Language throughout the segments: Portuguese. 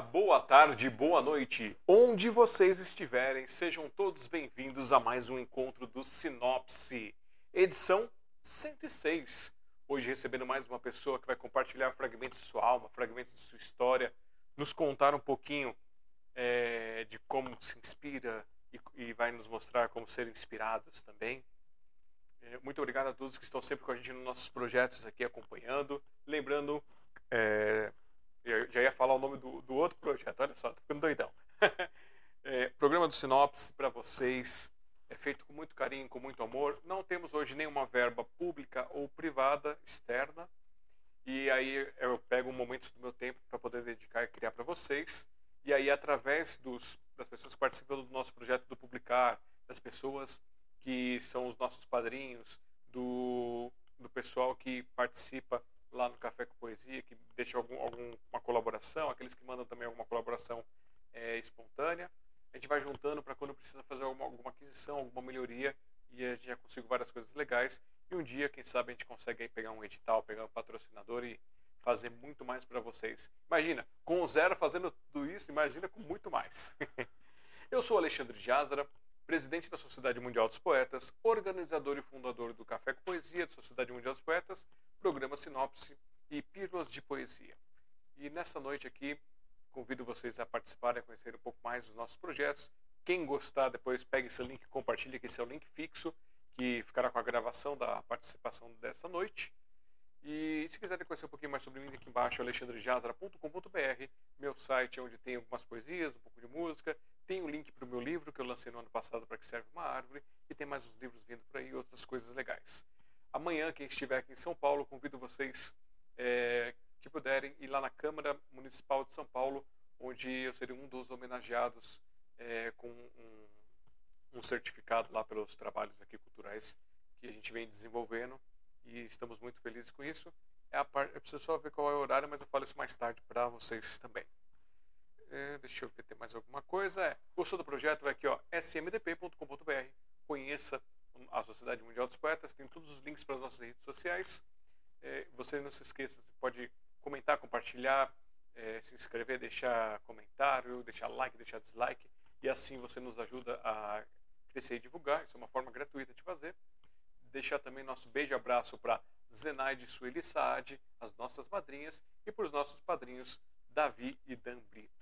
boa tarde, boa noite. Onde vocês estiverem, sejam todos bem-vindos a mais um encontro do Sinopse, edição 106. Hoje recebendo mais uma pessoa que vai compartilhar fragmentos de sua alma, fragmentos de sua história, nos contar um pouquinho é, de como se inspira e, e, vai nos mostrar como ser inspirados também. É, muito obrigado a todos que estão sempre com a gente nos nossos projetos aqui acompanhando. Lembrando, é, já ia falar o nome do, do outro projeto, olha só, tô ficando doidão. é, programa do Sinopse para vocês é feito com muito carinho, com muito amor. Não temos hoje nenhuma verba pública ou privada externa. E aí eu pego um momento do meu tempo para poder dedicar e criar para vocês. E aí, através dos, das pessoas que participam do nosso projeto do Publicar, das pessoas que são os nossos padrinhos, do, do pessoal que participa lá no Café com Poesia, que deixa algum, alguma colaboração, aqueles que mandam também alguma colaboração é, espontânea. A gente vai juntando para quando precisa fazer alguma, alguma, aquisição, alguma melhoria, e a gente já conseguiu várias coisas legais. E um dia, quem sabe, a gente consegue aí pegar um edital, pegar um patrocinador e fazer muito mais para vocês. Imagina, com zero fazendo tudo isso, imagina com muito mais. Eu sou Alexandre Jazara, presidente da Sociedade Mundial dos Poetas, organizador e fundador do Café com Poesia da Sociedade Mundial dos Poetas, programa Sinopse e Pílulas de Poesia. E nessa noite aqui, convido vocês a participarem, a conhecer um pouco mais dos nossos projetos. Quem gostar, depois pegue esse link, compartilhe, que esse é o link fixo, que ficará com a gravação da participação dessa noite. E se quiserem conhecer um pouquinho mais sobre mim, aqui embaixo, alexandrejazara.com.br, meu site onde tem algumas poesias, um pouco de música, tem o um link para o meu livro que eu lancei no ano passado para que serve uma árvore, e tem mais uns livros vindo por aí outras coisas legais. Amanhã, quem estiver aqui em São Paulo, convido vocês é, que puderem ir lá na Câmara Municipal de São Paulo, onde eu serei um dos homenageados é, com um, um certificado lá pelos trabalhos aqui culturais que a gente vem desenvolvendo e estamos muito felizes com isso. É a eu preciso só ver qual é o horário, mas eu falo isso mais tarde para vocês também. É, deixa eu ver, tem mais alguma coisa? É, gostou do projeto? Vai aqui, ó, smdp.com.br. Conheça a Sociedade Mundial dos Poetas, tem todos os links para as nossas redes sociais. É, você não se esqueça, você pode comentar, compartilhar, é, se inscrever, deixar comentário, deixar like, deixar dislike, e assim você nos ajuda a crescer e divulgar. Isso é uma forma gratuita de fazer deixar também nosso beijo e abraço para Zenaide Sueli Saad, as nossas madrinhas, e para os nossos padrinhos Davi e Dan Brito.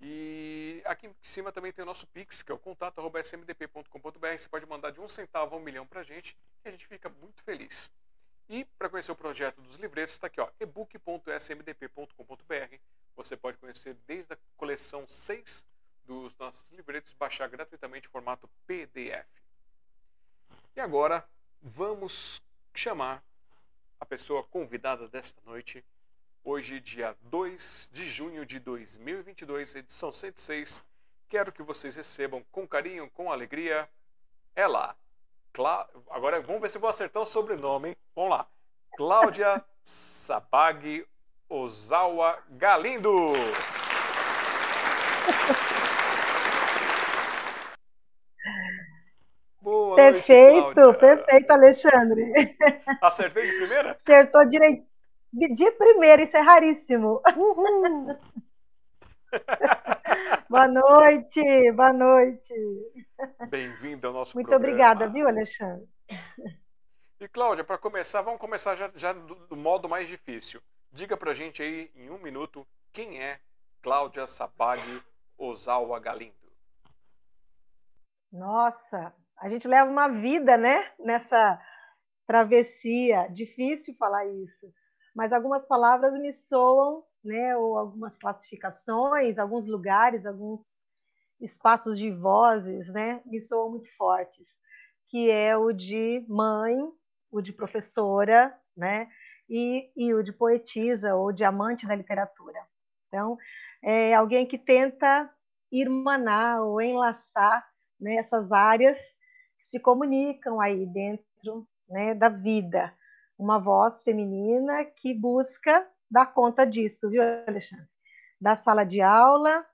E aqui em cima também tem o nosso Pix, que é o contato.smdp.com.br. Você pode mandar de um centavo a um milhão para a gente, que a gente fica muito feliz. E para conhecer o projeto dos livretos, está aqui, ebook.smdp.com.br. Você pode conhecer desde a coleção 6 dos nossos livretos, baixar gratuitamente em formato PDF. E agora vamos chamar a pessoa convidada desta noite. Hoje, dia 2 de junho de 2022, edição 106. Quero que vocês recebam com carinho, com alegria, ela. Clá... Agora vamos ver se vou acertar o sobrenome, hein? Vamos lá. Cláudia Sabag Ozawa Galindo. Boa perfeito, noite, perfeito, Alexandre. Acertei de primeira? Acertou direito. De primeira, isso é raríssimo. Uhul. boa noite, boa noite. Bem-vindo ao nosso Muito programa. obrigada, viu, Alexandre? E Cláudia, para começar, vamos começar já, já do, do, modo mais difícil. Diga para a gente aí, em um minuto, quem é Cláudia Sabag Ozawa Galindo? Nossa, a gente leva uma vida, né, nessa travessia. Difícil falar isso, mas algumas palavras me soam, né, ou algumas classificações, alguns lugares, alguns espaços de vozes, né, me soam muito fortes, que é o de mãe, o de professora, né, e, e o de poetisa ou de amante da literatura. Então, é alguém que tenta irmanar ou enlaçar né, essas áreas se comunicam aí dentro né, da vida. Uma voz feminina que busca dar conta disso, viu, Alexandre? Da sala de aula,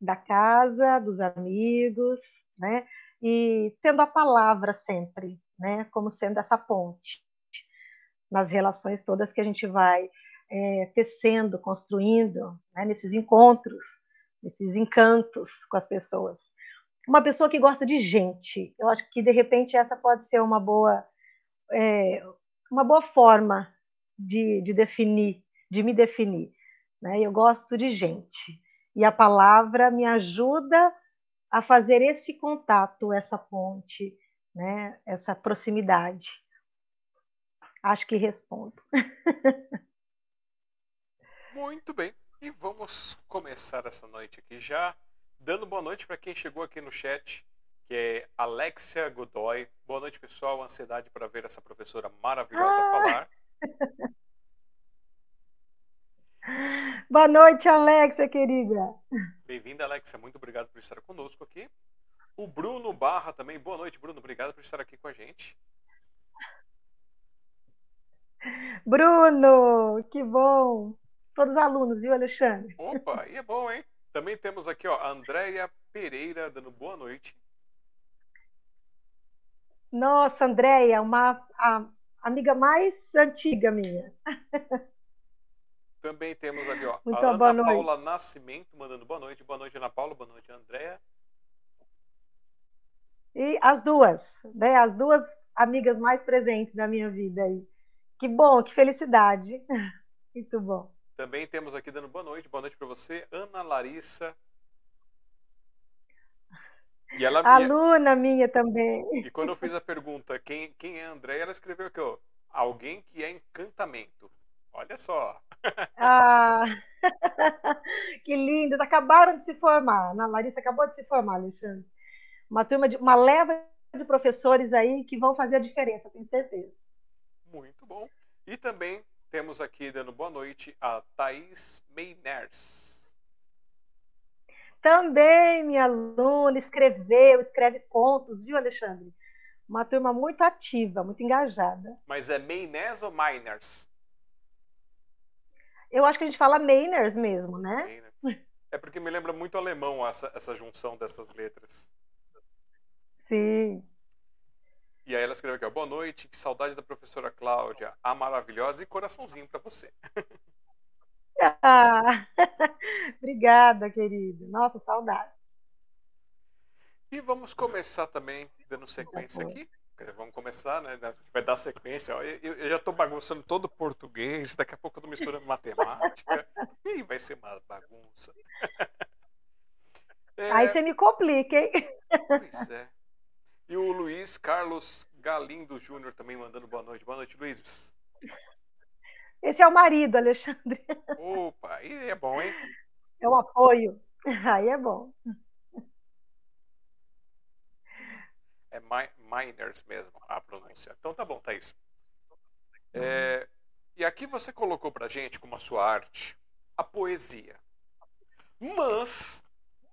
da casa, dos amigos, né? E tendo a palavra sempre, né? Como sendo essa ponte nas relações todas que a gente vai é, tecendo, construindo, né, nesses encontros, nesses encantos com as pessoas. Uma pessoa que gosta de gente. Eu acho que de repente essa pode ser uma boa, é, uma boa forma de, de definir, de me definir. Né? Eu gosto de gente. E a palavra me ajuda a fazer esse contato, essa ponte, né? essa proximidade. Acho que respondo. Muito bem. E vamos começar essa noite aqui já dando boa noite para quem chegou aqui no chat, que é Alexia Godoy. Boa noite, pessoal. Ansiedade para ver essa professora maravilhosa ah! falar. Boa noite, Alexia, querida. Bem-vinda, Alexia. Muito obrigado por estar conosco aqui. O Bruno Barra também. Boa noite, Bruno. Obrigado por estar aqui com a gente. Bruno, que bom. Todos os alunos, viu, Alexandre? Opa, e é bom, hein? Também temos aqui, ó, a Andréia Pereira dando boa noite. Nossa, Andréia, uma a, amiga mais antiga minha. Também temos ali, ó, Muito a Ana Paula Nascimento mandando boa noite. Boa noite, Ana Paula. Boa noite, Andréia. E as duas, né? As duas amigas mais presentes da minha vida aí. Que bom, que felicidade. Muito bom. Também temos aqui dando boa noite. Boa noite para você, Ana Larissa. E ela, Aluna minha também. E quando eu fiz a pergunta quem, quem é André, ela escreveu aqui, ó, alguém que é encantamento. Olha só. Ah, que lindo. Acabaram de se formar. Ana Larissa acabou de se formar, Alexandre. Uma turma de uma leva de professores aí que vão fazer a diferença, tenho certeza. Muito bom. E também temos aqui dando boa noite a Thaís Meiners. Também minha aluna escreveu, escreve contos, viu, Alexandre? Uma turma muito ativa, muito engajada. Mas é Meiners ou Miners? Eu acho que a gente fala Meiners mesmo, né? É porque me lembra muito alemão essa, essa junção dessas letras. Sim. E aí ela escreveu aqui, ó, boa noite, que saudade da professora Cláudia, a maravilhosa e coraçãozinho para você. Ah, obrigada, querido. Nossa, saudade. E vamos começar também dando sequência aqui. Vamos começar, né? Vai dar sequência. Eu, eu já estou bagunçando todo o português, daqui a pouco eu estou misturando matemática. e vai ser uma bagunça. É... Aí você me complica, hein? Pois é. E o Luiz Carlos Galindo Júnior também mandando boa noite. Boa noite, Luiz. Esse é o marido, Alexandre. Opa, aí é bom, hein? É o apoio. Aí é bom. É miners mesmo a pronúncia. Então tá bom, Thaís. É, e aqui você colocou pra gente, como a sua arte, a poesia. Mas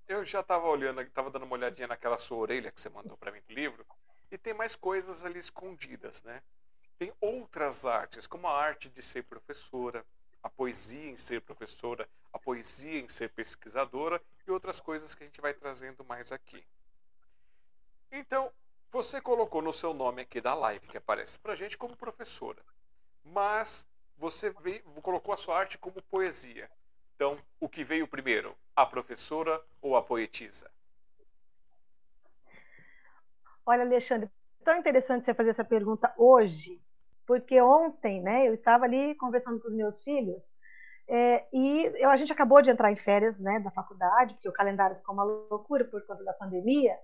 eu já estava olhando, estava dando uma olhadinha naquela sua orelha que você mandou para mim do livro, e tem mais coisas ali escondidas, né? Tem outras artes, como a arte de ser professora, a poesia em ser professora, a poesia em ser pesquisadora e outras coisas que a gente vai trazendo mais aqui. Então, você colocou no seu nome aqui da live que aparece para gente como professora, mas você veio, colocou a sua arte como poesia. Então, o que veio primeiro, a professora ou a poetisa? Olha, Alexandre, tão interessante você fazer essa pergunta hoje, porque ontem, né, eu estava ali conversando com os meus filhos é, e eu, a gente acabou de entrar em férias, né, da faculdade, porque o calendário ficou uma loucura por conta da pandemia.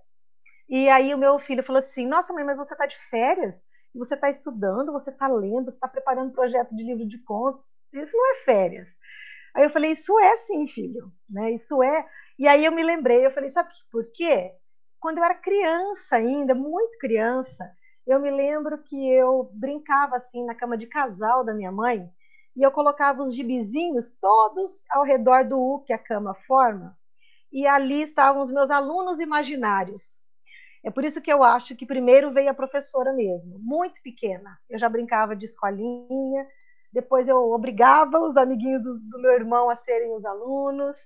E aí o meu filho falou assim: Nossa, mãe, mas você está de férias? Você está estudando, você está lendo, você está preparando projeto de livro de contos. Isso não é férias. Aí eu falei, isso é sim, filho, né? Isso é. E aí eu me lembrei, eu falei, sabe por quê? Quando eu era criança ainda, muito criança, eu me lembro que eu brincava assim na cama de casal da minha mãe e eu colocava os gibizinhos todos ao redor do U que a cama forma e ali estavam os meus alunos imaginários. É por isso que eu acho que primeiro veio a professora mesmo, muito pequena. Eu já brincava de escolinha, depois eu obrigava os amiguinhos do, do meu irmão a serem os alunos.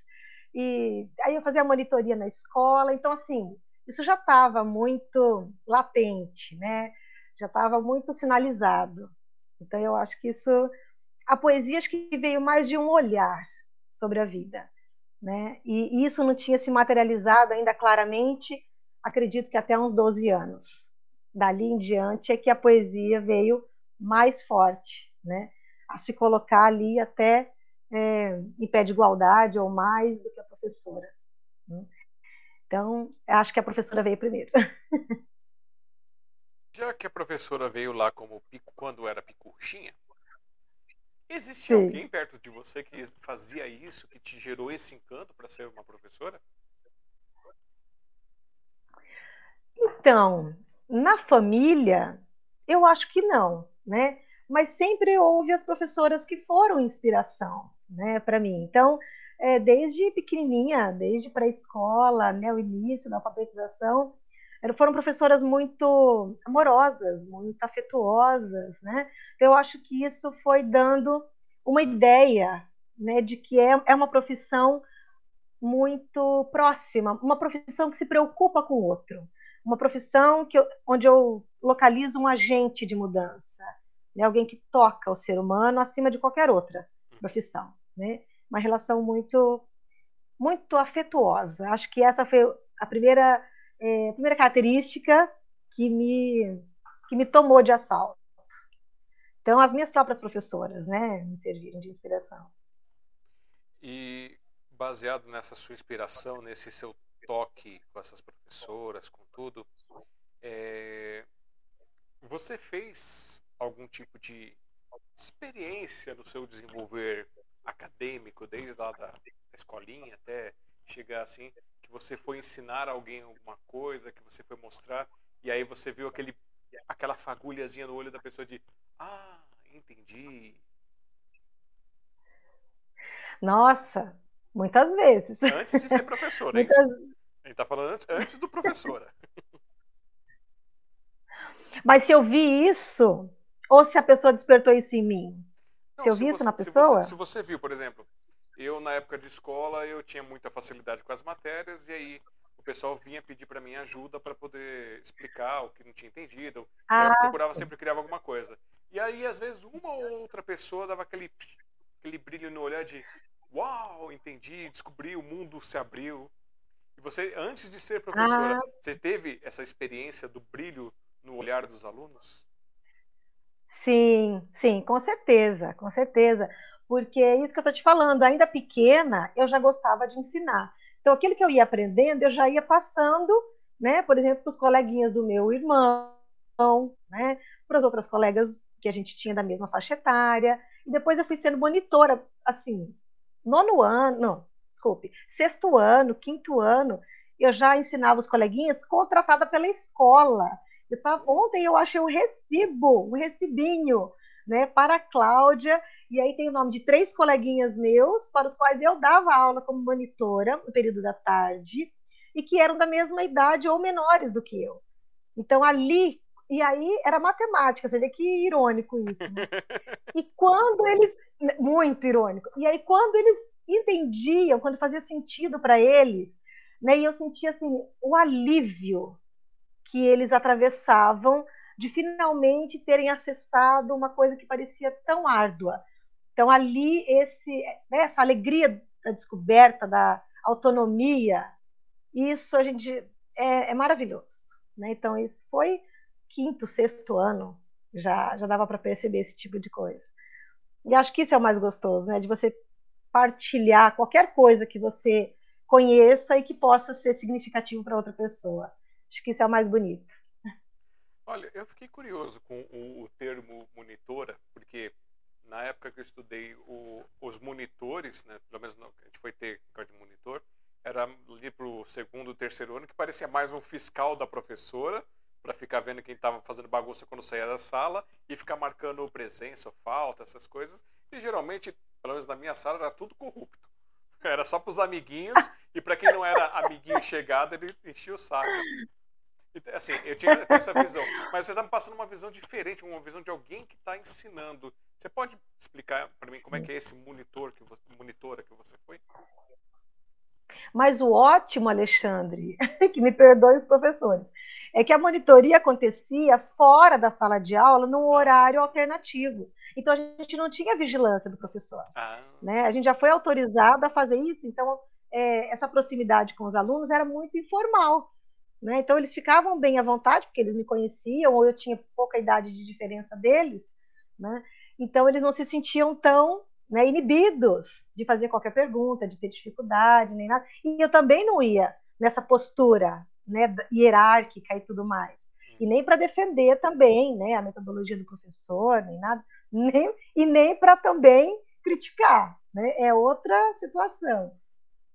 E aí eu fazia monitoria na escola. Então, assim, isso já estava muito latente, né? Já estava muito sinalizado. Então, eu acho que isso a poesia acho que veio mais de um olhar sobre a vida, né? E isso não tinha se materializado ainda claramente, acredito que até uns 12 anos. Dali em diante é que a poesia veio mais forte, né? A se colocar ali até é, em pé de igualdade ou mais do que a professora. Então, acho que a professora veio primeiro. Já que a professora veio lá como pico quando era picurchinha, existia Sim. alguém perto de você que fazia isso, que te gerou esse encanto para ser uma professora? Então, na família, eu acho que não, né? Mas sempre houve as professoras que foram inspiração, né, para mim. Então, é, desde pequenininha, desde pré-escola, né, o início da alfabetização, foram professoras muito amorosas, muito afetuosas, né? Eu acho que isso foi dando uma ideia, né, de que é, é uma profissão muito próxima, uma profissão que se preocupa com o outro, uma profissão que eu, onde eu localizo um agente de mudança, né, alguém que toca o ser humano acima de qualquer outra profissão, né? Uma relação muito muito afetuosa. Acho que essa foi a primeira é, primeira característica que me, que me tomou de assalto. Então, as minhas próprias professoras, né, me serviram de inspiração. E baseado nessa sua inspiração, nesse seu toque com essas professoras, com tudo, é... você fez algum tipo de experiência no seu desenvolver acadêmico, desde lá da escolinha até chegar assim, que você foi ensinar alguém alguma coisa, que você foi mostrar, e aí você viu aquele, aquela fagulhazinha no olho da pessoa de ah, entendi. Nossa, muitas vezes. Antes de ser professora, muitas... A gente está falando antes, antes do professora. Mas se eu vi isso, ou se a pessoa despertou isso em mim? Não, se eu vi você, isso na pessoa? Se você, se você viu, por exemplo, eu na época de escola eu tinha muita facilidade com as matérias e aí o pessoal vinha pedir para mim ajuda para poder explicar o que não tinha entendido. Ah. Eu procurava sempre criar alguma coisa. E aí às vezes uma ou outra pessoa dava aquele aquele brilho no olhar de uau, entendi, descobri, o mundo se abriu. E você antes de ser professora, ah. você teve essa experiência do brilho no olhar dos alunos? Sim, sim, com certeza, com certeza porque é isso que eu estou te falando, ainda pequena, eu já gostava de ensinar. Então, aquilo que eu ia aprendendo, eu já ia passando, né, por exemplo, para os coleguinhas do meu irmão, né, para as outras colegas que a gente tinha da mesma faixa etária, e depois eu fui sendo monitora, assim, nono ano, não, desculpe, sexto ano, quinto ano, eu já ensinava os coleguinhas contratada pela escola. Eu tava, ontem eu achei um recibo, um recibinho, né, para a Cláudia, e aí tem o nome de três coleguinhas meus, para os quais eu dava aula como monitora no período da tarde, e que eram da mesma idade ou menores do que eu. Então ali, e aí era matemática, você vê que irônico isso. Né? E quando eles, muito irônico, e aí quando eles entendiam, quando fazia sentido para eles, né, e eu sentia assim o alívio que eles atravessavam de finalmente terem acessado uma coisa que parecia tão árdua. Então, ali, esse, né, essa alegria da descoberta, da autonomia, isso a gente é, é maravilhoso. Né? Então, isso foi quinto, sexto ano, já, já dava para perceber esse tipo de coisa. E acho que isso é o mais gostoso, né? De você partilhar qualquer coisa que você conheça e que possa ser significativo para outra pessoa. Acho que isso é o mais bonito. Olha, eu fiquei curioso com o, o termo monitora, porque na época que eu estudei o, os monitores, né, pelo menos a gente foi ter de monitor, era ali para o segundo, terceiro ano, que parecia mais um fiscal da professora, para ficar vendo quem estava fazendo bagunça quando saía da sala e ficar marcando presença ou falta, essas coisas. E geralmente, pelo menos na minha sala, era tudo corrupto. Era só para os amiguinhos e para quem não era amiguinho chegado, ele enchia o saco. Assim, eu tinha, eu essa visão, mas você está me passando uma visão diferente, uma visão de alguém que está ensinando. Você pode explicar para mim como é que é esse monitor que você, monitora que você foi? Mas o ótimo, Alexandre, que me perdoe os professores, é que a monitoria acontecia fora da sala de aula num horário alternativo. Então a gente não tinha vigilância do professor. Ah. Né? A gente já foi autorizado a fazer isso, então é, essa proximidade com os alunos era muito informal. Né? Então eles ficavam bem à vontade, porque eles me conheciam, ou eu tinha pouca idade de diferença deles. Né? Então eles não se sentiam tão né, inibidos de fazer qualquer pergunta, de ter dificuldade, nem nada. E eu também não ia nessa postura né, hierárquica e tudo mais. E nem para defender também né, a metodologia do professor, nem nada, nem, e nem para também criticar. Né? É outra situação.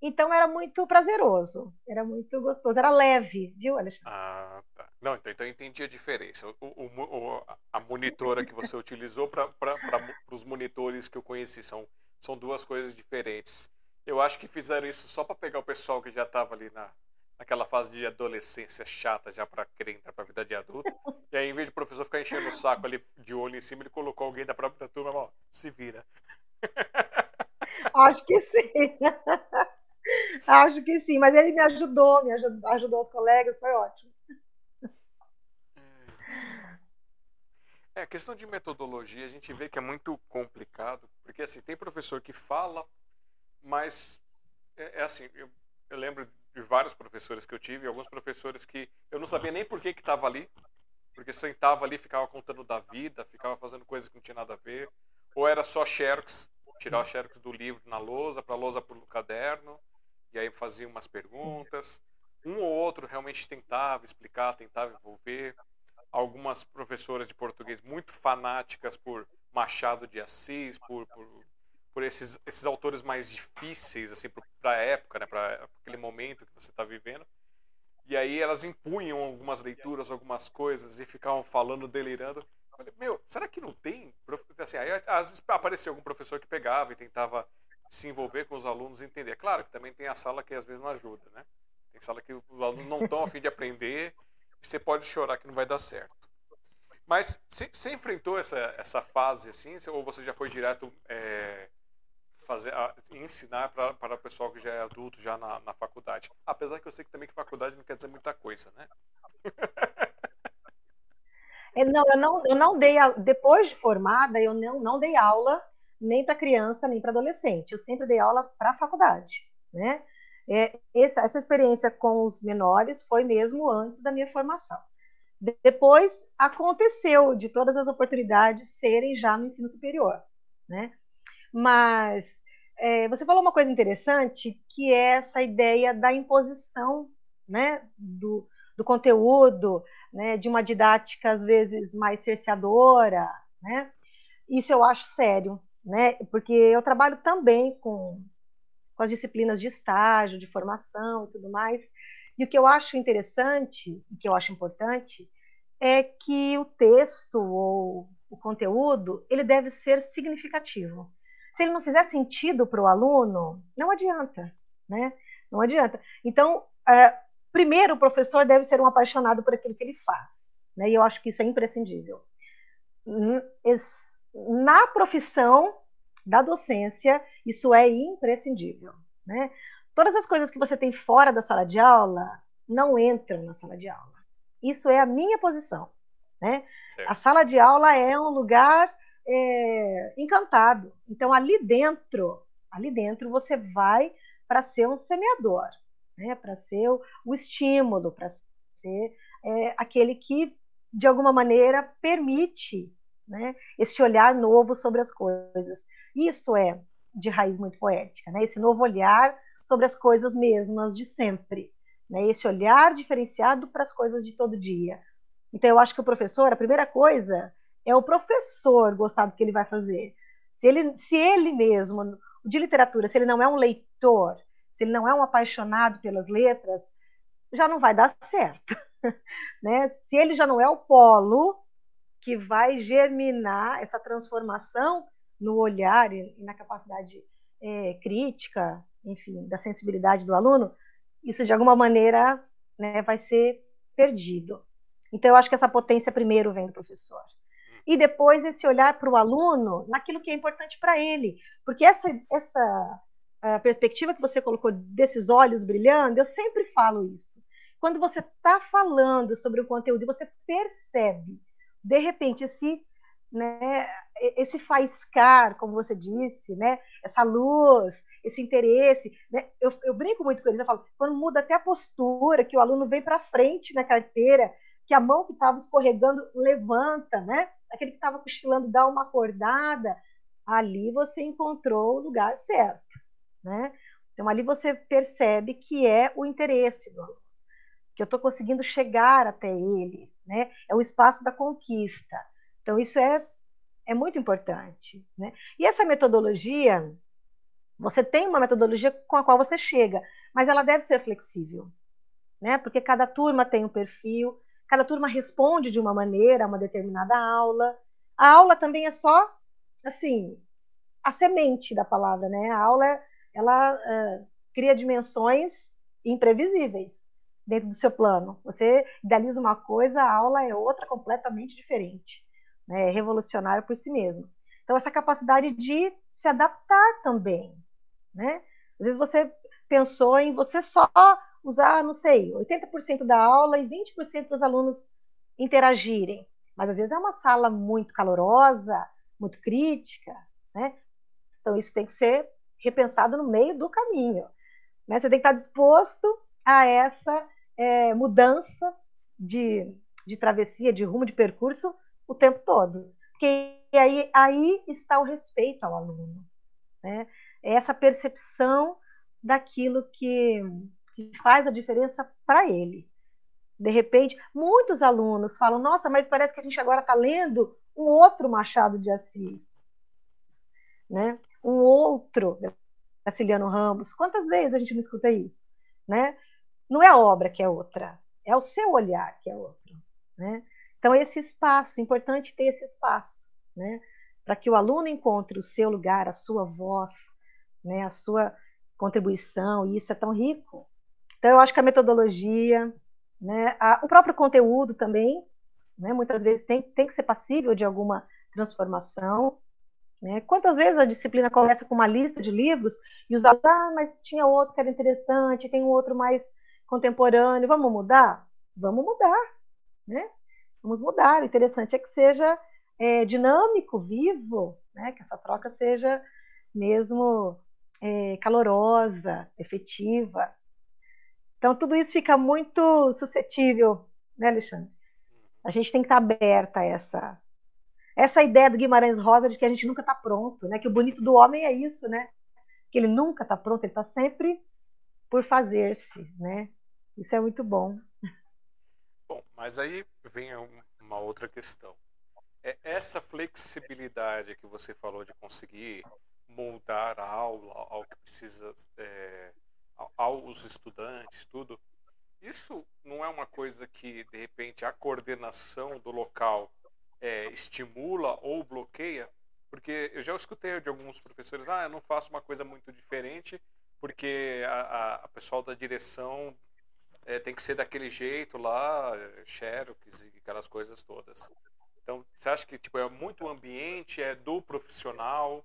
Então era muito prazeroso, era muito gostoso, era leve, viu, Alexandre? Ah, tá. Não, então, então eu entendi a diferença. O, o, o a monitora que você utilizou para os monitores que eu conheci são, são duas coisas diferentes. Eu acho que fizeram isso só para pegar o pessoal que já estava ali na, naquela fase de adolescência chata, já para querer entrar para a vida de adulto. E aí, em vez de o professor ficar enchendo o saco ali de olho em cima, ele colocou alguém da própria turma, ó, se vira. Acho que sim. Acho que sim, mas ele me ajudou, me ajudou, ajudou os colegas, foi ótimo. É, questão de metodologia, a gente vê que é muito complicado, porque assim, tem professor que fala, mas é, é assim, eu, eu, lembro de vários professores que eu tive, alguns professores que eu não sabia nem por que estava ali, porque sentava ali, ficava contando da vida, ficava fazendo coisas que não tinha nada a ver, ou era só xerox, tirar os xerox do livro na lousa, para a lousa para o caderno, e aí fazia umas perguntas. Um ou outro realmente tentava explicar, tentava envolver. Algumas professoras de português muito fanáticas por Machado de Assis, por, por, por esses, esses autores mais difíceis assim para a época, né, para aquele momento que você está vivendo. E aí elas impunham algumas leituras, algumas coisas e ficavam falando, delirando. Eu falei, meu, será que não tem? Assim, aí, às vezes aparecia algum professor que pegava e tentava se envolver com os alunos e entender. Claro que também tem a sala que às vezes não ajuda, né? Tem sala que os alunos não estão a fim de aprender e você pode chorar que não vai dar certo. Mas você enfrentou essa, essa fase assim, ou você já foi direto é, fazer, a, ensinar para, o pessoal que já é adulto, já na, na faculdade? Apesar que eu sei que também que faculdade não quer dizer muita coisa, né? É, não, eu não, eu não dei, depois de formada, eu não, não dei aula nem para criança, nem para adolescente. Eu sempre dei aula para a faculdade, né? É, essa, essa experiência com os menores foi mesmo antes da minha formação. Depois aconteceu de todas as oportunidades serem já no ensino superior, né? Mas é, você falou uma coisa interessante que é essa ideia da imposição, né, do, do conteúdo, né, de uma didática às vezes mais cerceadora, né? Isso eu acho sério, né? Porque eu trabalho também com, com as disciplinas de estágio, de formação e tudo mais. E o que eu acho interessante, o que eu acho importante, é que o texto ou o conteúdo ele deve ser significativo. Se ele não fizer sentido para o aluno, não adianta, né? Não adianta. Então, é, primeiro, o professor deve ser um apaixonado por aquilo que ele faz, né? E eu acho que isso é imprescindível. Hum, na profissão da docência, isso é imprescindível. Né? Todas as coisas que você tem fora da sala de aula não entram na sala de aula. Isso é a minha posição. Né? A sala de aula é um lugar é, encantado. Então, ali dentro, ali dentro, você vai para ser um semeador, né? para ser o, o estímulo, para ser é, aquele que, de alguma maneira, permite né? Esse olhar novo sobre as coisas. Isso é de raiz muito poética, né? Esse novo olhar sobre as coisas mesmas de sempre, né? Esse olhar diferenciado para as coisas de todo dia. Então eu acho que o professor, a primeira coisa é o professor gostar do que ele vai fazer. Se ele, se ele mesmo, de literatura, se ele não é um leitor, se ele não é um apaixonado pelas letras, já não vai dar certo. né? Se ele já não é o polo que vai germinar essa transformação no olhar e na capacidade é, crítica, enfim, da sensibilidade do aluno, isso de alguma maneira né, vai ser perdido. Então, eu acho que essa potência primeiro vem do professor. E depois esse olhar para o aluno naquilo que é importante para ele. Porque essa, essa, perspectiva que você colocou desses olhos brilhando, eu sempre falo isso. Quando você está falando sobre o conteúdo e você percebe, de repente, esse, né, esse faiscar, como você disse, né, essa luz, esse interesse. Né? Eu, eu, brinco muito com eles, eu falo, quando muda até a postura, que o aluno vem para frente na carteira, que a mão que estava escorregando levanta, né? Aquele que estava cochilando dá uma acordada, ali você encontrou o lugar certo, né? Então ali você percebe que é o interesse do aluno, que eu estou conseguindo chegar até ele, né? É o espaço da conquista. Então isso é é muito importante, né? E essa metodologia você tem uma metodologia com a qual você chega, mas ela deve ser flexível, né? Porque cada turma tem um perfil, cada turma responde de uma maneira a uma determinada aula. A aula também é só, assim, a semente da palavra, né? A aula, ela uh, cria dimensões imprevisíveis dentro do seu plano. Você idealiza uma coisa, a aula é outra completamente diferente, né? É revolucionário por si mesmo. Então, essa capacidade de se adaptar também, né? Às vezes você pensou em você só usar, não sei, 80% da aula e 20% dos alunos interagirem. Mas às vezes é uma sala muito calorosa, muito crítica, né? Então isso tem que ser repensado no meio do caminho. Né? Você tem que estar disposto a essa é, mudança de, de travessia, de rumo, de percurso o tempo todo. Porque aí, aí está o respeito ao aluno. Né? É essa percepção daquilo que, que faz a diferença para ele. De repente, muitos alunos falam: Nossa, mas parece que a gente agora está lendo um outro Machado de Assis, né? um outro Graciliano Ramos. Quantas vezes a gente não escuta isso? Né? Não é a obra que é outra, é o seu olhar que é outro. Né? Então, esse espaço, importante ter esse espaço, né? para que o aluno encontre o seu lugar, a sua voz, né, a sua contribuição, e isso é tão rico. Então, eu acho que a metodologia, né, a, o próprio conteúdo também, né, muitas vezes tem, tem que ser passível de alguma transformação. Né? Quantas vezes a disciplina começa com uma lista de livros e os alunos, ah, mas tinha outro que era interessante, tem um outro mais contemporâneo, vamos mudar? Vamos mudar, né? Vamos mudar. O interessante é que seja é, dinâmico, vivo, né? que essa troca seja mesmo é, calorosa, efetiva. Então, tudo isso fica muito suscetível, né, Alexandre? A gente tem que estar aberta a essa, essa ideia do Guimarães Rosa de que a gente nunca está pronto, né? Que o bonito do homem é isso, né? Que ele nunca está pronto, ele está sempre por fazer-se, né? Isso é muito bom. Bom, mas aí vem uma outra questão. É essa flexibilidade que você falou de conseguir moldar a aula ao que precisa é, aos estudantes, tudo. Isso não é uma coisa que de repente a coordenação do local é, estimula ou bloqueia? Porque eu já escutei de alguns professores, ah, eu não faço uma coisa muito diferente porque a, a, a pessoal da direção é, tem que ser daquele jeito lá, xerox e aquelas coisas todas. Então, você acha que tipo, é muito ambiente, é do profissional?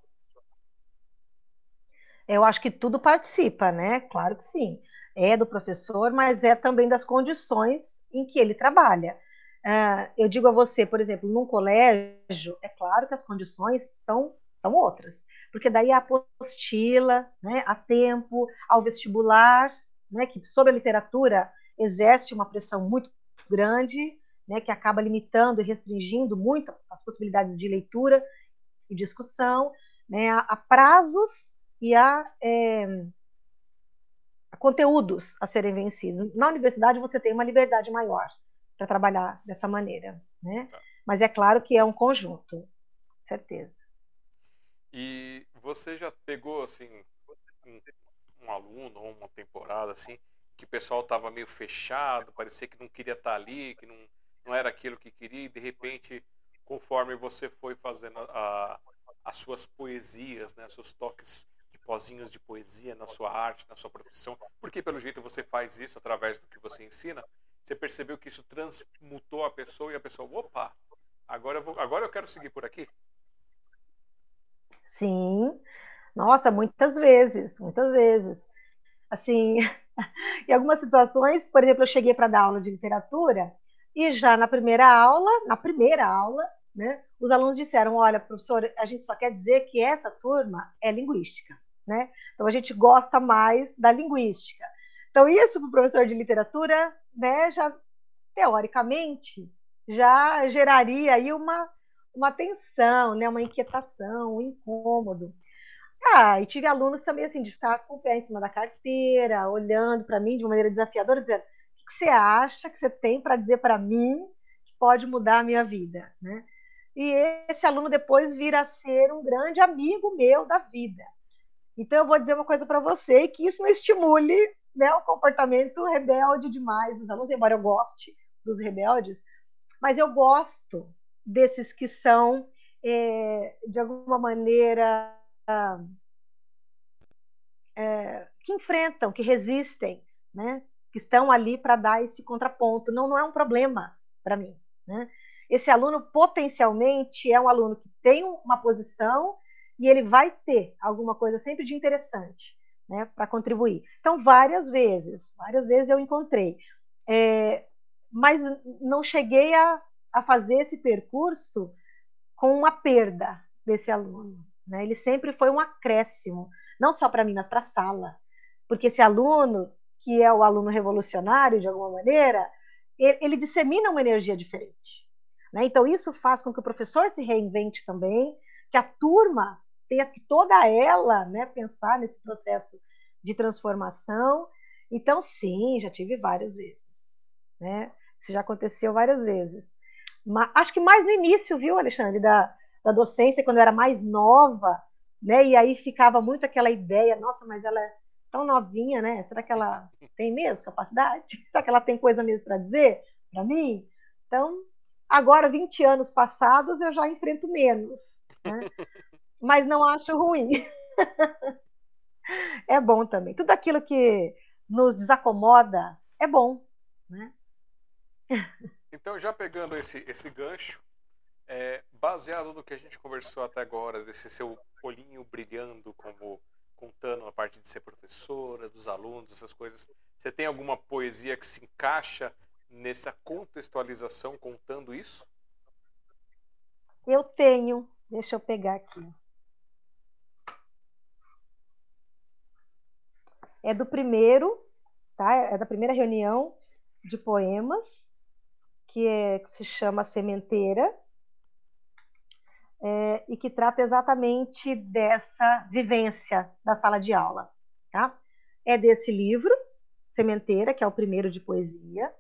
Eu acho que tudo participa, né? Claro que sim. É do professor, mas é também das condições em que ele trabalha. Uh, eu digo a você, por exemplo, num colégio, é claro que as condições são, são outras, porque daí a apostila, né, a tempo, ao vestibular, né, que sobre a literatura exerce uma pressão muito grande, né, que acaba limitando e restringindo muito as possibilidades de leitura e discussão, né, a, a prazos e a, é, a conteúdos a serem vencidos. Na universidade você tem uma liberdade maior para trabalhar dessa maneira, né? Tá. Mas é claro que é um conjunto, certeza. E você já pegou assim um, aluno ou uma temporada assim que o pessoal estava meio fechado, parecia que não queria estar tá ali, que não, não era aquilo que queria, e de repente, conforme você foi fazendo a, as suas poesias, né, seus toques pozinhos de poesia na sua arte, na sua profissão, porque pelo jeito você faz isso através do que você ensina, você percebeu que isso transmutou a pessoa e a pessoa, opa, agora eu, vou, agora eu quero seguir por aqui? Sim, Nossa, muitas vezes, muitas vezes. Assim, em algumas situações, por exemplo, eu cheguei para dar aula de literatura e já na primeira aula, na primeira aula, né, os alunos disseram: olha, professor, a gente só quer dizer que essa turma é linguística. Né? Então a gente gosta mais da linguística. Então, isso para o professor de literatura, né, já teoricamente, já geraria aí uma, uma tensão, né, uma inquietação, um incômodo. Ah, e tive alunos também assim de ficar com o pé em cima da carteira, olhando para mim de uma maneira desafiadora, dizendo: o que você acha que você tem para dizer para mim que pode mudar a minha vida? Né? E esse aluno depois vira a ser um grande amigo meu da vida. Então eu vou dizer uma coisa para você que isso não estimule né, o comportamento rebelde demais dos alunos, embora eu goste dos rebeldes, mas eu gosto desses que são, é, de alguma maneira, é, que enfrentam, que resistem, né? que estão ali para dar esse contraponto. Não, não é um problema para mim. Né? Esse aluno potencialmente é um aluno que tem uma posição e ele vai ter alguma coisa sempre de interessante né, para contribuir. Então, várias vezes, várias vezes eu encontrei. É, mas não cheguei a, a fazer esse percurso com uma perda desse aluno. Né? Ele sempre foi um acréscimo, não só para mim, mas para a sala. Porque esse aluno, que é o aluno revolucionário, de alguma maneira, ele, ele dissemina uma energia diferente. Né? Então, isso faz com que o professor se reinvente também, que a turma tenha que toda ela né, pensar nesse processo de transformação. Então, sim, já tive várias vezes. Né? Isso já aconteceu várias vezes. Mas, acho que mais no início, viu, Alexandre, da, da docência, quando eu era mais nova, né? E aí ficava muito aquela ideia, nossa, mas ela é tão novinha, né? Será que ela tem mesmo capacidade? Será que ela tem coisa mesmo para dizer para mim? Então, agora, 20 anos passados, eu já enfrento menos. Né? Mas não acho ruim. é bom também. Tudo aquilo que nos desacomoda é bom. Né? Então, já pegando esse, esse gancho, é, baseado no que a gente conversou até agora, desse seu olhinho brilhando, como contando a parte de ser professora, dos alunos, essas coisas, você tem alguma poesia que se encaixa nessa contextualização contando isso? Eu tenho, deixa eu pegar aqui. É do primeiro, tá? É da primeira reunião de poemas que, é, que se chama Sementeira, é, e que trata exatamente dessa vivência da sala de aula. Tá? É desse livro, Sementeira, que é o primeiro de poesia,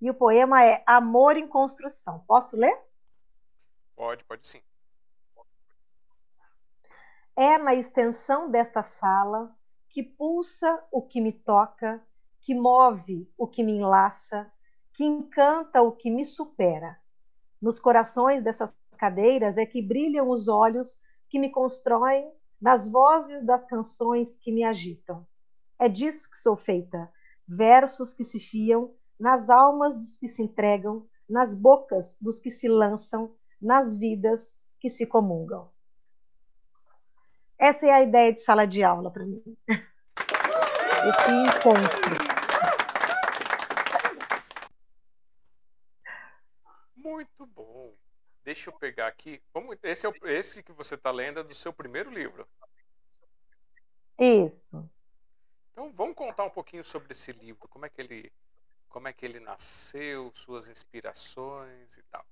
e o poema é Amor em Construção. Posso ler? Pode, pode sim. É na extensão desta sala que pulsa o que me toca, que move o que me enlaça, que encanta o que me supera. Nos corações dessas cadeiras é que brilham os olhos que me constroem, nas vozes das canções que me agitam. É disso que sou feita, versos que se fiam, nas almas dos que se entregam, nas bocas dos que se lançam, nas vidas que se comungam. Essa é a ideia de sala de aula para mim. Esse encontro. Muito bom. Deixa eu pegar aqui. Vamos, esse, é o, esse que você está lendo é do seu primeiro livro. Isso. Então vamos contar um pouquinho sobre esse livro. Como é que ele, como é que ele nasceu, suas inspirações e tal.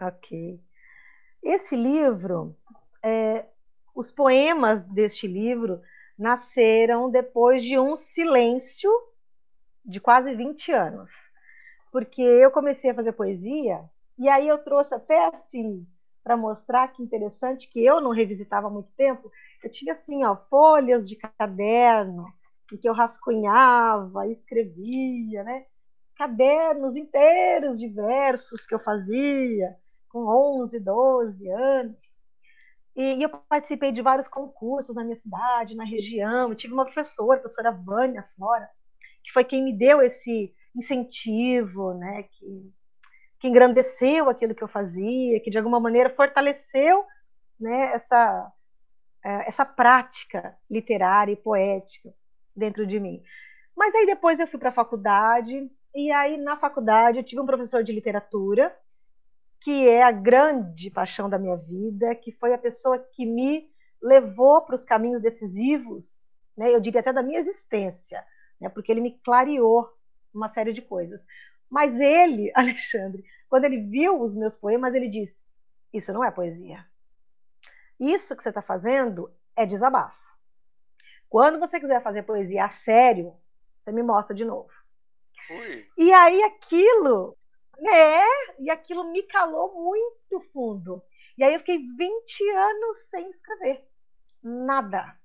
Ok. Esse livro, é, os poemas deste livro nasceram depois de um silêncio de quase 20 anos porque eu comecei a fazer poesia e aí eu trouxe até assim para mostrar que interessante que eu não revisitava há muito tempo. Eu tinha assim, ó, folhas de caderno em que eu rascunhava, escrevia, né? Cadernos inteiros de versos que eu fazia com 11, 12 anos. E, e eu participei de vários concursos na minha cidade, na região. Eu tive uma professora, a professora Vânia Flora, que foi quem me deu esse incentivo, né, que, que engrandeceu aquilo que eu fazia, que de alguma maneira fortaleceu né, essa, é, essa prática literária e poética dentro de mim. Mas aí depois eu fui para a faculdade, e aí na faculdade eu tive um professor de literatura, que é a grande paixão da minha vida, que foi a pessoa que me levou para os caminhos decisivos, né, eu diria até da minha existência, né, porque ele me clareou uma série de coisas. Mas ele, Alexandre, quando ele viu os meus poemas, ele disse: Isso não é poesia. Isso que você está fazendo é desabafo. Quando você quiser fazer poesia a sério, você me mostra de novo. Ui. E aí aquilo, né? E aquilo me calou muito fundo. E aí eu fiquei 20 anos sem escrever. Nada.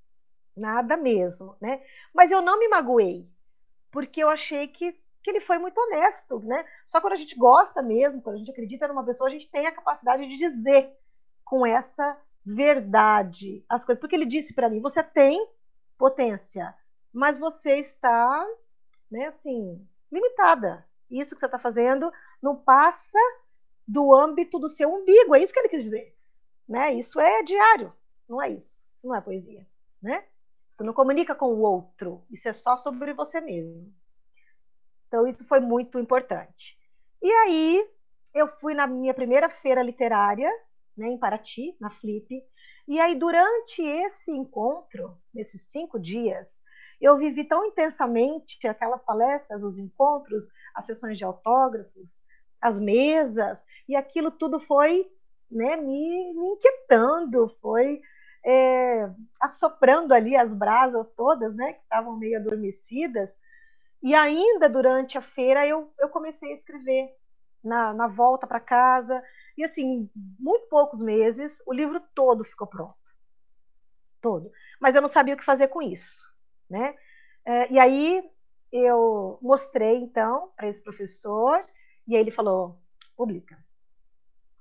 Nada mesmo, né? Mas eu não me magoei, porque eu achei que, que ele foi muito honesto, né? Só quando a gente gosta mesmo, quando a gente acredita numa pessoa, a gente tem a capacidade de dizer com essa verdade as coisas. Porque ele disse para mim: você tem potência, mas você está, né, assim, limitada. Isso que você está fazendo não passa do âmbito do seu umbigo. É isso que ele quis dizer. Né? Isso é diário, não é isso. Isso não é poesia. Né? Você não comunica com o outro. Isso é só sobre você mesmo. Então, isso foi muito importante. E aí, eu fui na minha primeira feira literária, né, em Paraty, na Flip. E aí, durante esse encontro, nesses cinco dias, eu vivi tão intensamente aquelas palestras, os encontros, as sessões de autógrafos, as mesas, e aquilo tudo foi né, me, me inquietando, foi é, assoprando ali as brasas todas, né, que estavam meio adormecidas. E ainda durante a feira eu, eu comecei a escrever na, na volta para casa. E assim, muito poucos meses, o livro todo ficou pronto. Todo. Mas eu não sabia o que fazer com isso. Né? É, e aí eu mostrei então para esse professor e ele falou: publica.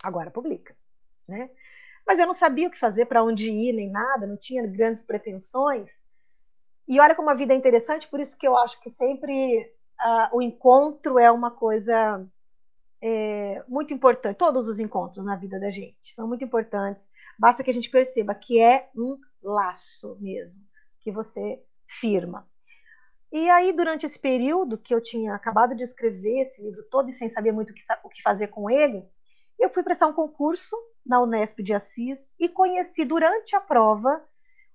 Agora publica. Né? Mas eu não sabia o que fazer, para onde ir, nem nada, não tinha grandes pretensões. E olha como a vida é interessante, por isso que eu acho que sempre uh, o encontro é uma coisa é, muito importante. Todos os encontros na vida da gente são muito importantes. Basta que a gente perceba que é um laço mesmo, que você firma. E aí, durante esse período que eu tinha acabado de escrever esse livro todo e sem saber muito o que fazer com ele, eu fui prestar um concurso na Unesp de Assis e conheci durante a prova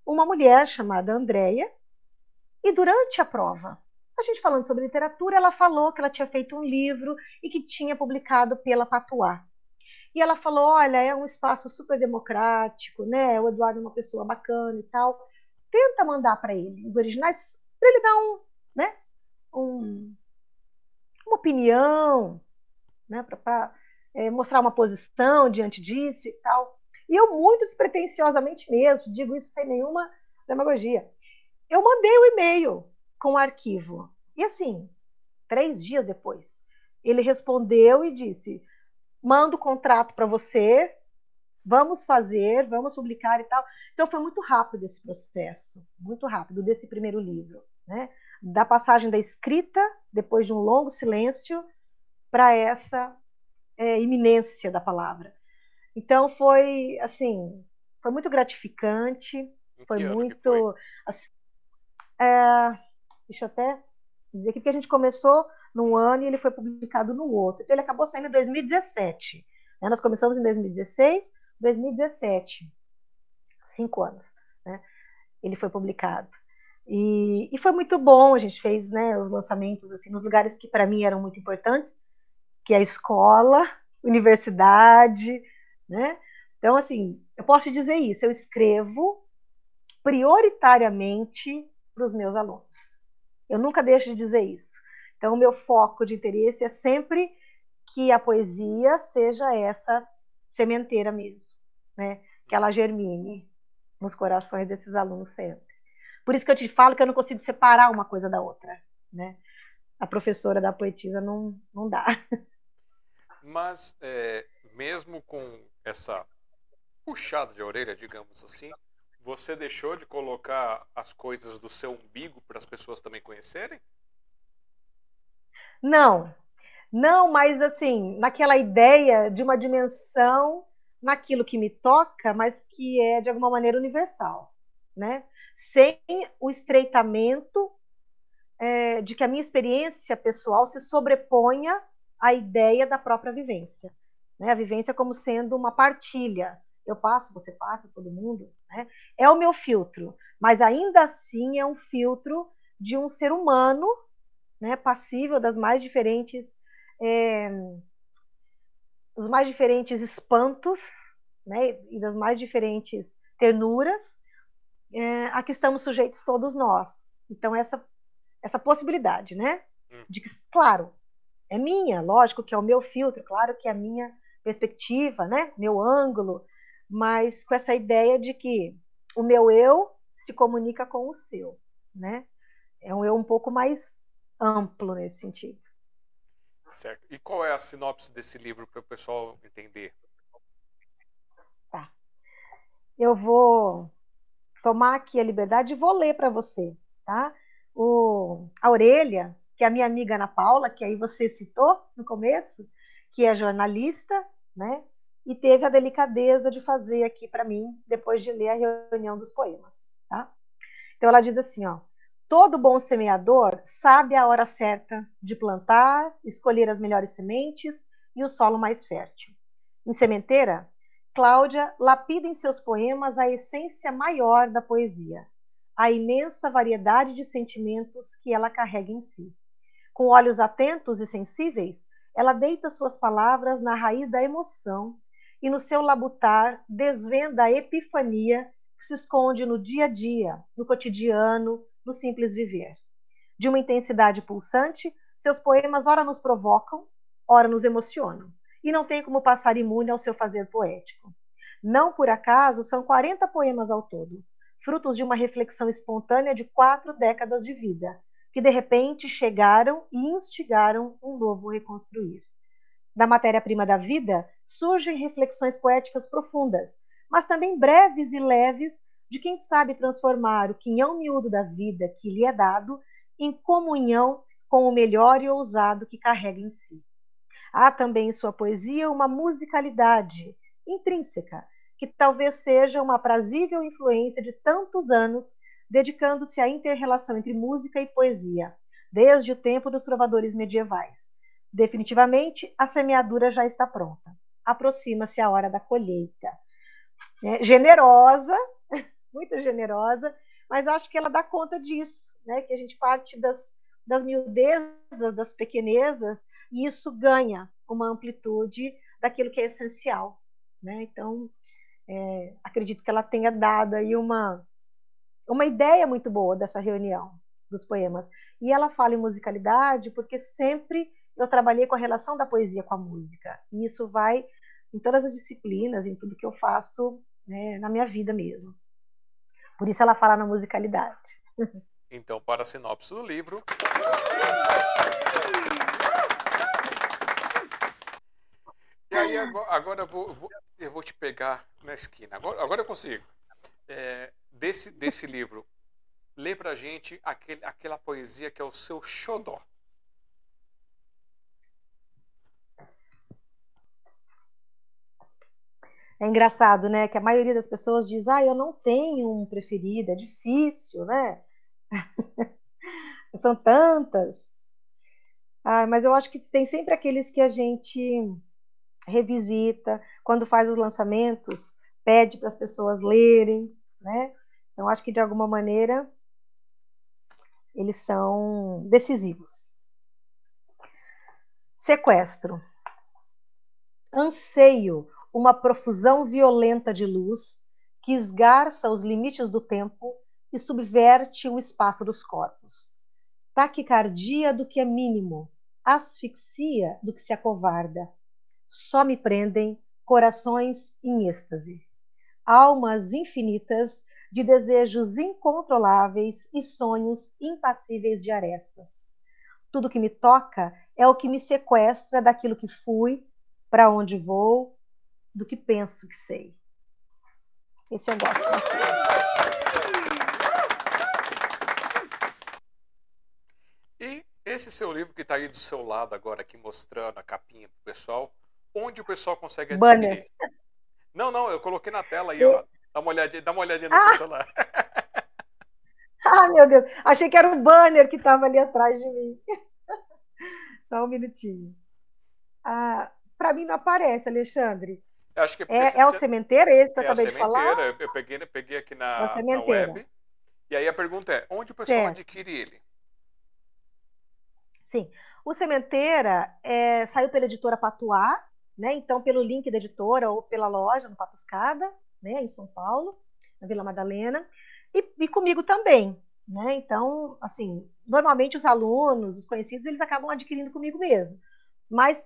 uma mulher chamada Andréia. E durante a prova, a gente falando sobre literatura, ela falou que ela tinha feito um livro e que tinha publicado pela Patuá. E ela falou: olha, é um espaço super democrático, né? O Eduardo é uma pessoa bacana e tal. Tenta mandar para ele os originais para ele dar um, né? Um, uma opinião, né? É, mostrar uma posição diante disso e tal. E eu, muito despretensiosamente mesmo, digo isso sem nenhuma demagogia, eu mandei o um e-mail com o arquivo. E assim, três dias depois, ele respondeu e disse: mando o contrato para você, vamos fazer, vamos publicar e tal. Então foi muito rápido esse processo, muito rápido desse primeiro livro, né? Da passagem da escrita, depois de um longo silêncio, para essa é, iminência da palavra. Então foi assim, foi muito gratificante, foi muito. Foi? Assim, é, deixa eu até dizer aqui, porque a gente começou num ano e ele foi publicado no outro. Então ele acabou saindo em 2017. Né? Nós começamos em 2016, 2017. Cinco anos. Né? Ele foi publicado. E, e, foi muito bom, a gente fez né, os lançamentos assim, nos lugares que para mim eram muito importantes, que é a escola, universidade, né? Então, assim, eu posso te dizer isso, eu escrevo prioritariamente para os meus alunos. Eu nunca deixo de dizer isso. Então, o meu foco de interesse é sempre que a poesia seja essa sementeira mesmo, né? Que ela germine nos corações desses alunos sempre. Por isso que eu te falo que eu não consigo separar uma coisa da outra, né? A professora da poetisa não, não dá. Mas, é, mesmo com essa puxada de orelha, digamos assim, você deixou de colocar as coisas do seu umbigo para as pessoas também conhecerem? Não, não, mas assim, naquela ideia de uma dimensão naquilo que me toca, mas que é de alguma maneira universal. né? Sem o estreitamento é, de que a minha experiência pessoal se sobreponha à ideia da própria vivência. Né? A vivência como sendo uma partilha. Eu passo, você passa, todo mundo. Né? É o meu filtro, mas ainda assim é um filtro de um ser humano né, passível das mais diferentes é, dos mais diferentes espantos né, e das mais diferentes ternuras é, a que estamos sujeitos todos nós. Então essa essa possibilidade, né, hum. de que claro é minha, lógico que é o meu filtro, claro que é a minha perspectiva, né, meu ângulo, mas com essa ideia de que o meu eu se comunica com o seu, né? É um eu um pouco mais amplo nesse sentido. Certo. E qual é a sinopse desse livro para o pessoal entender? Tá. Eu vou tomar aqui a liberdade e vou ler para você, tá? O, a Orelha, que a minha amiga Ana Paula, que aí você citou no começo, que é jornalista, né? E teve a delicadeza de fazer aqui para mim, depois de ler a reunião dos poemas, tá? Então ela diz assim, ó: Todo bom semeador sabe a hora certa de plantar, escolher as melhores sementes e o solo mais fértil. Em Sementeira, Cláudia lapida em seus poemas a essência maior da poesia, a imensa variedade de sentimentos que ela carrega em si. Com olhos atentos e sensíveis, ela deita suas palavras na raiz da emoção e no seu labutar desvenda a epifania que se esconde no dia a dia, no cotidiano, no simples viver. De uma intensidade pulsante, seus poemas ora nos provocam, ora nos emocionam, e não tem como passar imune ao seu fazer poético. Não por acaso são 40 poemas ao todo, frutos de uma reflexão espontânea de quatro décadas de vida, que de repente chegaram e instigaram um novo reconstruir. Da matéria-prima da vida surgem reflexões poéticas profundas, mas também breves e leves de quem sabe transformar o quinhão miúdo da vida que lhe é dado em comunhão com o melhor e ousado que carrega em si. Há também em sua poesia uma musicalidade intrínseca, que talvez seja uma aprazível influência de tantos anos dedicando-se à interrelação entre música e poesia, desde o tempo dos trovadores medievais. Definitivamente, a semeadura já está pronta. Aproxima-se a hora da colheita. É, generosa, muito generosa, mas acho que ela dá conta disso, né? Que a gente parte das, das miudezas, das pequenezas, e isso ganha uma amplitude daquilo que é essencial, né? Então, é, acredito que ela tenha dado aí uma uma ideia muito boa dessa reunião dos poemas. E ela fala em musicalidade porque sempre eu trabalhei com a relação da poesia com a música. E isso vai em todas as disciplinas, em tudo que eu faço né, na minha vida mesmo. Por isso ela fala na musicalidade. Então, para a sinopse do livro. E aí, agora, eu, vou, vou, eu vou te pegar na esquina. Agora, agora eu consigo. É, desse, desse livro, lê pra gente aquele, aquela poesia que é o seu xodó. É engraçado, né? Que a maioria das pessoas diz: ah, eu não tenho um preferido, é difícil, né? São tantas. Ah, mas eu acho que tem sempre aqueles que a gente revisita, quando faz os lançamentos, pede para as pessoas lerem, né? Então, acho que de alguma maneira eles são decisivos. Sequestro. Anseio uma profusão violenta de luz que esgarça os limites do tempo e subverte o espaço dos corpos. Taquicardia do que é mínimo, asfixia do que se acovarda. Só me prendem corações em êxtase, almas infinitas de desejos incontroláveis e sonhos impassíveis de arestas. Tudo que me toca é o que me sequestra daquilo que fui, para onde vou, do que penso que sei. Esse eu gosto. E esse seu livro que está aí do seu lado agora, aqui mostrando a capinha para o pessoal, onde o pessoal consegue adquirir? Banner. Não, não, eu coloquei na tela aí, ó. Dá uma olhadinha, dá uma olhadinha no ah! seu celular. ah, meu Deus, achei que era o banner que estava ali atrás de mim. Só um minutinho. Ah, Para mim não aparece, Alexandre. Acho que é, é, é o sementeiro, é esse que eu é acabei de falar? Eu peguei, peguei aqui na, é na web. E aí a pergunta é, onde o pessoal certo. adquire ele? Sim. O Sementeira é, saiu pela editora Patuá, né? Então, pelo link da editora ou pela loja no Patuscada, né? Em São Paulo, na Vila Madalena. E, e comigo também, né? Então, assim, normalmente os alunos, os conhecidos, eles acabam adquirindo comigo mesmo. Mas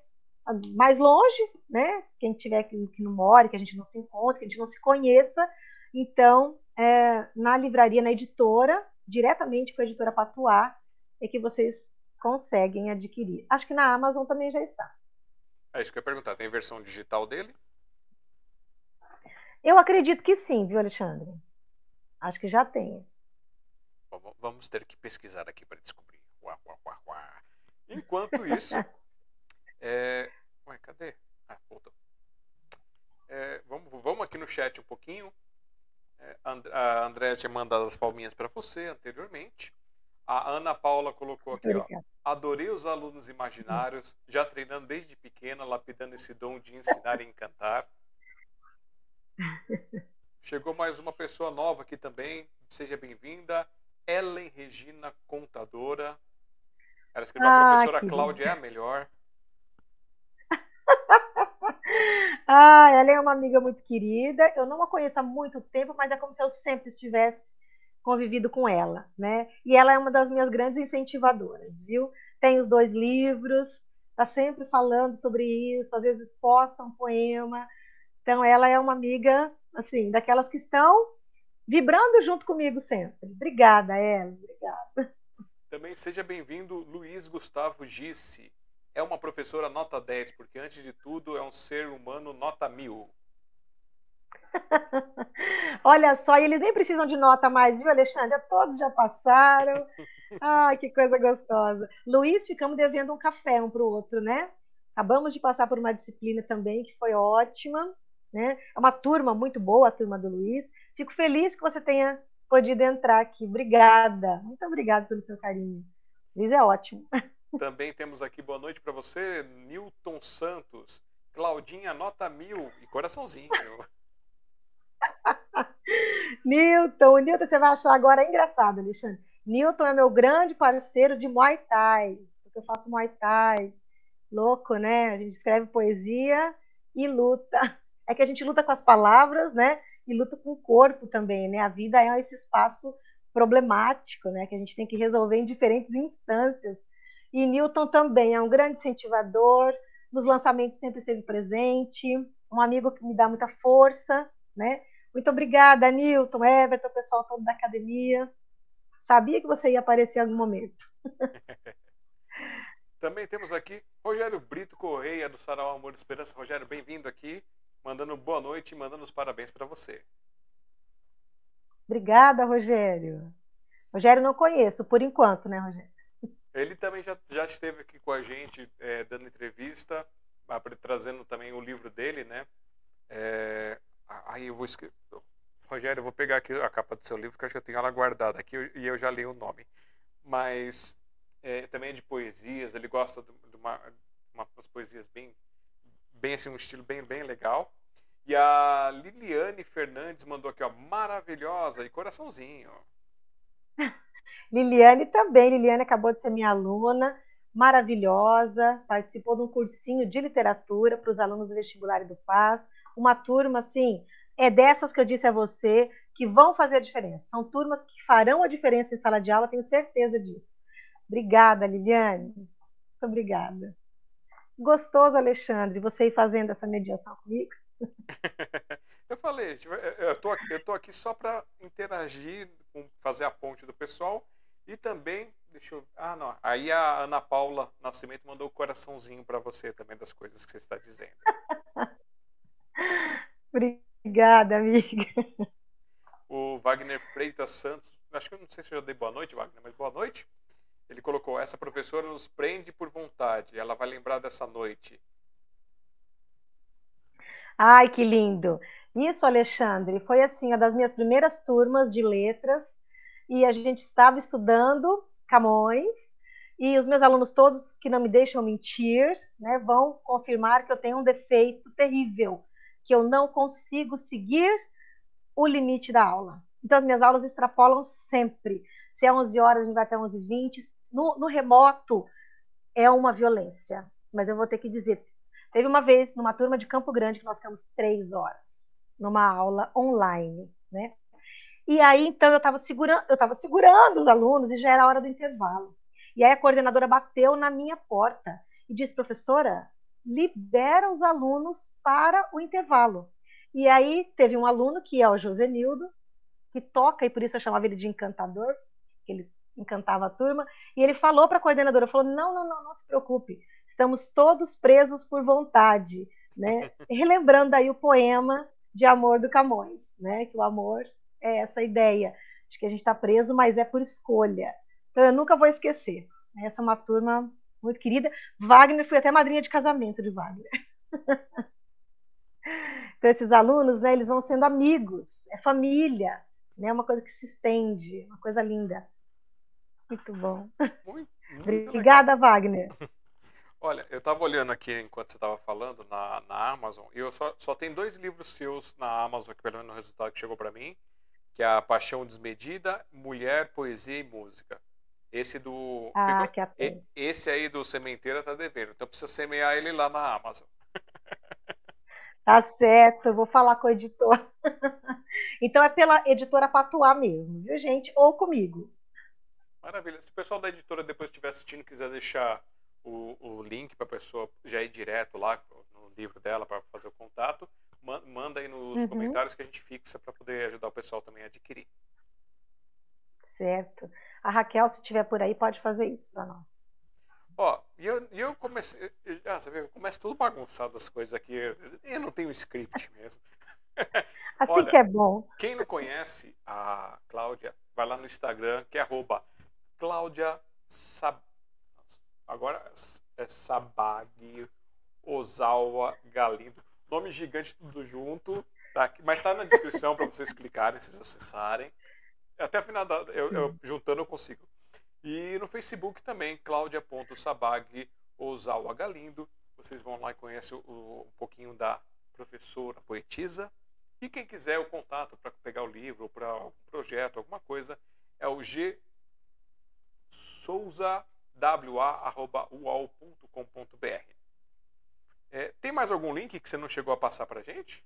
mais longe, né? Quem tiver que, que não more, que a gente não se encontre, que a gente não se conheça, então é, na livraria, na editora, diretamente com a editora Patuá, é que vocês conseguem adquirir. Acho que na Amazon também já está. É isso que eu ia perguntar. Tem versão digital dele? Eu acredito que sim, viu, Alexandre? Acho que já tem. Vamos ter que pesquisar aqui para descobrir. Uá, uá, uá, Enquanto isso, é... Ué, cadê? Ah, voltou. É, vamos, vamos aqui no chat um pouquinho. É, a Andréa tinha mandado as palminhas para você anteriormente. A Ana Paula colocou aqui, ó. Adorei os alunos imaginários, já treinando desde pequena, lapidando esse dom de ensinar e encantar. Chegou mais uma pessoa nova aqui também. Seja bem-vinda. Ellen Regina Contadora. Ela escreveu ah, a professora Cláudia é a melhor. ah, ela é uma amiga muito querida. Eu não a conheço há muito tempo, mas é como se eu sempre estivesse convivido com ela, né? E ela é uma das minhas grandes incentivadoras, viu? Tem os dois livros, tá sempre falando sobre isso, às vezes posta um poema. Então ela é uma amiga, assim, daquelas que estão vibrando junto comigo sempre. Obrigada, ela. Obrigada. Também seja bem-vindo, Luiz Gustavo Gisse é uma professora nota 10, porque antes de tudo é um ser humano nota mil. Olha só, e eles nem precisam de nota mais, viu, Alexandre? Todos já passaram. Ai, que coisa gostosa. Luiz, ficamos devendo um café um para o outro, né? Acabamos de passar por uma disciplina também que foi ótima, né? É uma turma muito boa, a turma do Luiz. Fico feliz que você tenha podido entrar aqui. Obrigada. Muito obrigada pelo seu carinho. Luiz é ótimo. Também temos aqui boa noite para você, Newton Santos. Claudinha, nota mil e coraçãozinho. Newton, o Newton você vai achar agora engraçado, Alexandre. Newton é meu grande parceiro de Muay Thai, porque eu faço Muay Thai. Louco, né? A gente escreve poesia e luta. É que a gente luta com as palavras, né? E luta com o corpo também, né? A vida é esse espaço problemático, né? Que a gente tem que resolver em diferentes instâncias. E Newton também é um grande incentivador, nos lançamentos sempre esteve presente, um amigo que me dá muita força, né? Muito obrigada, Newton, Everton, pessoal todo da academia. Sabia que você ia aparecer em algum momento. Também temos aqui Rogério Brito Correia, do Sarau Amor e Esperança. Rogério, bem-vindo aqui, mandando boa noite e mandando os parabéns para você. Obrigada, Rogério. Rogério não conheço, por enquanto, né, Rogério? Ele também já, já esteve aqui com a gente é, dando entrevista, trazendo também o livro dele, né? É, aí eu vou escrever. Rogério, eu vou pegar aqui a capa do seu livro, que acho que eu tenho ela guardada aqui e eu já li o nome. Mas é, também é de poesias, ele gosta de, uma, uma, umas poesias bem, bem assim, um estilo bem, bem legal. E a Liliane Fernandes mandou aqui, ó, maravilhosa e coraçãozinho. Liliane também. Liliane acabou de ser minha aluna, maravilhosa, participou de um cursinho de literatura para os alunos do vestibular do Paz. Uma turma, assim, é dessas que eu disse a você, que vão fazer a diferença. São turmas que farão a diferença em sala de aula, tenho certeza disso. Obrigada, Liliane. Muito obrigada. Gostoso, Alexandre, você ir fazendo essa mediação comigo. eu falei, eu aqui, eu tô aqui só para interagir, fazer a ponte do pessoal e também, deixa eu. Ah, não. Aí a Ana Paula Nascimento mandou o um coraçãozinho para você também das coisas que você está dizendo. Obrigada, amiga. O Wagner Freitas Santos, acho que eu não sei se eu já dei boa noite, Wagner, mas boa noite. Ele colocou: essa professora nos prende por vontade, ela vai lembrar dessa noite. Ai, que lindo! Isso, Alexandre, foi assim, uma das minhas primeiras turmas de letras e a gente estava estudando Camões, e os meus alunos todos que não me deixam mentir, né, vão confirmar que eu tenho um defeito terrível, que eu não consigo seguir o limite da aula. Então, as minhas aulas extrapolam sempre. Se é 11 horas, a gente vai até 11 h 20 no, no remoto, é uma violência. Mas eu vou ter que dizer, teve uma vez, numa turma de Campo Grande, que nós ficamos três horas, numa aula online, né? E aí, então, eu estava segurando, eu segurando os alunos e já era a hora do intervalo. E aí a coordenadora bateu na minha porta e disse, professora, libera os alunos para o intervalo. E aí teve um aluno, que é o Josenildo, que toca, e por isso eu chamava ele de encantador, que ele encantava a turma, e ele falou para a coordenadora, falou, não, não, não, não se preocupe, estamos todos presos por vontade, né? Relembrando aí o poema de amor do Camões, né? Que o amor é essa ideia de que a gente está preso, mas é por escolha. Então eu nunca vou esquecer. Essa é uma turma muito querida. Wagner, fui até madrinha de casamento de Wagner. então esses alunos, né, eles vão sendo amigos, é família, né? Uma coisa que se estende, uma coisa linda. Muito bom. Muito, muito Obrigada, legal. Wagner. Olha, eu estava olhando aqui enquanto você estava falando na, na Amazon, e eu só, só tem dois livros seus na Amazon, que pelo menos no resultado que chegou para mim, que é A Paixão Desmedida, Mulher, Poesia e Música. Esse do. Ah, que esse aí do Sementeira tá devendo. Então precisa semear ele lá na Amazon. Tá certo, vou falar com o editor. então é pela editora Patuá mesmo, viu, gente? Ou comigo. Maravilha. Se o pessoal da editora depois estiver assistindo quiser deixar o, o link para a pessoa já ir direto lá no livro dela para fazer o contato, manda aí nos uhum. comentários que a gente fixa para poder ajudar o pessoal também a adquirir. Certo. A Raquel, se estiver por aí, pode fazer isso para nós. Ó, e eu, eu comecei. Ah, você vê, eu começo tudo bagunçado as coisas aqui. Eu não tenho um script mesmo. Assim Olha, que é bom. Quem não conhece a Cláudia, vai lá no Instagram, que é arroba Cláudia Sab... Agora é Sabag Ozawa Galindo. Nome gigante tudo junto. Tá aqui, mas está na descrição para vocês clicarem, vocês acessarem. Até o final, da, eu, eu, juntando eu consigo. E no Facebook também, Cláudia.sabag Ozawa Galindo. Vocês vão lá e conhecem o, um pouquinho da professora poetisa. E quem quiser o contato para pegar o livro, para algum projeto, alguma coisa, é o G souzawa.ual.com.br. É, tem mais algum link que você não chegou a passar para gente?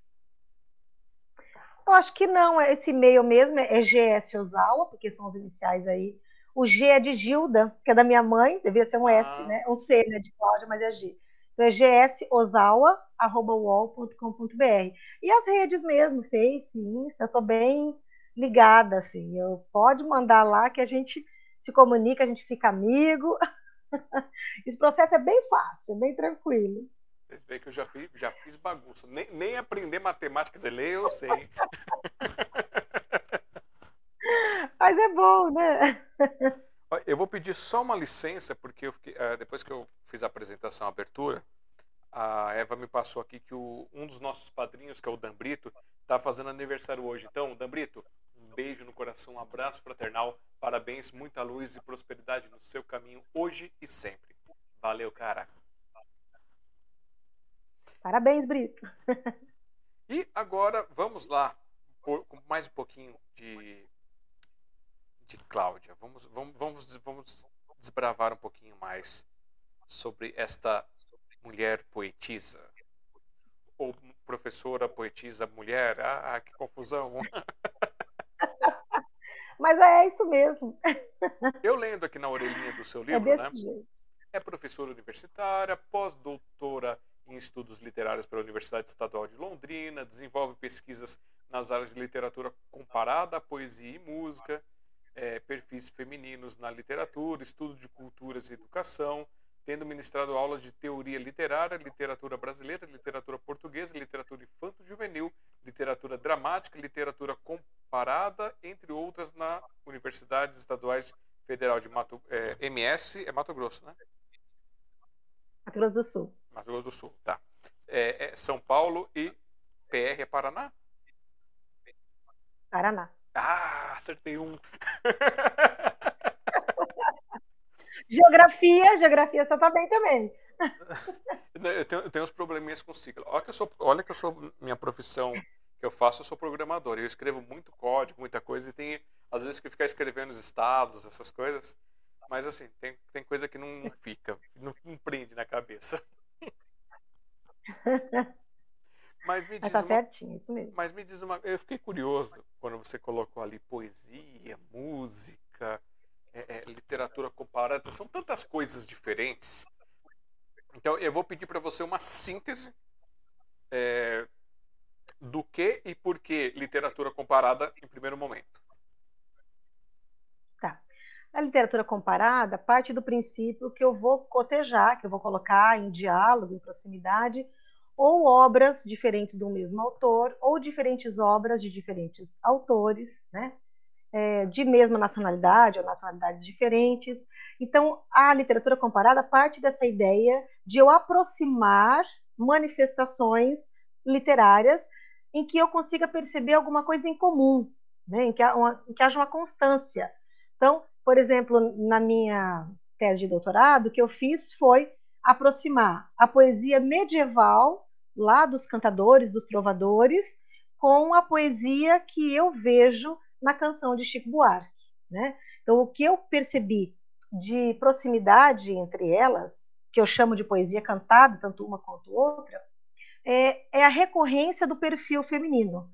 Eu acho que não. É esse e-mail mesmo é GS Ozawa, porque são os iniciais aí. O G é de Gilda, que é da minha mãe, devia ser um ah. S, né? Um C, né? De Cláudia, mas é G. Então é gsozawa.uol.com.br. E as redes mesmo, Face, Insta, sou bem ligada, assim. Eu, pode mandar lá que a gente se comunica, a gente fica amigo. Esse processo é bem fácil, bem tranquilo. Vocês veem que eu já fiz, já fiz bagunça. Nem, nem aprender matemática, dizer, ler eu sei. Mas é bom, né? Eu vou pedir só uma licença, porque fiquei, uh, depois que eu fiz a apresentação, a abertura, a Eva me passou aqui que o, um dos nossos padrinhos, que é o Dan Brito, está fazendo aniversário hoje. Então, Dan Brito, beijo no coração, um abraço fraternal, parabéns, muita luz e prosperidade no seu caminho hoje e sempre. Valeu, cara. Parabéns, Brito. e agora vamos lá, por, com mais um pouquinho de, de Cláudia. Vamos, vamos, vamos, vamos desbravar um pouquinho mais sobre esta mulher poetisa. Ou professora poetisa mulher. Ah, que confusão. Mas é isso mesmo. Eu lendo aqui na orelhinha do seu é livro, é né? Jeito. É professora universitária, pós-doutora em estudos literários pela Universidade Estadual de Londrina, desenvolve pesquisas nas áreas de literatura comparada, poesia e música, é, perfis femininos na literatura, estudo de culturas e educação, tendo ministrado aulas de teoria literária, literatura brasileira, literatura portuguesa, literatura infanto-juvenil, literatura dramática, literatura comparada, entre outras, na Universidades Estaduais Federal de Mato, é, MS, é Mato Grosso, né? Mato Grosso do Sul. Mato Grosso do Sul, tá. É, é São Paulo e PR é Paraná? Paraná. Ah, Acertei um. Geografia, geografia você tá bem também. Eu tenho, eu tenho uns probleminhas com sigla. Olha que eu sou, olha que eu sou minha profissão que eu faço, eu sou programador. Eu escrevo muito código, muita coisa e tem às vezes que ficar escrevendo os estados, essas coisas. Mas assim, tem, tem coisa que não fica, não, não prende na cabeça. Mas me diz mas tá uma, certinho, isso mesmo. Mas me diz uma, eu fiquei curioso quando você colocou ali poesia, música, é, é, literatura comparada, são tantas coisas diferentes. Então eu vou pedir para você uma síntese é, do que e por que literatura comparada em primeiro momento. Tá. A literatura comparada parte do princípio que eu vou cotejar, que eu vou colocar em diálogo, em proximidade, ou obras diferentes do mesmo autor, ou diferentes obras de diferentes autores, né? É, de mesma nacionalidade ou nacionalidades diferentes. Então, a literatura comparada parte dessa ideia de eu aproximar manifestações literárias em que eu consiga perceber alguma coisa em comum, né? em, que uma, em que haja uma constância. Então, por exemplo, na minha tese de doutorado, o que eu fiz foi aproximar a poesia medieval lá dos cantadores, dos trovadores, com a poesia que eu vejo na canção de Chico Buarque. Né? Então, o que eu percebi de proximidade entre elas, que eu chamo de poesia cantada, tanto uma quanto outra, é, é a recorrência do perfil feminino,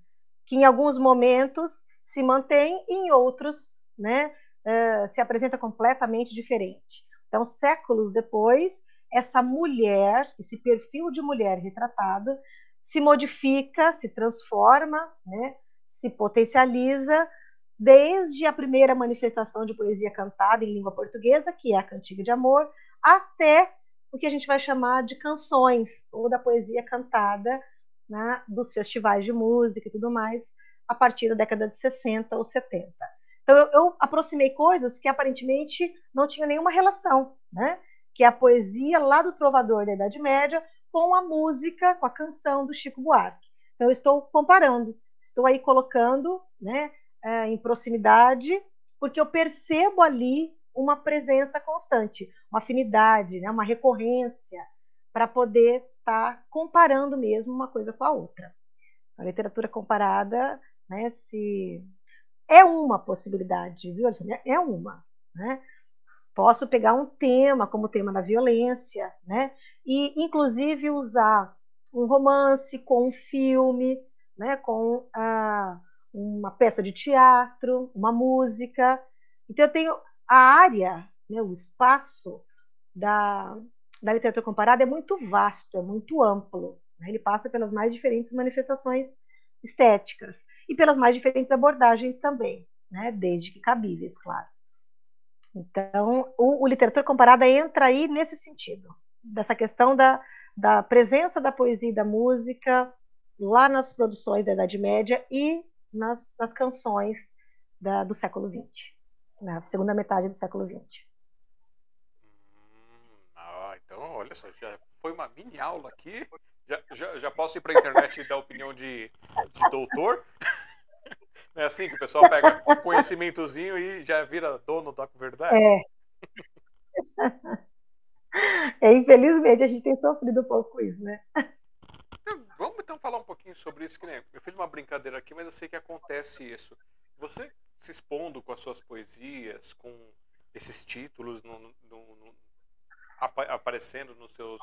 que em alguns momentos se mantém, em outros né, uh, se apresenta completamente diferente. Então, séculos depois, essa mulher, esse perfil de mulher retratado, se modifica, se transforma, né, se potencializa, desde a primeira manifestação de poesia cantada em língua portuguesa, que é a Cantiga de Amor, até o que a gente vai chamar de canções, ou da poesia cantada né, dos festivais de música e tudo mais, a partir da década de 60 ou 70. Então, eu, eu aproximei coisas que aparentemente não tinham nenhuma relação, né? que é a poesia lá do trovador da Idade Média com a música, com a canção do Chico Buarque. Então, eu estou comparando, estou aí colocando né, é, em proximidade, porque eu percebo ali uma presença constante, uma afinidade, né, uma recorrência, para poder estar tá comparando mesmo uma coisa com a outra. A literatura comparada né, se é uma possibilidade, viu, É uma. Né? Posso pegar um tema, como o tema da violência, né? E, inclusive, usar um romance com um filme, né? com ah, uma peça de teatro, uma música. Então, eu tenho a área, né, o espaço da, da literatura comparada é muito vasto, é muito amplo. Né? Ele passa pelas mais diferentes manifestações estéticas e pelas mais diferentes abordagens também, né? desde que cabíveis, claro. Então, o, o, literatura comparada entra aí nesse sentido, dessa questão da, da presença da poesia e da música lá nas produções da Idade Média e nas, nas canções da, do século XX, na segunda metade do século XX. Hum, ah, então, olha só, já foi uma mini aula aqui. Já, já, já posso ir para a internet e dar opinião de, de doutor? É assim que o pessoal pega um conhecimentozinho e já vira dono da verdade? É. é. Infelizmente, a gente tem sofrido um pouco com isso, né? Vamos então falar um pouquinho sobre isso, que nem eu fiz uma brincadeira aqui, mas eu sei que acontece isso. Você se expondo com as suas poesias, com esses títulos no, no, no, aparecendo nos seus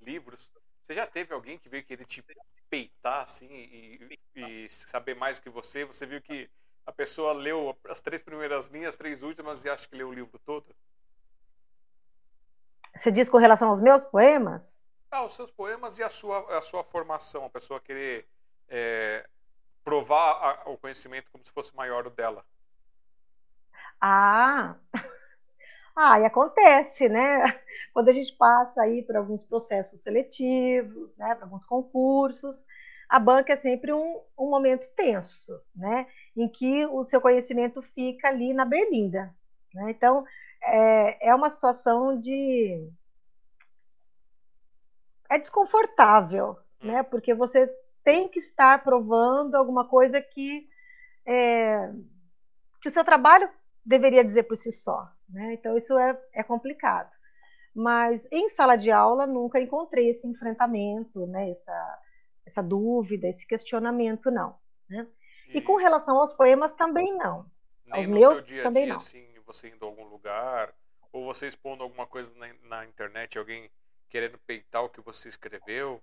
livros, você já teve alguém que veio querer te peitar assim e, e, saber mais que você? Você viu que a pessoa leu as três primeiras linhas, as três últimas e acha que leu o livro todo? Você diz com relação aos meus poemas? Ah, os seus poemas e a sua, a sua formação, a pessoa querer é, provar a, o conhecimento como se fosse maior o dela. Ah, ah, e acontece, né? Quando a gente passa aí por alguns processos seletivos, né, para alguns concursos, a banca é sempre um, um momento tenso, né? Em que o seu conhecimento fica ali na berlinda. Né? Então, é, é uma situação de. É desconfortável, né? Porque você tem que estar provando alguma coisa que. É, que o seu trabalho deveria dizer por si só. Né? Então, isso é, é complicado. Mas em sala de aula nunca encontrei esse enfrentamento, né? essa, essa dúvida, esse questionamento, não. Né? E, e com relação aos poemas, também não. Nem aos no meus, seu dia a também dia, não. assim, você indo a algum lugar, ou você expondo alguma coisa na, na internet, alguém querendo peitar o que você escreveu?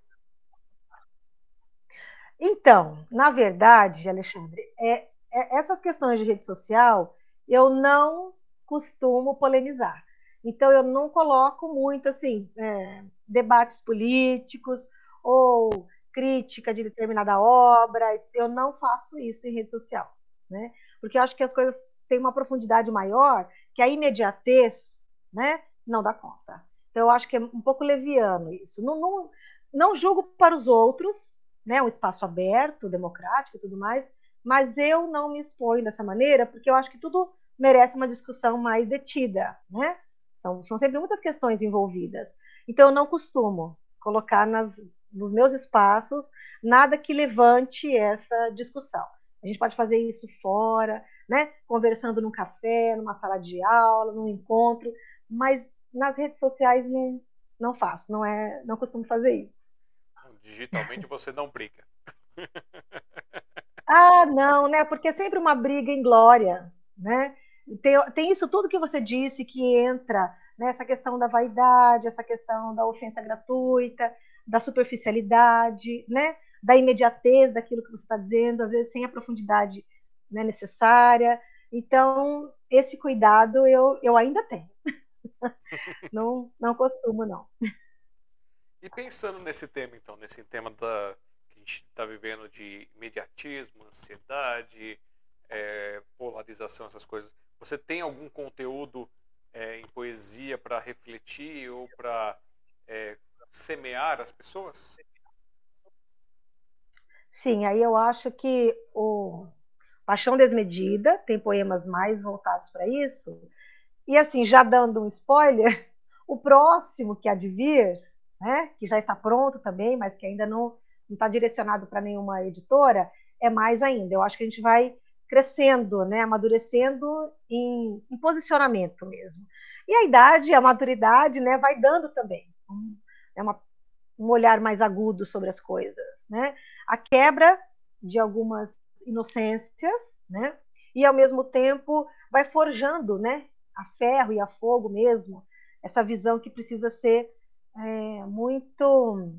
Então, na verdade, Alexandre, é, é, essas questões de rede social eu não costumo polemizar. Então, eu não coloco muito assim é, debates políticos ou crítica de determinada obra. Eu não faço isso em rede social, né? Porque eu acho que as coisas têm uma profundidade maior que a imediatez, né, não dá conta. Então, eu acho que é um pouco leviano isso. Não, não, não julgo para os outros, né, um espaço aberto, democrático e tudo mais, mas eu não me exponho dessa maneira, porque eu acho que tudo merece uma discussão mais detida, né? Então, são sempre muitas questões envolvidas. Então, eu não costumo colocar nas, nos meus espaços nada que levante essa discussão. A gente pode fazer isso fora, né? Conversando num café, numa sala de aula, num encontro, mas nas redes sociais não, não faço, não é, não costumo fazer isso. Digitalmente você não briga. ah, não, né? Porque é sempre uma briga em glória, né? Tem, tem isso tudo que você disse que entra nessa né? questão da vaidade, essa questão da ofensa gratuita, da superficialidade, né? Da imediatez daquilo que você está dizendo, às vezes sem a profundidade né, necessária. Então, esse cuidado eu, eu ainda tenho. não, não costumo, não. E pensando nesse tema, então, nesse tema da, que a gente está vivendo de imediatismo, ansiedade, é, polarização, essas coisas, você tem algum conteúdo é, em poesia para refletir ou para é, semear as pessoas? Sim, aí eu acho que o Paixão Desmedida tem poemas mais voltados para isso. E assim, já dando um spoiler, o próximo que há de vir né, que já está pronto também, mas que ainda não está direcionado para nenhuma editora, é mais ainda. Eu acho que a gente vai crescendo, né, amadurecendo em, em posicionamento mesmo. E a idade, a maturidade, né, vai dando também um, é uma, um olhar mais agudo sobre as coisas, né? A quebra de algumas inocências, né? E ao mesmo tempo vai forjando, né, a ferro e a fogo mesmo, essa visão que precisa ser é, muito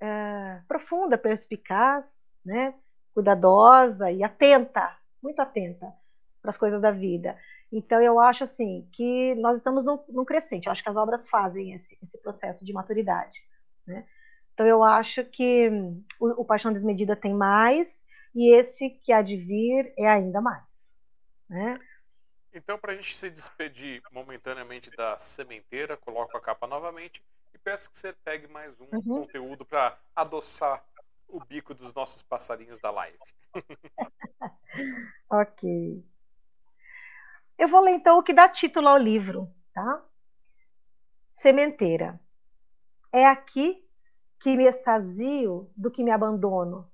é, profunda, perspicaz, né? Cuidadosa e atenta, muito atenta para as coisas da vida. Então, eu acho assim que nós estamos num, num crescente. Eu acho que as obras fazem esse, esse processo de maturidade. Né? Então, eu acho que o, o Paixão Desmedida tem mais e esse que há de vir é ainda mais. Né? Então, para a gente se despedir momentaneamente da sementeira, coloco a capa novamente e peço que você pegue mais um uhum. conteúdo para adoçar o bico dos nossos passarinhos da live. ok. Eu vou ler então o que dá título ao livro, tá? Sementeira. É aqui que me extasio do que me abandono,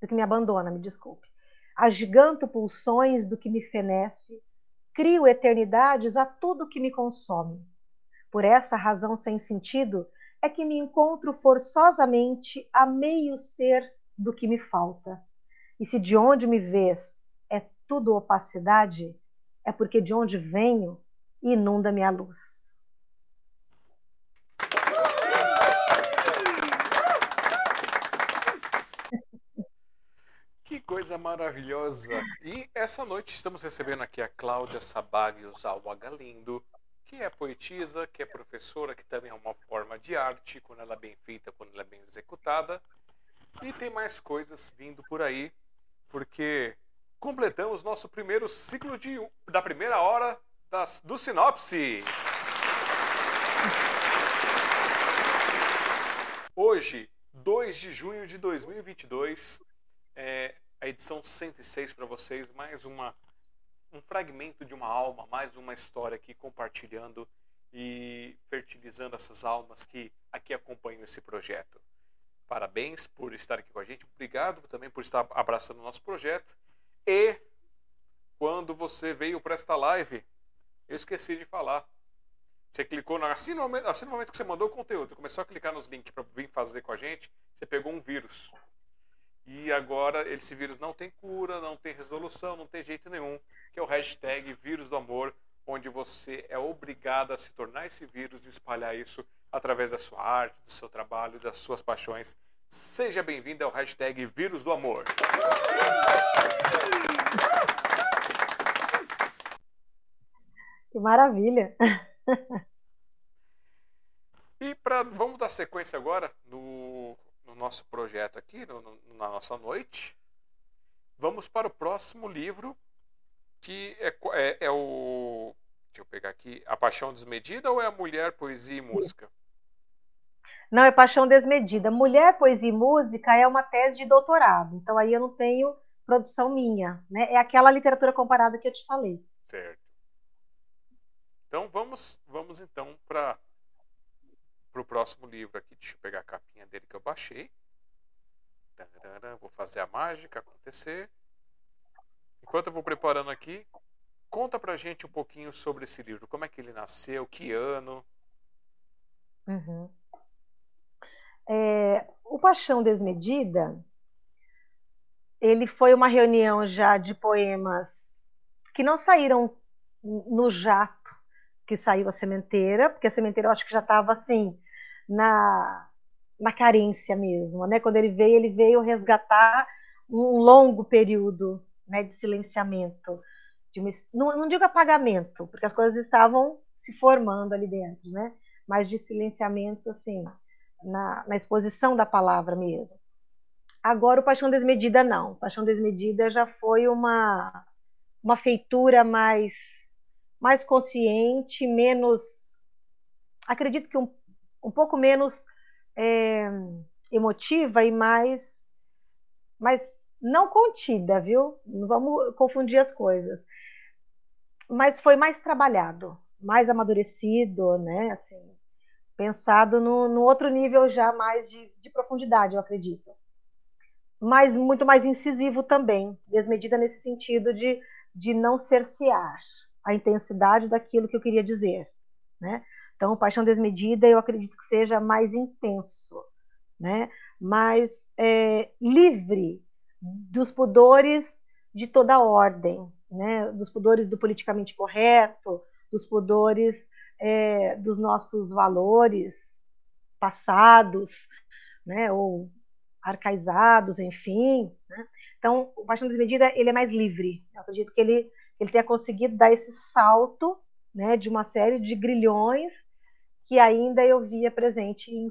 do que me abandona, me desculpe. Agiganto pulsões do que me fenece, crio eternidades a tudo que me consome. Por essa razão sem sentido é que me encontro forçosamente a meio ser do que me falta. E se de onde me vês é tudo opacidade, é porque de onde venho inunda-me a luz. Que coisa maravilhosa! E essa noite estamos recebendo aqui a Cláudia Sabagios Alba Galindo, que é poetisa, que é professora, que também é uma forma de arte, quando ela é bem feita, quando ela é bem executada. E tem mais coisas vindo por aí, porque completamos nosso primeiro ciclo de, da primeira hora das, do Sinopse. Hoje, 2 de junho de 2022, é, a edição 106 para vocês, mais uma um fragmento de uma alma, mais uma história aqui compartilhando e fertilizando essas almas que aqui acompanham esse projeto. Parabéns por estar aqui com a gente, obrigado também por estar abraçando o nosso projeto e quando você veio para esta live, eu esqueci de falar. Você clicou na. Assim no, momento, assim no momento que você mandou o conteúdo, começou a clicar nos links para vir fazer com a gente, você pegou um vírus. E agora esse vírus não tem cura, não tem resolução, não tem jeito nenhum, que é o hashtag vírus do amor, onde você é obrigado a se tornar esse vírus e espalhar isso através da sua arte, do seu trabalho, das suas paixões. Seja bem-vindo ao hashtag vírus do amor. Que maravilha! e para vamos dar sequência agora no, no nosso projeto aqui, no, no, na nossa noite. Vamos para o próximo livro, que é, é, é, o. Deixa eu pegar aqui. A Paixão Desmedida ou é a Mulher, Poesia e Música? Não, é Paixão Desmedida. Mulher, Poesia e Música é uma tese de doutorado. Então aí eu não tenho produção minha. Né? É aquela literatura comparada que eu te falei. Certo. Então vamos, vamos então para o próximo livro aqui. Deixa eu pegar a capinha dele que eu baixei. Vou fazer a mágica acontecer. Enquanto eu vou preparando aqui, conta pra gente um pouquinho sobre esse livro. Como é que ele nasceu? Que ano? Uhum. É, o Paixão Desmedida, ele foi uma reunião já de poemas que não saíram no jato que saiu a sementeira, porque a sementeira eu acho que já estava assim na, na carência mesmo, né? Quando ele veio, ele veio resgatar um longo período né, de silenciamento, de uma, não, não digo apagamento, porque as coisas estavam se formando ali dentro, né? Mas de silenciamento, assim, na, na exposição da palavra mesmo. Agora, o Paixão Desmedida, não. Paixão Desmedida já foi uma, uma feitura mais mais consciente, menos. Acredito que um, um pouco menos é, emotiva e mais, mais não contida, viu? Não vamos confundir as coisas. Mas foi mais trabalhado, mais amadurecido, né? Assim, pensado no, no outro nível já mais de, de profundidade, eu acredito. Mas muito mais incisivo também, desmedida nesse sentido de, de não cercear a intensidade daquilo que eu queria dizer, né? Então, paixão desmedida, eu acredito que seja mais intenso, né? Mais é, livre dos pudores de toda ordem, né? Dos pudores do politicamente correto, dos pudores é, dos nossos valores passados, né? Ou arcaizados, enfim. Né? Então, o paixão desmedida ele é mais livre. Eu acredito que ele ele tenha conseguido dar esse salto né, de uma série de grilhões que ainda eu via presente em,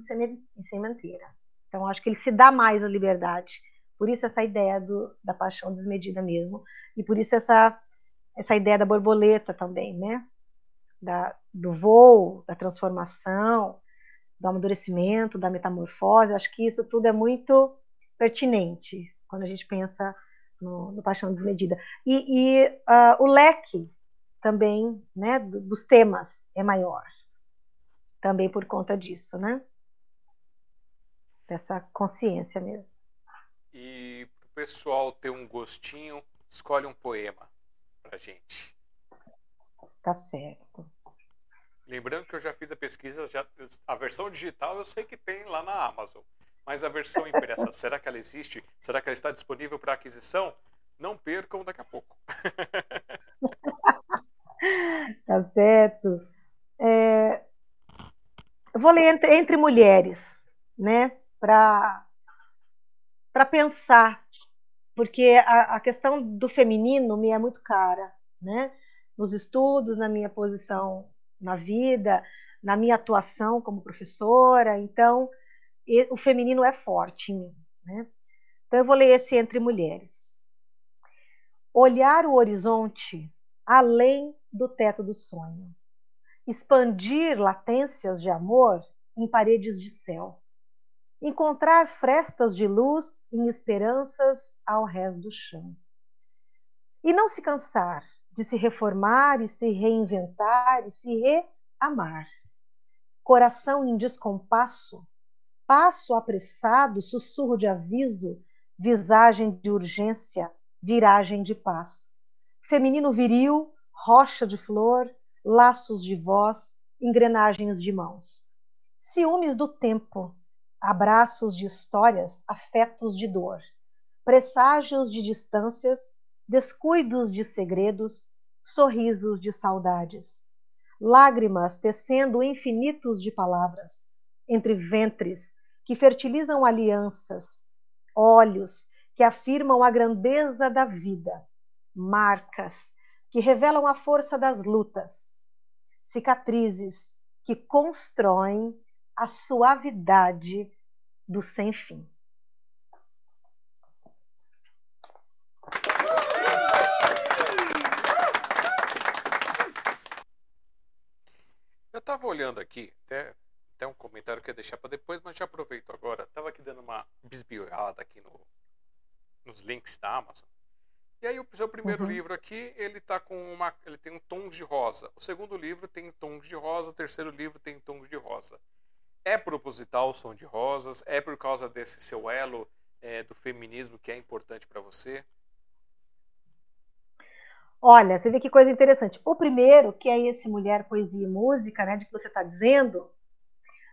sementeira. Então, acho que ele se dá mais a liberdade. Por isso, essa ideia do, da paixão desmedida mesmo. E por isso, essa, essa ideia da borboleta também, né? Da, do voo, da transformação, do amadurecimento, da metamorfose. Acho que isso tudo é muito pertinente quando a gente pensa no, no Paixão Desmedida. E, e uh, o leque também, né, dos temas é maior, também por conta disso, né? Dessa consciência mesmo. E para o pessoal ter um gostinho, escolhe um poema para gente. Tá certo. Lembrando que eu já fiz a pesquisa, já, a versão digital eu sei que tem lá na Amazon. Mas a versão impressa, será que ela existe? Será que ela está disponível para aquisição? Não percam daqui a pouco. tá certo. É... Eu vou ler entre, entre mulheres, né? Para pensar, porque a, a questão do feminino me é muito cara, né? Nos estudos, na minha posição na vida, na minha atuação como professora. Então, o feminino é forte em mim. Né? Então eu vou ler esse Entre Mulheres. Olhar o horizonte além do teto do sonho. Expandir latências de amor em paredes de céu. Encontrar frestas de luz em esperanças ao rés do chão. E não se cansar de se reformar e se reinventar e se reamar. Coração em descompasso passo apressado, sussurro de aviso, visagem de urgência, viragem de paz. feminino viril, rocha de flor, laços de voz, engrenagens de mãos. Ciúmes do tempo, abraços de histórias, afetos de dor, presságios de distâncias, descuidos de segredos, sorrisos de saudades, lágrimas tecendo infinitos de palavras, entre ventres que fertilizam alianças, olhos que afirmam a grandeza da vida, marcas que revelam a força das lutas, cicatrizes que constroem a suavidade do sem fim. Eu estava olhando aqui, até, até um comentário que eu ia deixar para depois, mas já aproveito agora. Estava aqui dando uma bisbilhada aqui no, nos links da Amazon. E aí o seu primeiro uhum. livro aqui, ele tá com uma, ele tem um tom de rosa. O segundo livro tem tons de rosa, o terceiro livro tem tons de rosa. É proposital o som de rosas? É por causa desse seu elo é, do feminismo que é importante para você? Olha, você vê que coisa interessante. O primeiro, que é esse Mulher, Poesia e Música, né, de que você está dizendo,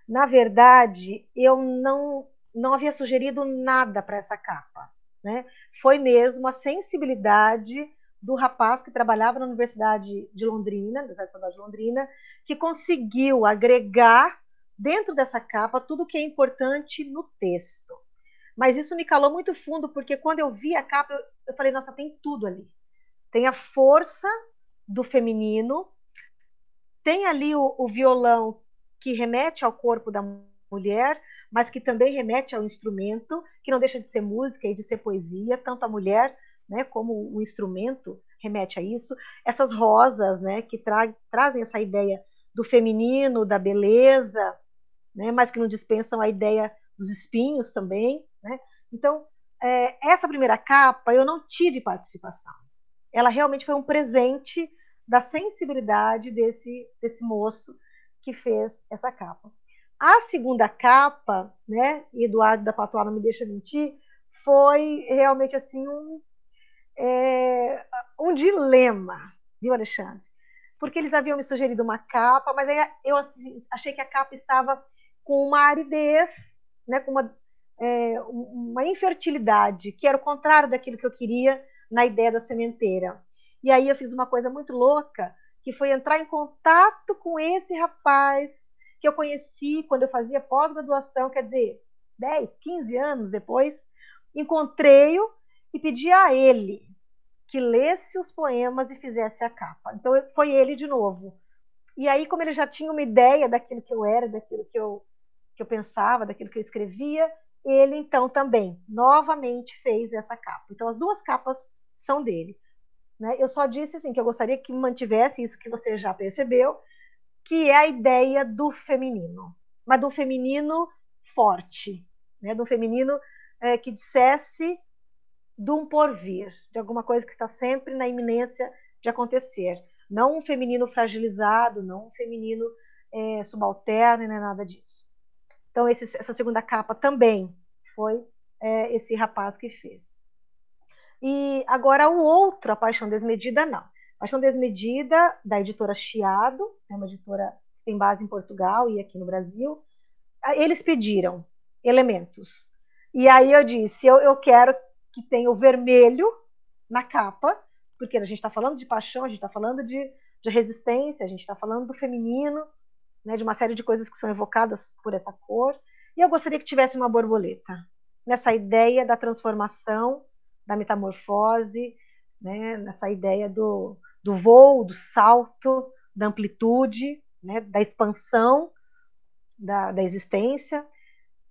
na verdade, eu não, não havia sugerido nada para essa capa né? Foi mesmo a sensibilidade do rapaz que trabalhava na Universidade de Londrina, Universidade de Londrina, que conseguiu agregar dentro dessa capa tudo que é importante no texto. Mas isso me calou muito fundo, porque quando eu vi a capa, eu, falei, nossa, tem tudo ali. Tem a força do feminino, tem ali o, o violão que remete ao corpo da mulher, mas que também remete ao instrumento, que não deixa de ser música e de ser poesia, tanto a mulher né, como o instrumento remete a isso. Essas rosas né, que tra trazem essa ideia do feminino, da beleza, né, mas que não dispensam a ideia dos espinhos também. Né? Então, é, essa primeira capa eu não tive participação. Ela realmente foi um presente da sensibilidade desse, desse moço que fez essa capa. A segunda capa, né, Eduardo da Patois não me deixa mentir, foi realmente assim um, é, um dilema, viu, Alexandre? Porque eles haviam me sugerido uma capa, mas aí eu assim, achei que a capa estava com uma aridez, né, com uma, é, uma infertilidade, que era o contrário daquilo que eu queria na ideia da sementeira. E aí eu fiz uma coisa muito louca, que foi entrar em contato com esse rapaz que eu conheci quando eu fazia pós-graduação, quer dizer, 10, 15 anos depois, encontrei-o e pedi a ele que lesse os poemas e fizesse a capa. Então foi ele de novo. E aí, como ele já tinha uma ideia daquilo que eu era, daquilo que eu, que eu pensava, daquilo que eu escrevia, ele então também novamente fez essa capa. Então as duas capas são dele. Né? Eu só disse assim que eu gostaria que mantivesse isso que você já percebeu, que é a ideia do feminino, mas do feminino forte, né? do feminino é, que dissesse de um porvir, de alguma coisa que está sempre na iminência de acontecer. Não um feminino fragilizado, não um feminino é, subalterno, nem nada disso. Então, esse, essa segunda capa também foi é, esse rapaz que fez. E agora o outro, A Paixão Desmedida, não. Paixão Desmedida, da editora Chiado, é uma editora que tem base em Portugal e aqui no Brasil. Eles pediram elementos. E aí eu disse: eu, eu quero que tenha o vermelho na capa, porque a gente está falando de paixão, a gente está falando de, de resistência, a gente está falando do feminino, né, de uma série de coisas que são evocadas por essa cor. E eu gostaria que tivesse uma borboleta, nessa ideia da transformação, da metamorfose, né, nessa ideia do, do voo, do salto, da amplitude, né, da expansão da, da existência.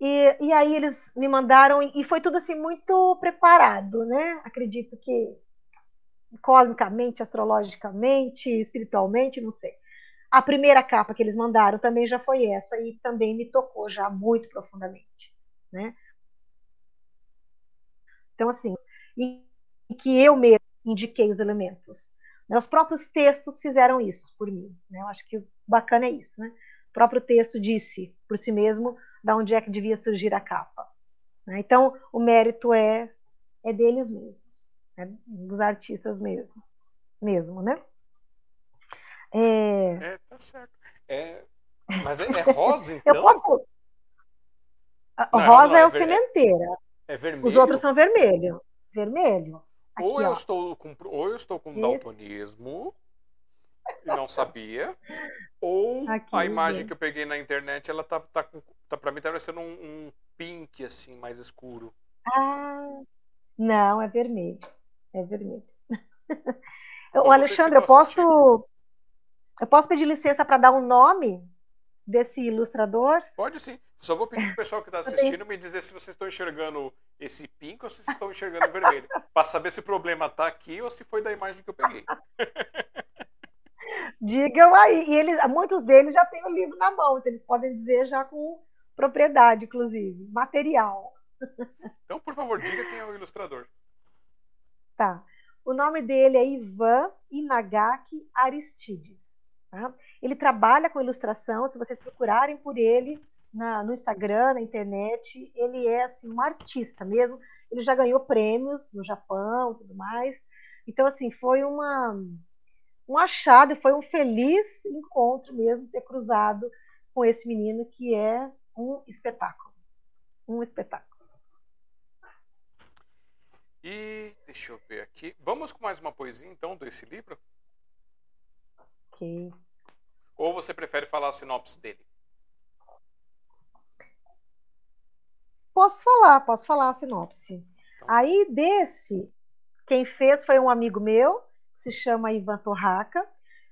E, e aí eles me mandaram, e foi tudo assim muito preparado, né? Acredito que cosmicamente, astrologicamente, espiritualmente, não sei. A primeira capa que eles mandaram também já foi essa e também me tocou já muito profundamente, né? Então assim, em que eu mesmo indiquei os elementos. Né? Os próprios textos fizeram isso por mim. Né? Eu acho que bacana é isso. Né? O próprio texto disse por si mesmo da onde é que devia surgir a capa. Né? Então, o mérito é, é deles mesmos, né? dos artistas mesmo. mesmo, né? É, é tá certo. É... Mas é, é rosa, então? Eu posso... Não, rosa é, é o ver... sementeira. É vermelho? Os outros são vermelho. Vermelho. Aqui, ou, eu estou com, ou eu estou com daltonismo e não sabia, ou Aqui, a imagem que eu peguei na internet, ela tá, tá, tá pra mim tá parecendo um, um pink, assim, mais escuro. Ah, não, é vermelho. É vermelho. o Alexandre, eu posso, eu posso pedir licença para dar um nome desse ilustrador? Pode sim. Só vou pedir pro pessoal que está assistindo me dizer se vocês estão enxergando esse pink ou se vocês estão enxergando vermelho. para saber se o problema está aqui ou se foi da imagem que eu peguei. Digam aí. E eles, muitos deles já têm o livro na mão, então eles podem dizer já com propriedade, inclusive, material. Então, por favor, diga quem é o ilustrador. Tá. O nome dele é Ivan Inagaki Aristides. Tá? Ele trabalha com ilustração. Se vocês procurarem por ele na, no Instagram, na internet, ele é assim um artista mesmo. Ele já ganhou prêmios no Japão, tudo mais. Então, assim, foi uma um achado foi um feliz encontro mesmo ter cruzado com esse menino que é um espetáculo. Um espetáculo. E deixa eu ver aqui. Vamos com mais uma poesia então desse livro? Ok. Ou você prefere falar a sinopse dele? Posso falar, posso falar a sinopse. Então. Aí desse, quem fez foi um amigo meu, se chama Ivan Torraca.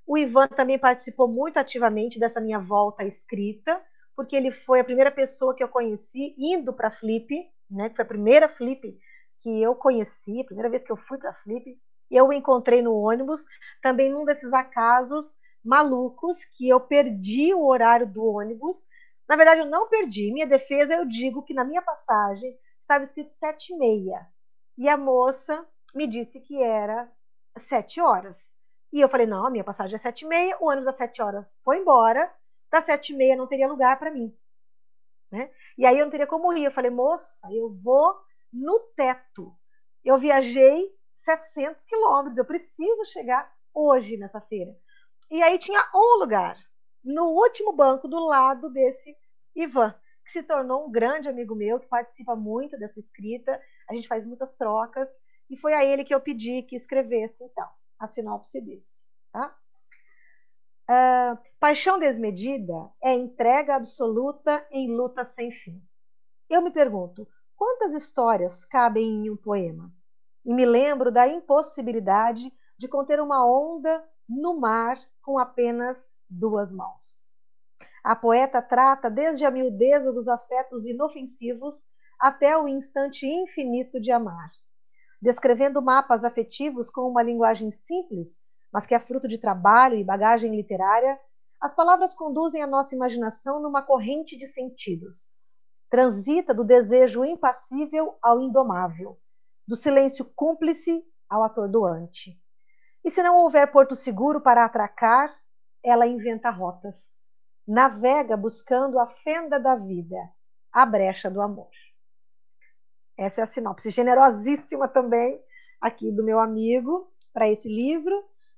O Ivan também participou muito ativamente dessa minha volta à escrita, porque ele foi a primeira pessoa que eu conheci indo para Flip, né? Que foi a primeira Flip que eu conheci, a primeira vez que eu fui para Flip. E eu o encontrei no ônibus, também num desses acasos malucos que eu perdi o horário do ônibus. Na verdade, eu não perdi. Minha defesa, eu digo que na minha passagem estava escrito sete e meia. E a moça me disse que era sete horas. E eu falei, não, a minha passagem é sete e meia, o ônibus às sete horas foi embora, das sete e meia não teria lugar para mim. Né? E aí eu não teria como ir. Eu falei, moça, eu vou no teto. Eu viajei 700 quilômetros, eu preciso chegar hoje nessa feira. E aí tinha um lugar, no último banco, do lado desse Ivan, que se tornou um grande amigo meu, que participa muito dessa escrita, a gente faz muitas trocas, e foi a ele que eu pedi que escrevesse, então, a sinopse desse. Tá? Uh, paixão desmedida é entrega absoluta em luta sem fim. Eu me pergunto, quantas histórias cabem em um poema? E me lembro da impossibilidade de conter uma onda no mar com apenas duas mãos. A poeta trata desde a miudeza dos afetos inofensivos até o instante infinito de amar descrevendo mapas afetivos com uma linguagem simples, mas que é fruto de trabalho e bagagem literária, as palavras conduzem a nossa imaginação numa corrente de sentidos. Transita do desejo impassível ao indomável, do silêncio cúmplice ao atordoante. E se não houver porto seguro para atracar, ela inventa rotas. Navega buscando a fenda da vida, a brecha do amor. Essa é a sinopse generosíssima também aqui do meu amigo para esse livro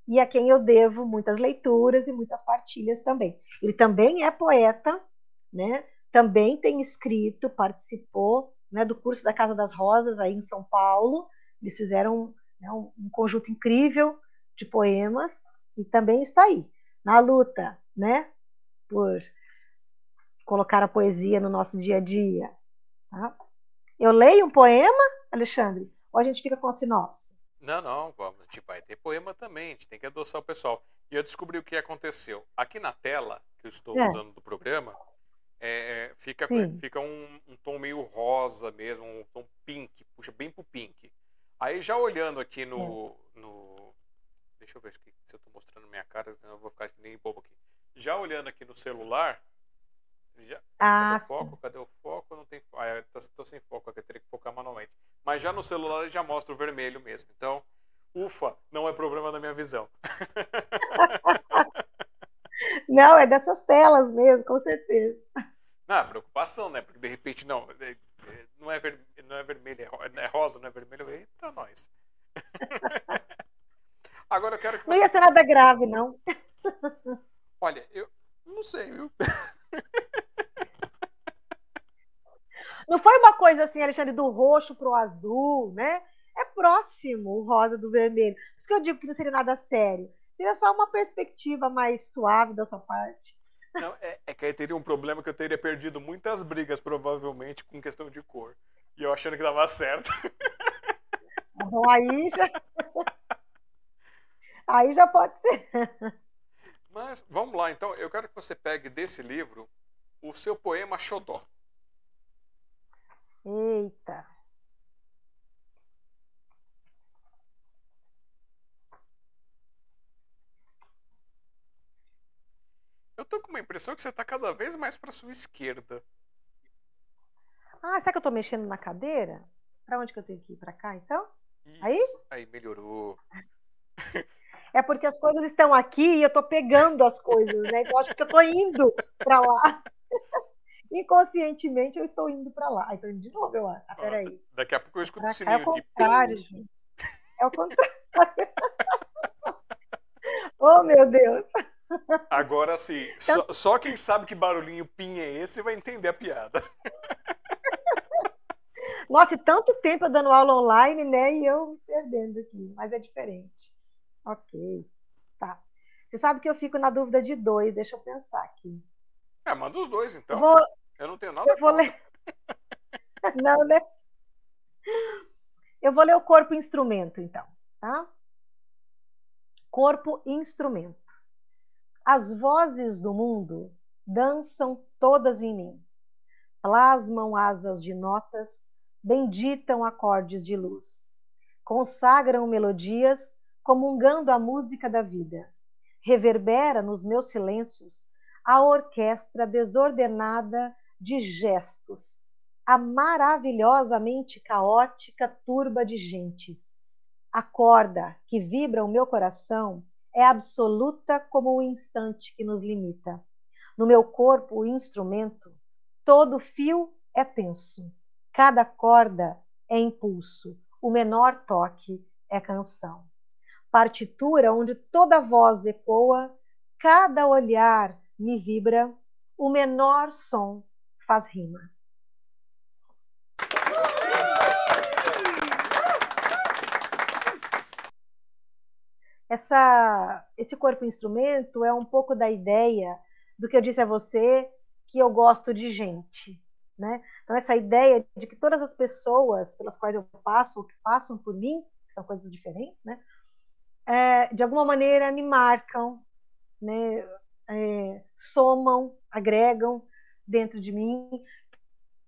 e a quem eu devo muitas leituras e muitas partilhas também. Ele também é poeta, né? Também tem escrito, participou né, do curso da Casa das Rosas aí em São Paulo. Eles fizeram né, um, um conjunto incrível de poemas e também está aí na luta, né? Por colocar a poesia no nosso dia a dia. Tá? Eu leio um poema, Alexandre? Ou a gente fica com a sinopse? Não, não, vamos. A gente vai ter poema também, a gente tem que adoçar o pessoal. E eu descobri o que aconteceu. Aqui na tela que eu estou é. usando do programa, é, é fica, fica um, um, tom meio rosa mesmo, um tom pink, puxa bem pro pink. Aí já olhando aqui no. É. no deixa eu ver se eu estou mostrando minha cara, senão eu vou ficar nem bobo aqui. Já olhando aqui no celular, já, ah, cadê o foco? Cadê o foco? Não tem ah, tô sem foco aqui, teria que focar manualmente. Mas já no celular ele já mostra o vermelho mesmo. Então, ufa, não é problema da minha visão. não, é dessas telas mesmo, com certeza. Não, preocupação, né? Porque de repente, não, é, é, não é, ver, não é vermelho, é, é rosa, não é vermelho. Eita, nós. Agora eu quero que você... Não ia ser nada grave, não. Olha, eu não sei, viu? Não foi uma coisa assim, Alexandre, do roxo pro azul, né? É próximo o rosa do vermelho. Por isso que eu digo que não seria nada sério. Seria só uma perspectiva mais suave da sua parte. Não, é, é que aí teria um problema que eu teria perdido muitas brigas, provavelmente, com questão de cor. E eu achando que dava certo. Bom, aí já. Aí já pode ser. Mas vamos lá, então. Eu quero que você pegue desse livro o seu poema Xodó. Eita. Eu tô com uma impressão que você tá cada vez mais para sua esquerda. Ah, será que eu tô mexendo na cadeira? Para onde que eu tenho que ir? Para cá, então? Isso. Aí? Aí melhorou. É porque as coisas estão aqui e eu tô pegando as coisas, né? Então acho que eu tô indo para lá. Inconscientemente eu estou indo para lá. Então, de novo, eu acho. Ah, peraí. Daqui a pouco eu escuto o é sininho o de contrário, gente. É o contrário. oh, meu Deus. Agora sim, Então só, só quem sabe que barulhinho pim é esse vai entender a piada. Nossa, e tanto tempo eu dando aula online, né? E eu me perdendo aqui, mas é diferente. Ok, tá. Você sabe que eu fico na dúvida de dois, deixa eu pensar aqui. É, manda os dois então. Eu vou, Eu não tenho nada eu vou ler. Não, né? Eu vou ler o corpo instrumento, então, tá? Corpo instrumento. As vozes do mundo dançam todas em mim. Plasmam asas de notas, benditam acordes de luz. Consagram melodias, comungando a música da vida. Reverbera nos meus silêncios a orquestra desordenada de gestos, a maravilhosamente caótica turba de gentes. A corda que vibra o meu coração é absoluta como o instante que nos limita. No meu corpo, o instrumento, todo fio é tenso, cada corda é impulso, o menor toque é canção. Partitura onde toda voz ecoa, cada olhar me vibra, o menor som faz rima. Essa, esse corpo instrumento é um pouco da ideia do que eu disse a você, que eu gosto de gente. Né? Então, essa ideia de que todas as pessoas pelas quais eu passo, ou que passam por mim, que são coisas diferentes, né? É, de alguma maneira me marcam, né? É, somam, agregam dentro de mim.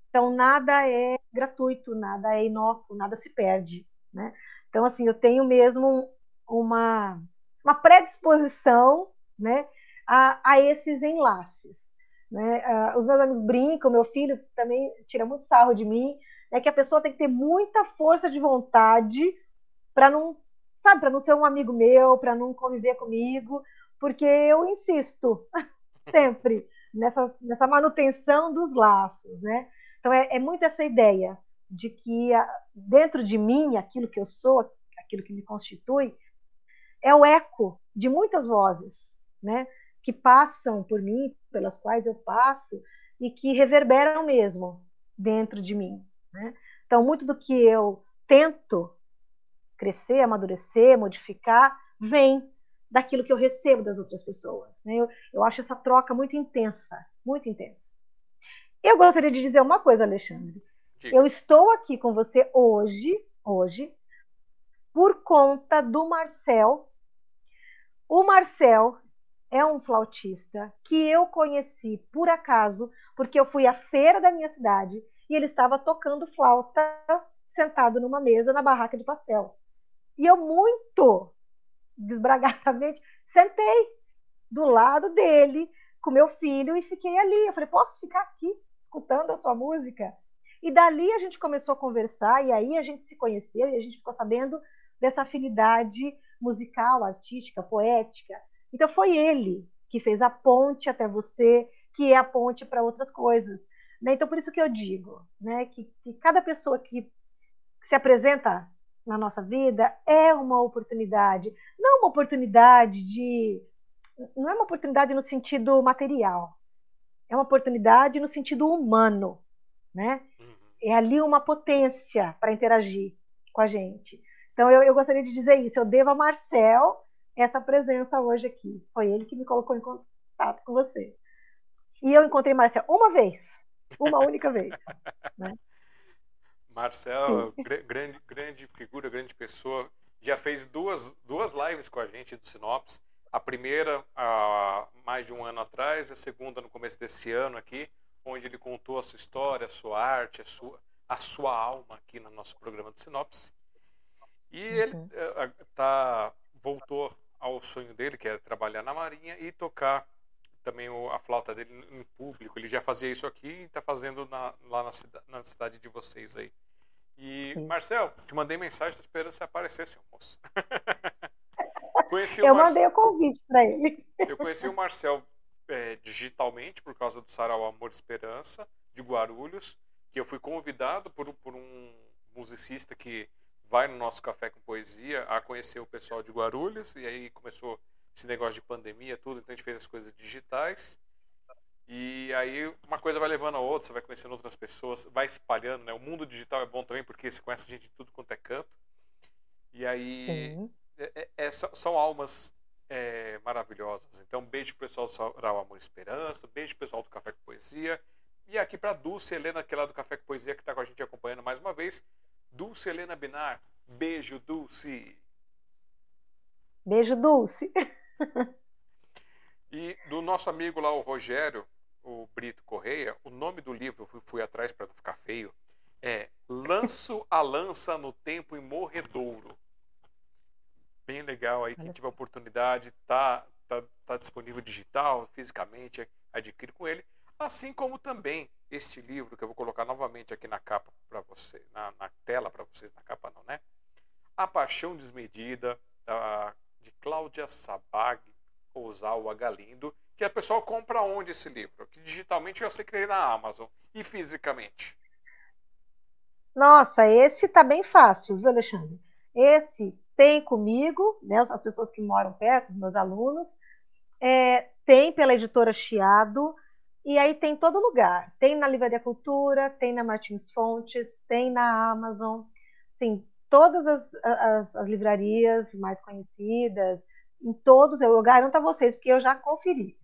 Então, nada é gratuito, nada é inócuo, nada se perde. Né? Então, assim, eu tenho mesmo uma, uma predisposição né, a, a esses enlaces. Né? Os meus amigos brincam, meu filho também tira muito sarro de mim, é que a pessoa tem que ter muita força de vontade para não, sabe, para não ser um amigo meu, para não conviver comigo, porque eu insisto sempre nessa, nessa manutenção dos laços, né? Então é, é muito essa ideia de que a, dentro de mim, aquilo que eu sou, aquilo que me constitui, é o eco de muitas vozes, né? Que passam por mim, pelas quais eu passo e que reverberam mesmo dentro de mim. Né? Então, muito do que eu tento crescer, amadurecer, modificar, vem daquilo que eu recebo das outras pessoas. Né? Eu, eu acho essa troca muito intensa, muito intensa. Eu gostaria de dizer uma coisa, Alexandre. Diga. Eu estou aqui com você hoje, hoje, por conta do Marcel. O Marcel é um flautista que eu conheci por acaso, porque eu fui à feira da minha cidade e ele estava tocando flauta sentado numa mesa na barraca de pastel. E eu muito desbragadamente sentei do lado dele com meu filho e fiquei ali. Eu falei: "Posso ficar aqui escutando a sua música?" E dali a gente começou a conversar e aí a gente se conheceu e a gente ficou sabendo dessa afinidade musical, artística, poética. Então foi ele que fez a ponte até você, que é a ponte para outras coisas. Né? Então por isso que eu digo, né, que, que cada pessoa que se apresenta na nossa vida é uma oportunidade, não uma oportunidade de não é uma oportunidade no sentido material, é uma oportunidade no sentido humano, né? Uhum. É ali uma potência para interagir com a gente. Então eu, eu gostaria de dizer isso. Eu devo a Marcel essa presença hoje aqui. Foi ele que me colocou em contato com você. E eu encontrei Marcel uma vez, uma única vez. Né? Marcel, grande, grande figura, grande pessoa. Já fez duas, duas lives com a gente do Sinops. A primeira há mais de um ano atrás, a segunda no começo desse ano aqui, onde ele contou a sua história, a sua arte, a sua, a sua alma aqui no nosso programa do Sinops. E ele uhum. tá, voltou ao sonho dele, que é trabalhar na Marinha e tocar também a flauta dele em público. Ele já fazia isso aqui e está fazendo na, lá na, na, cidade de vocês aí. E. Marcel, te mandei mensagem, estou esperando você aparecer, seu moço. eu mandei o convite para ele. eu conheci o Marcel é, digitalmente por causa do Sarau Amor e Esperança, de Guarulhos, que eu fui convidado por, por um musicista que vai no nosso café com poesia a conhecer o pessoal de Guarulhos e aí começou esse negócio de pandemia tudo então a gente fez as coisas digitais e aí uma coisa vai levando a outra você vai conhecendo outras pessoas vai espalhando né o mundo digital é bom também porque você conhece gente de tudo quanto é canto e aí é, é, é, são almas é, maravilhosas então beijo pro pessoal do Saural Amor e Esperança beijo pro pessoal do Café com Poesia e aqui para Dulce Helena que é lá do Café com Poesia que está com a gente acompanhando mais uma vez Dulce Helena Binar. Beijo, Dulce. Beijo, Dulce. e do nosso amigo lá, o Rogério, o Brito Correia, o nome do livro, fui, fui atrás para não ficar feio, é Lanço a Lança no Tempo Morredouro. Bem legal aí, quem tiver oportunidade, tá, tá, tá disponível digital, fisicamente, adquire com ele. Assim como também este livro que eu vou colocar novamente aqui na capa para você, na, na tela para vocês, na capa não, né? A Paixão Desmedida, da, de Cláudia Sabag Ozawa Galindo, que a pessoa compra onde esse livro? Que digitalmente eu sei que na Amazon e fisicamente. Nossa, esse tá bem fácil, viu, Alexandre? Esse tem comigo, né, as pessoas que moram perto, os meus alunos, é, tem pela editora Chiado, e aí tem todo lugar. Tem na Livraria Cultura, tem na Martins Fontes, tem na Amazon. Sim, todas as, as, as livrarias mais conhecidas, em todos, eu garanto a vocês, porque eu já conferi.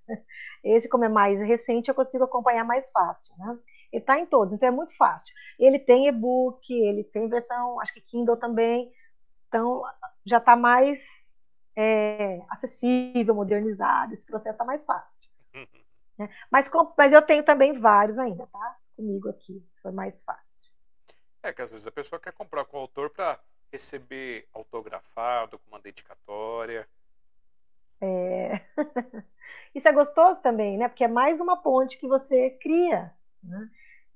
Esse, como é mais recente, eu consigo acompanhar mais fácil, né? Ele está em todos, então é muito fácil. Ele tem e-book, ele tem versão, acho que Kindle também, então já está mais é, acessível, modernizado, esse processo está mais fácil. Né? Mas, mas eu tenho também vários ainda, tá? Comigo aqui, se for mais fácil. É que às vezes a pessoa quer comprar com o autor para receber autografado, com uma dedicatória. É. Isso é gostoso também, né? Porque é mais uma ponte que você cria. Né?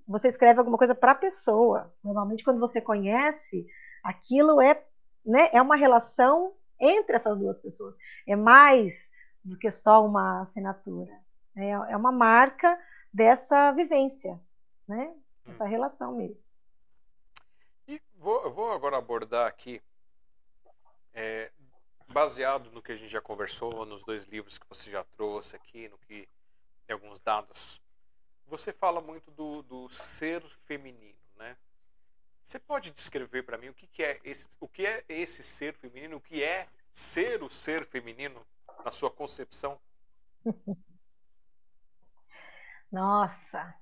Você escreve alguma coisa para a pessoa. Normalmente, quando você conhece, aquilo é, né, é uma relação entre essas duas pessoas. É mais do que só uma assinatura. É, é uma marca dessa vivência, né? Essa relação mesmo. E vou, vou agora abordar aqui, é, baseado no que a gente já conversou, nos dois livros que você já trouxe aqui, no que tem alguns dados. Você fala muito do, do ser feminino, né? Você pode descrever para mim o que, que, é esse, o que é esse ser feminino, o que é ser o ser feminino na sua concepção? Nossa!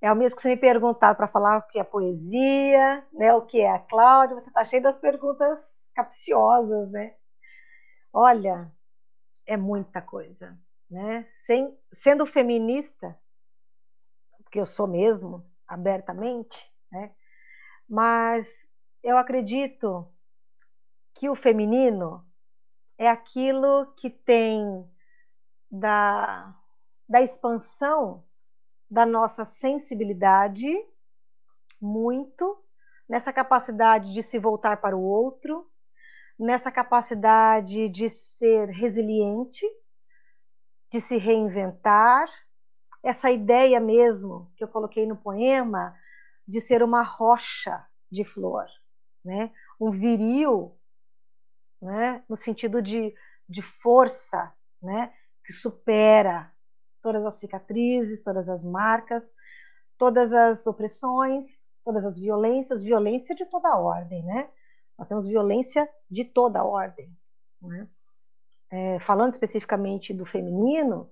É o mesmo que você me perguntar para falar o que é poesia, né, o que é a Cláudia, você está cheio das perguntas capciosas, né? Olha, é muita coisa, né? Sem, sendo feminista, porque eu sou mesmo, abertamente, né? Mas eu acredito que o feminino é aquilo que tem da da expansão da nossa sensibilidade, muito, nessa capacidade de se voltar para o outro, nessa capacidade de ser resiliente, de se reinventar, essa ideia mesmo que eu coloquei no poema de ser uma rocha de flor, né? Um viril, né? No sentido de, de força, né? Que supera todas as cicatrizes, todas as marcas, todas as opressões, todas as violências, violência de toda ordem, né? Nós temos violência de toda ordem, né? É, falando especificamente do feminino,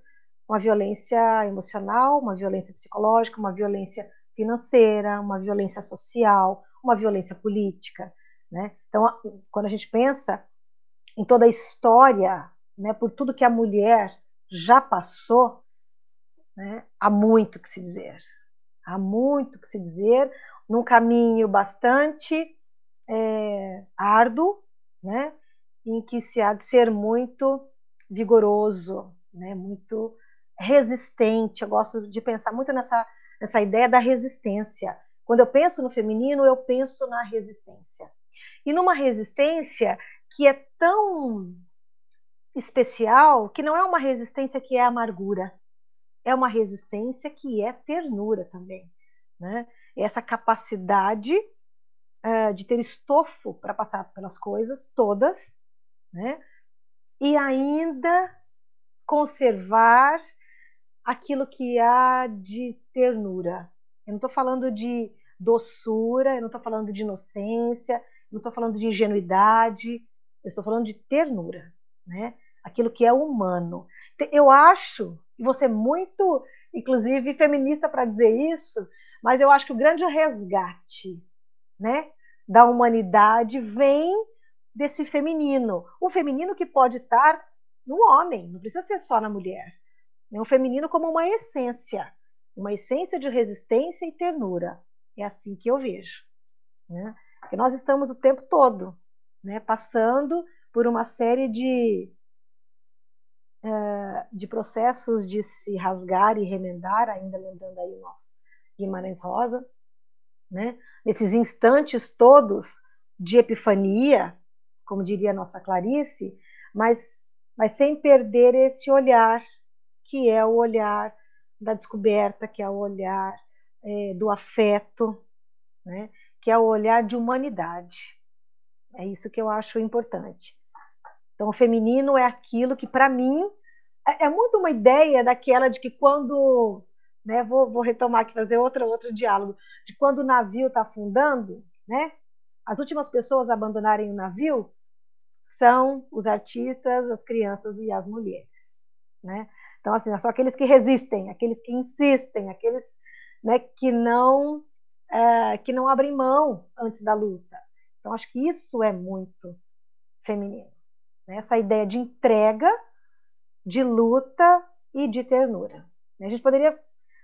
uma violência emocional, uma violência psicológica, uma violência financeira, uma violência social, uma violência política, né? Então, quando a gente pensa em toda a história, né, por tudo que a mulher já passou, né, há muito que se dizer, há muito que se dizer, num caminho bastante é, árduo, né, em que se há de ser muito vigoroso, né, muito resistente. Eu gosto de pensar muito nessa, nessa ideia da resistência. Quando eu penso no feminino, eu penso na resistência. E numa resistência que é tão especial que não é uma resistência que é amargura, é uma resistência que é ternura também. Né? Essa capacidade uh, de ter estofo para passar pelas coisas todas, né? e ainda conservar aquilo que há de ternura. Eu não estou falando de doçura, eu não estou falando de inocência, eu não estou falando de ingenuidade, eu estou falando de ternura, né? Aquilo que é humano. Eu acho, e você é muito, inclusive, feminista para dizer isso, mas eu acho que o grande resgate, né, da humanidade vem desse feminino. O feminino que pode estar no homem, não precisa ser só na mulher. É o feminino como uma essência, uma essência de resistência e ternura. É assim que eu vejo. Né? Porque nós estamos o tempo todo né, passando por uma série de, uh, de processos de se rasgar e remendar, ainda lembrando aí o nosso Guimarães Rosa, né? nesses instantes todos de epifania, como diria a nossa Clarice, mas, mas sem perder esse olhar que é o olhar da descoberta, que é o olhar é, do afeto, né? que é o olhar de humanidade. É isso que eu acho importante. Então, o feminino é aquilo que, para mim, é, é, muito uma ideia daquela de que quando. Né, vou, vou retomar aqui, fazer outro, outro diálogo. De quando o navio está afundando, né, as últimas pessoas a abandonarem o navio são os artistas, as crianças e as mulheres. Né? Então, assim, são aqueles que resistem, aqueles que insistem, aqueles né, que não é, que não abrem mão antes da luta. Então, acho que isso é muito feminino. Né? Essa ideia de entrega, de luta e de ternura. A gente poderia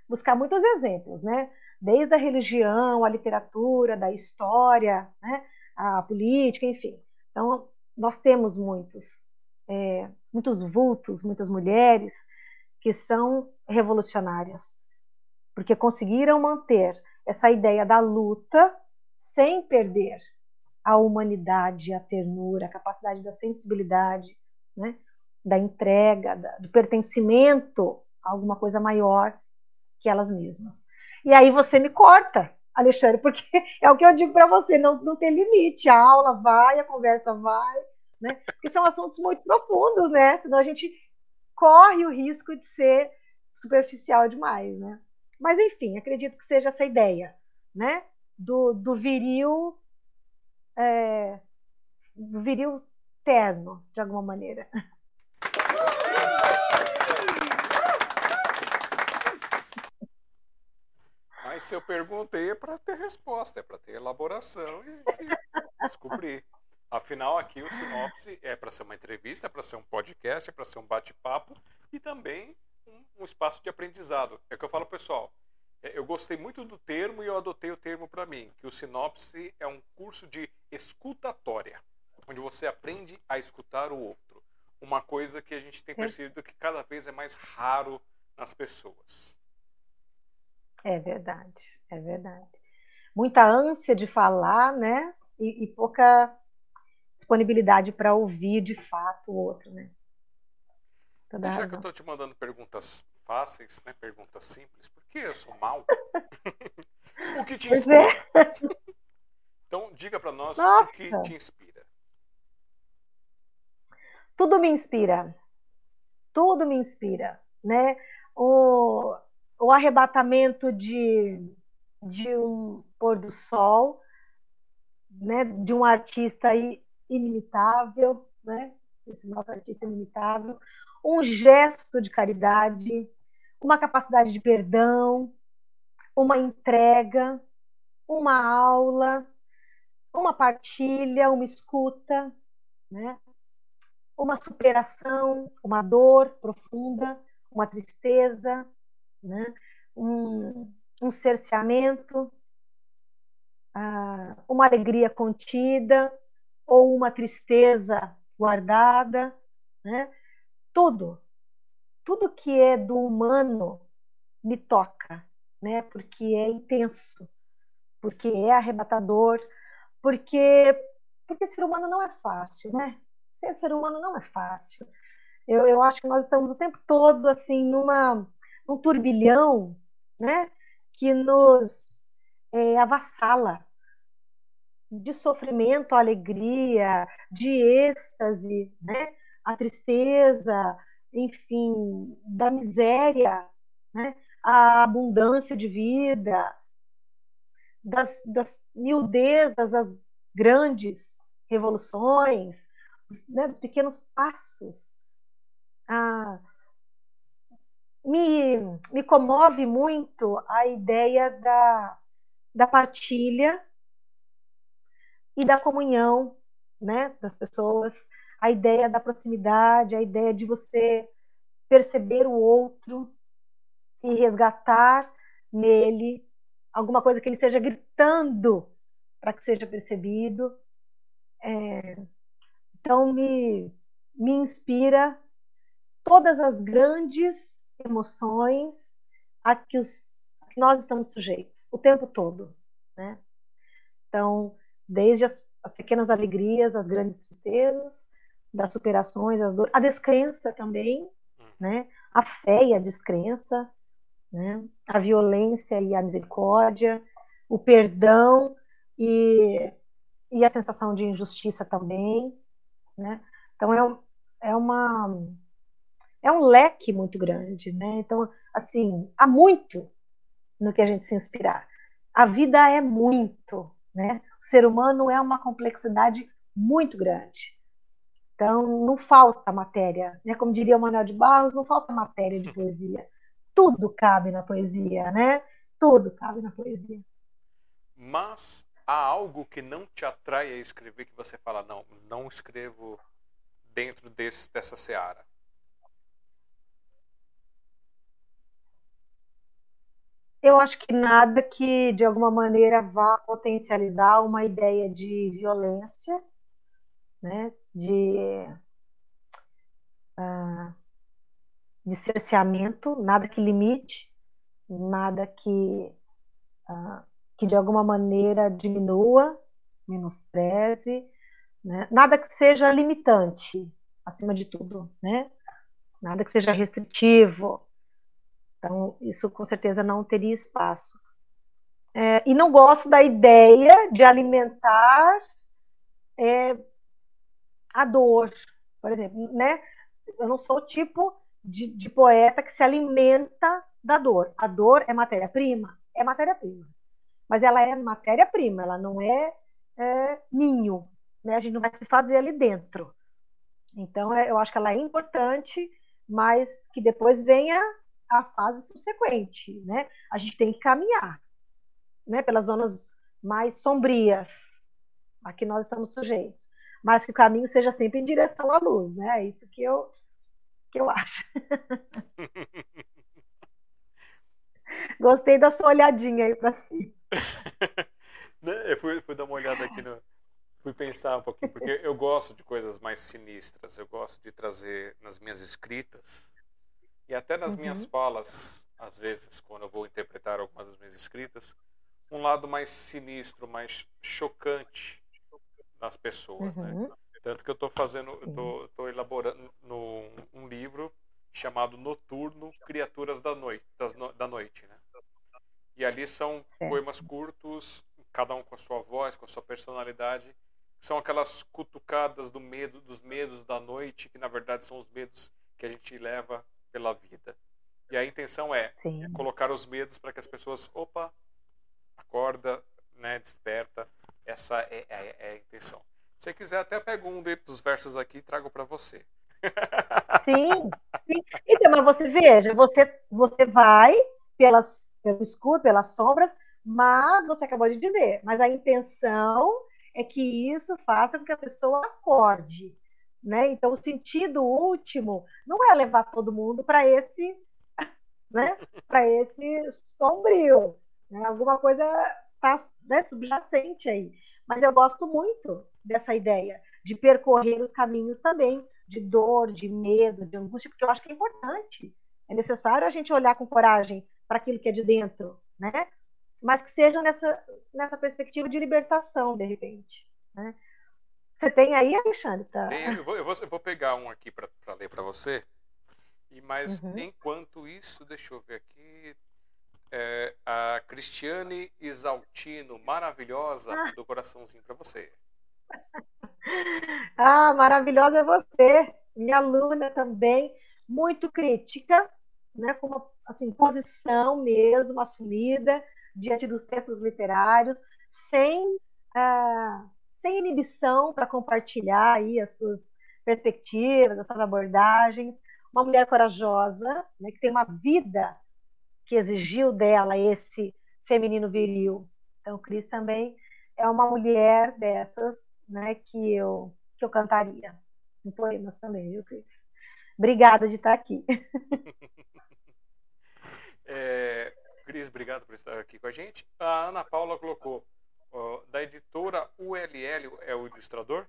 buscar muitos exemplos, né? Desde a religião, a literatura, da história, né? a política, enfim. Então, nós temos muitos, é, muitos vultos, muitas mulheres que são revolucionárias, porque conseguiram manter essa ideia da luta sem perder a humanidade, a ternura, a capacidade da sensibilidade, né? da entrega, da, do pertencimento a alguma coisa maior que elas mesmas. E aí você me corta, Alexandre, porque é o que eu digo para você, não, não tem limite, a aula vai, a conversa vai, né? Porque são assuntos muito profundos, né? Senão a gente corre o risco de ser superficial demais, né? Mas enfim, acredito que seja essa ideia, né? Do, do viril, é, do viril terno, de alguma maneira. Mas se eu perguntei é para ter resposta, é para ter elaboração e descobrir. Afinal, aqui o Sinopse é para ser uma entrevista, é para ser um podcast, é para ser um bate-papo e também um, um, espaço de aprendizado. É o que eu falo, pessoal. É, eu gostei muito do termo e eu adotei o termo para mim, que o Sinopse é um curso de escutatória, onde você aprende a escutar o outro. Uma coisa que a gente tem percebido que cada vez é mais raro nas pessoas. É verdade, é verdade. Muita ânsia de falar, né? E, e pouca disponibilidade para ouvir de fato o outro, né? Toda Já que eu estou te mandando perguntas fáceis, né? Perguntas simples, por que eu sou mal? o que te inspira? É. Então, diga para nós Nossa. o que te inspira. Tudo me inspira. Tudo me inspira, né? O, o arrebatamento de, de um pôr do sol, né? De um artista inimitável, né? Esse nosso artista inimitável. Um gesto de caridade, uma capacidade de perdão, uma entrega, uma aula, uma partilha, uma escuta, né? uma superação, uma dor profunda, uma tristeza, né? um, um cerceamento, uma alegria contida ou uma tristeza guardada, né? tudo, tudo que é do humano me toca, né? Porque é intenso, porque é arrebatador, porque porque ser humano não é fácil, né? Ser ser humano não é fácil. Eu, eu acho que nós estamos o tempo todo assim numa num turbilhão, né? Que nos é, avassala de sofrimento à alegria, de êxtase, né? A tristeza, enfim, da miséria, né? A abundância de vida, das, das miudezas, as grandes revoluções, né, dos pequenos passos. Ah, me, me comove muito a ideia da, da partilha e da comunhão né, das pessoas, a ideia da proximidade, a ideia de você perceber o outro e resgatar nele alguma coisa que ele esteja gritando para que seja percebido. É, então, me, me inspira todas as grandes emoções a que, os, a que nós estamos sujeitos o tempo todo. Né? Então, desde as, as pequenas alegrias, as grandes tristezas, das superações, as dores, a descrença também, hum. né? a fé e a descrença, né? a violência e a misericórdia, o perdão e, e a sensação de injustiça também. Né? Então, é, é, uma, é um leque muito grande. Né? Então, assim, há muito no que a gente se inspirar. A vida é muito. Né? O ser humano é uma complexidade muito grande. Então, não falta matéria. Né? Como diria o Manuel de Barros, não falta matéria de poesia tudo cabe na poesia, né? Tudo cabe na poesia. Mas há algo que não te atrai a escrever que você fala, não, não escrevo dentro desse, dessa seara? Eu acho que nada que de alguma maneira vá potencializar uma ideia de violência, né? De uh, de cerceamento, nada que limite, nada que, uh, que de alguma maneira diminua, menospreze, né? nada que seja limitante, acima de tudo, né? nada que seja restritivo. Então, isso com certeza não teria espaço. É, e não gosto da ideia de alimentar é, a dor, por exemplo, né? Eu não sou o tipo de, de poeta que se alimenta da dor. A dor é matéria-prima? É matéria-prima. Mas ela é matéria-prima, ela não é, é, ninho. Né? A gente não vai se fazer ali dentro. Então, é, eu acho que ela é importante, mas que depois venha a fase subsequente. Né? A gente tem que caminhar né? pelas zonas mais sombrias a que nós estamos sujeitos. Mas que o caminho seja sempre em direção à luz. Né? É isso que eu, que eu acho. Gostei da sua olhadinha aí para si. Né, eu fui, fui dar uma olhada aqui no. Fui pensar um pouquinho, porque eu gosto de coisas mais sinistras. Eu gosto de trazer nas minhas escritas e até nas uhum. minhas falas, às vezes, quando eu vou interpretar algumas das minhas escritas, um lado mais sinistro, mais chocante nas pessoas, né? uhum. né? Tanto que eu estou fazendo, estou elaborando no, um livro chamado Noturno Criaturas da Noite, das, da Noite, né? E ali são poemas curtos, cada um com a sua voz, com a sua personalidade, são aquelas cutucadas do medo, dos medos da noite, que na verdade são os medos que a gente leva pela vida. E a intenção é colocar os medos para que as pessoas, opa, acorda, né, desperta. Essa é, é, é a intenção. Se você quiser, até pego um dos versos aqui e trago para você. Sim, sim. Então, mas você veja, você, você vai pelas, pelo escuro, pelas sombras, mas você acabou de dizer, mas a intenção é que isso faça com que a pessoa acorde. Né? Então, o sentido último não é levar todo mundo para esse, né? para esse sombrio. Né? Alguma coisa está né, subjacente aí. Mas eu gosto muito dessa ideia de percorrer os caminhos também, de dor, de medo, de angústia, porque eu acho que é importante. É necessário a gente olhar com coragem para aquilo que é de dentro, né? Mas que seja nessa, nessa perspectiva de libertação, de repente. Né? Você tem aí, Alexandre? Tá? Tem, eu, vou, eu, vou, eu vou pegar um aqui para ler para você. E Mas uhum. enquanto isso, deixa eu ver aqui. É, a Cristiane Isaltino, maravilhosa, ah. do coraçãozinho para você. ah, maravilhosa é você, minha aluna também, muito crítica, né, com uma assim, posição mesmo assumida diante dos textos literários, sem, ah, sem inibição para compartilhar aí as suas perspectivas, as suas abordagens. Uma mulher corajosa, né, que tem uma vida que exigiu dela esse feminino viril. Então, Cris também é uma mulher dessas né, que eu que eu cantaria em poemas também, viu, Cris? Obrigada de estar aqui. é, Cris, obrigado por estar aqui com a gente. A Ana Paula colocou da editora ULL é o ilustrador?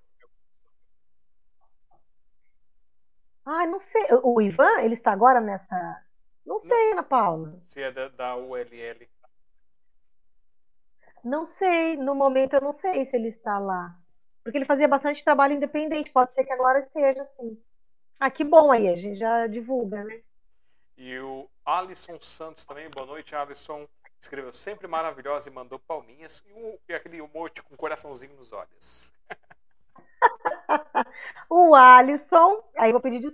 Ah, não sei. O Ivan, ele está agora nessa. Não sei, Ana Paula. Se é da, da ULL. Não sei. No momento eu não sei se ele está lá. Porque ele fazia bastante trabalho independente. Pode ser que agora esteja assim. Ah, que bom aí, a gente já divulga, né? E o Alisson Santos também, boa noite, Alisson. Escreveu sempre maravilhosa e mandou palminhas e, um, e aquele emote com coraçãozinho nos olhos. o Alisson, aí vou pedir,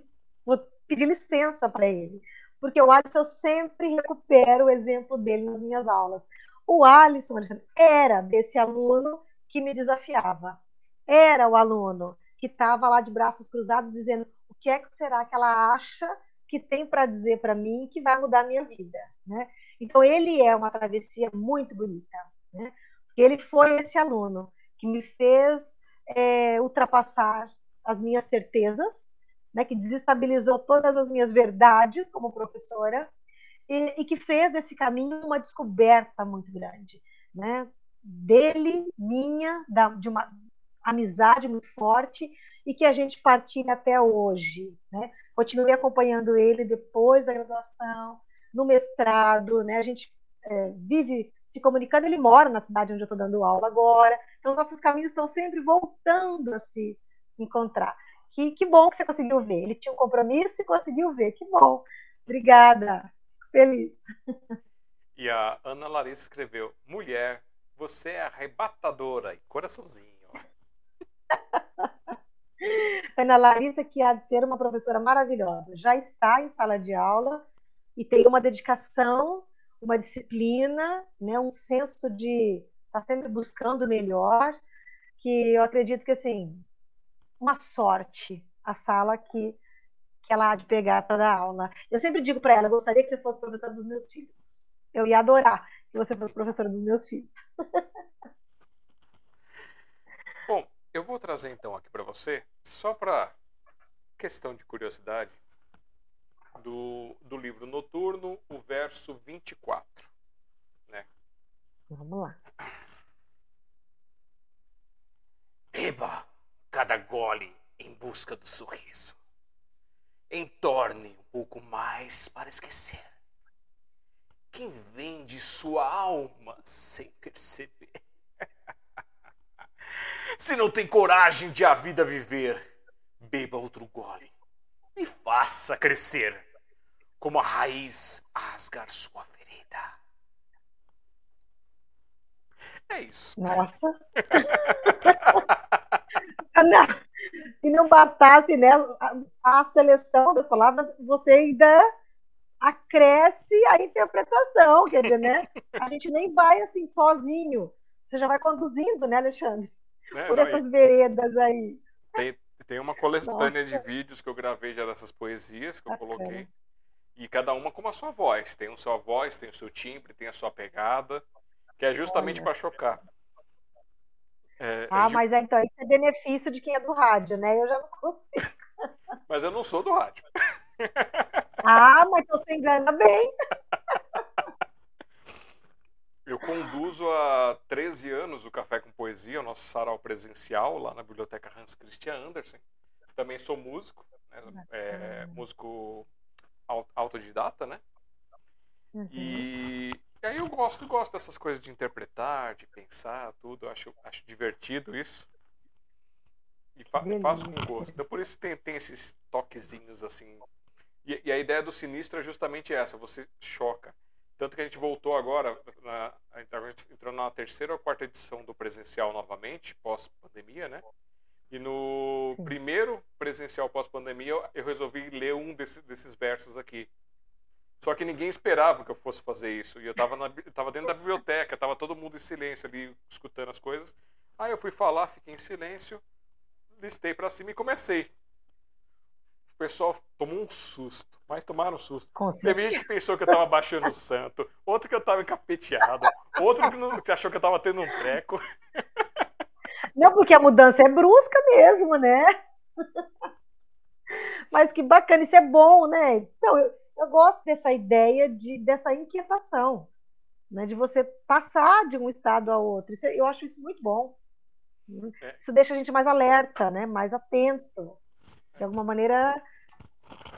vou pedir licença para ele, porque o Alisson eu sempre recupero o exemplo dele nas minhas aulas. O Alisson era desse aluno que me desafiava era o aluno que estava lá de braços cruzados dizendo o que é que será que ela acha que tem para dizer para mim que vai mudar a minha vida, né? Então ele é uma travessia muito bonita, né? Porque ele foi esse aluno que me fez é, ultrapassar as minhas certezas, né? Que desestabilizou todas as minhas verdades como professora e, e que fez desse caminho uma descoberta muito grande, né? Dele, minha, da, de uma amizade muito forte e que a gente partilha até hoje. Né? Continuei acompanhando ele depois da graduação, no mestrado, né? a gente é, vive se comunicando, ele mora na cidade onde eu estou dando aula agora, então nossos caminhos estão sempre voltando a se encontrar. Que, que bom que você conseguiu ver. Ele tinha um compromisso e conseguiu ver. Que bom. Obrigada. Feliz. E a Ana Larissa escreveu: Mulher, você é arrebatadora e coraçãozinho. Ana Larissa, que há de ser uma professora maravilhosa, já está em sala de aula e tem uma dedicação, uma disciplina, né, um senso de estar tá sempre buscando o melhor, que eu acredito que assim, uma sorte a sala que que ela há de pegar para dar aula. Eu sempre digo para ela, gostaria que você fosse professora dos meus filhos. Eu ia adorar que você fosse professora dos meus filhos. Bom, eu vou trazer então aqui para você, só para questão de curiosidade, do, do livro Noturno, o verso 24. Né? Vamos lá. Beba cada gole em busca do sorriso. Entorne um pouco mais para esquecer. Quem vende sua alma sem perceber se não tem coragem de a vida viver, beba outro gole e faça crescer, como a raiz asgar sua ferida. É isso. Nossa. não, se não bastasse né, a, a seleção das palavras, você ainda acresce a interpretação, quer dizer, né? A gente nem vai assim sozinho. Você já vai conduzindo, né, Alexandre? É, Por não, essas veredas aí. Tem, tem uma coletânea Nossa. de vídeos que eu gravei já dessas poesias que eu Bacana. coloquei. E cada uma com a sua voz. Tem a sua voz, tem o seu timbre, tem a sua pegada, que é justamente para chocar. É, ah, gente... mas é, então isso é benefício de quem é do rádio, né? Eu já não consigo. Mas eu não sou do rádio. Ah, mas você engana bem. Eu conduzo há 13 anos o Café com Poesia, o nosso sarau presencial lá na Biblioteca Hans Christian Andersen. Também sou músico, né? é, músico autodidata, né? Uhum. E, e, aí eu gosto, gosto dessas coisas de interpretar, de pensar, tudo. Acho, acho divertido isso. E fa faço com gosto. Então por isso tem, tem esses toquezinhos assim. E, e, a ideia do sinistro é justamente essa, você choca. Tanto que a gente voltou agora, na, a gente entrou na terceira ou quarta edição do presencial novamente, pós-pandemia, né? E no primeiro presencial pós-pandemia, eu resolvi ler um desses, desses versos aqui. Só que ninguém esperava que eu fosse fazer isso. E eu estava tava dentro da biblioteca, estava todo mundo em silêncio ali, escutando as coisas. Aí eu fui falar, fiquei em silêncio, listei para cima e comecei o pessoal tomou um susto, mas tomaram um susto. Teve gente que pensou que eu tava baixando o santo, outro que eu tava encapeteado, outro que, não, que achou que eu tava tendo um treco. Não, porque a mudança é brusca mesmo, né? Mas que bacana, isso é bom, né? Então, eu, eu gosto dessa ideia de, dessa inquietação, né? de você passar de um estado a outro. Isso, eu acho isso muito bom. É. Isso deixa a gente mais alerta, né? mais atento de alguma maneira,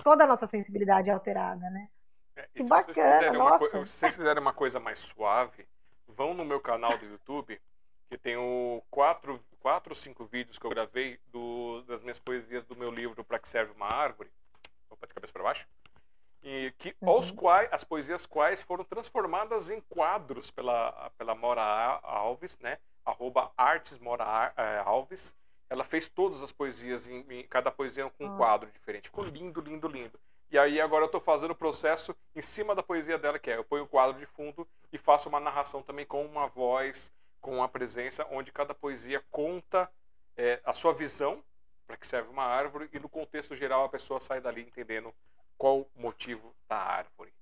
toda a nossa sensibilidade é alterada, né? É, que bacana, nossa. Se vocês quiserem uma coisa mais suave, vão no meu canal do YouTube, que tenho quatro, quatro ou cinco vídeos que eu gravei do, das minhas poesias do meu livro Para que serve uma árvore. Opa, de cabeça para baixo. E que, uhum. os quais, as poesias quais foram transformadas em quadros pela, pela Mora Alves, né? Arroba Artes Mora eh, Alves ela fez todas as poesias, em, em cada poesia com um ah. quadro diferente. Ficou lindo, lindo, lindo. E aí agora eu estou fazendo o processo em cima da poesia dela, que é eu ponho o quadro de fundo e faço uma narração também com uma voz, com uma presença, onde cada poesia conta é, a sua visão, para que serve uma árvore, e no contexto geral a pessoa sai dali entendendo qual o motivo da árvore.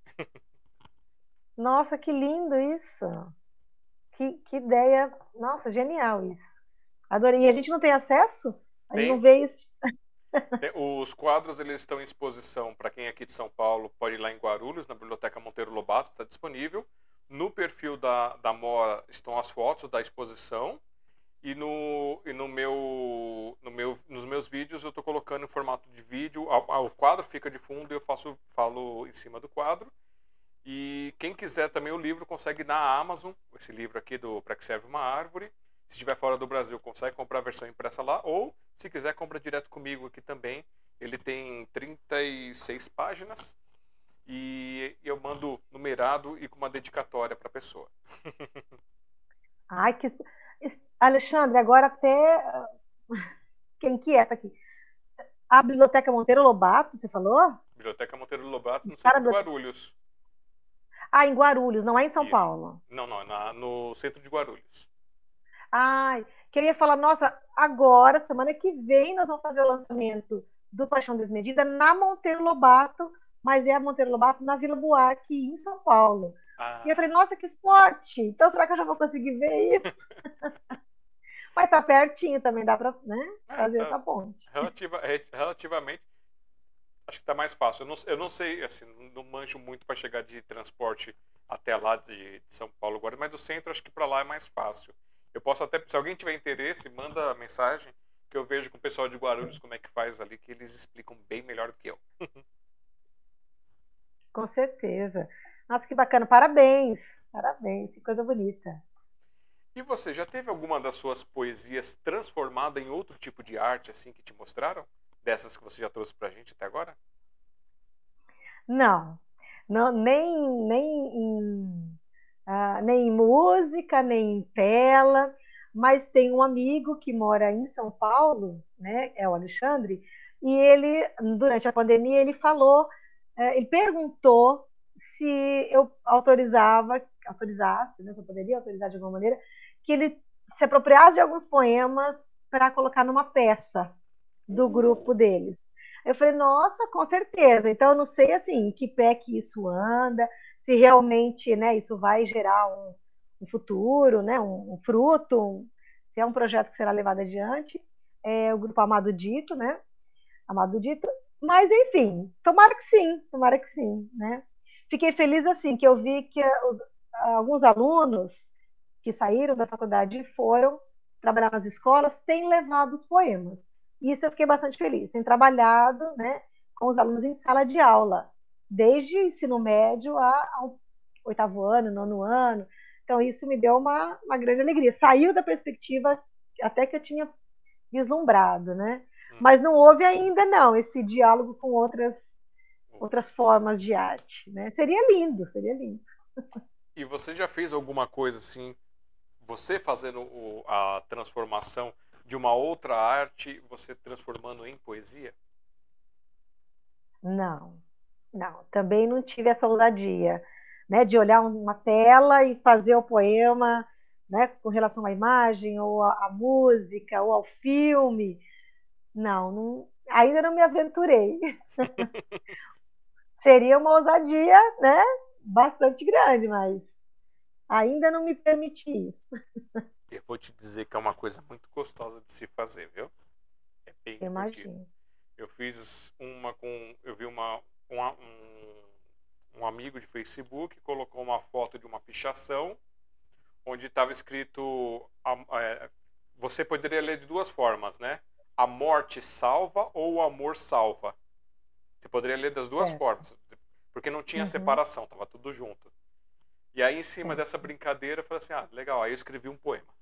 Nossa, que lindo isso! Que, que ideia! Nossa, genial isso. Adorei. E a gente não tem acesso? A gente tem. não vê isso. Os quadros eles estão em exposição para quem é aqui de São Paulo pode ir lá em Guarulhos, na Biblioteca Monteiro Lobato, está disponível. No perfil da, da Mora estão as fotos da exposição. E, no, e no meu, no meu, nos meus vídeos eu estou colocando em formato de vídeo. O quadro fica de fundo e eu faço, falo em cima do quadro. E quem quiser também o livro consegue na Amazon, esse livro aqui do Para que serve uma árvore. Se estiver fora do Brasil, consegue comprar a versão impressa lá. Ou, se quiser, compra direto comigo aqui também. Ele tem 36 páginas. E eu mando numerado e com uma dedicatória para a pessoa. Ai, que. Alexandre, agora até. Quem quieta aqui. A Biblioteca Monteiro Lobato, você falou? Biblioteca Monteiro Lobato, no centro de Guarulhos. Ah, em Guarulhos, não é em São Isso. Paulo? Não, não, é na, no centro de Guarulhos. Ai, queria falar, nossa, agora, semana que vem, nós vamos fazer o lançamento do Paixão Desmedida na Monteiro Lobato, mas é a Monteiro Lobato na Vila Buarque, em São Paulo. Ah. E eu falei, nossa, que sorte! Então, será que eu já vou conseguir ver isso? mas tá pertinho também, dá para né, é, fazer tá, essa ponte. Relativa, relativamente, acho que tá mais fácil. Eu não, eu não sei, assim, não manjo muito para chegar de transporte até lá de, de São Paulo agora, mas do centro acho que para lá é mais fácil. Eu posso até, se alguém tiver interesse, manda mensagem que eu vejo com o pessoal de Guarulhos como é que faz ali, que eles explicam bem melhor do que eu. com certeza. Nossa, que bacana. Parabéns. Parabéns. Que coisa bonita. E você, já teve alguma das suas poesias transformada em outro tipo de arte, assim, que te mostraram? Dessas que você já trouxe pra gente até agora? Não. não nem, nem em ah, nem em música, nem em tela, mas tem um amigo que mora em São Paulo, né, é o Alexandre, e ele, durante a pandemia, ele falou, eh, ele perguntou se eu autorizava, autorizasse, né, se eu poderia autorizar de alguma maneira, que ele se apropriasse de alguns poemas para colocar numa peça do grupo deles. Eu falei, nossa, com certeza. Então, eu não sei assim, em que pé que isso anda, se realmente né, isso vai gerar um, um futuro, né, um, um fruto, um, se é um projeto que será levado adiante. É o grupo Amado Dito, né? Amado Dito. Mas, enfim, tomara que sim, tomara que sim, né? Fiquei feliz, assim, que eu vi que os, alguns alunos que saíram da faculdade e foram trabalhar nas escolas têm levado os poemas. Isso eu fiquei bastante feliz. Tem trabalhado né, com os alunos em sala de aula, desde ensino médio ao oitavo ano, nono ano. Então, isso me deu uma, uma grande alegria. Saiu da perspectiva até que eu tinha vislumbrado, né? Hum. Mas não houve ainda, não, esse diálogo com outras, outras formas de arte. Né? Seria lindo, seria lindo. E você já fez alguma coisa assim, você fazendo o, a transformação de uma outra arte, você transformando em poesia? Não, não. Também não tive essa ousadia, né, de olhar uma tela e fazer o poema, né, com relação à imagem ou à, à música ou ao filme. Não, não, ainda não me aventurei. Seria uma ousadia, né, bastante grande, mas ainda não me permiti isso. Eu vou te dizer que é uma coisa muito gostosa de se fazer, viu? É bem eu imagino. Eu fiz uma com. Eu vi uma um, um amigo de Facebook colocou uma foto de uma pichação onde estava escrito. É, você poderia ler de duas formas, né? A morte salva ou o amor salva. Você poderia ler das duas é. formas, porque não tinha uhum. separação, estava tudo junto. E aí, em cima é. dessa brincadeira, eu falei assim: ah, legal, aí eu escrevi um poema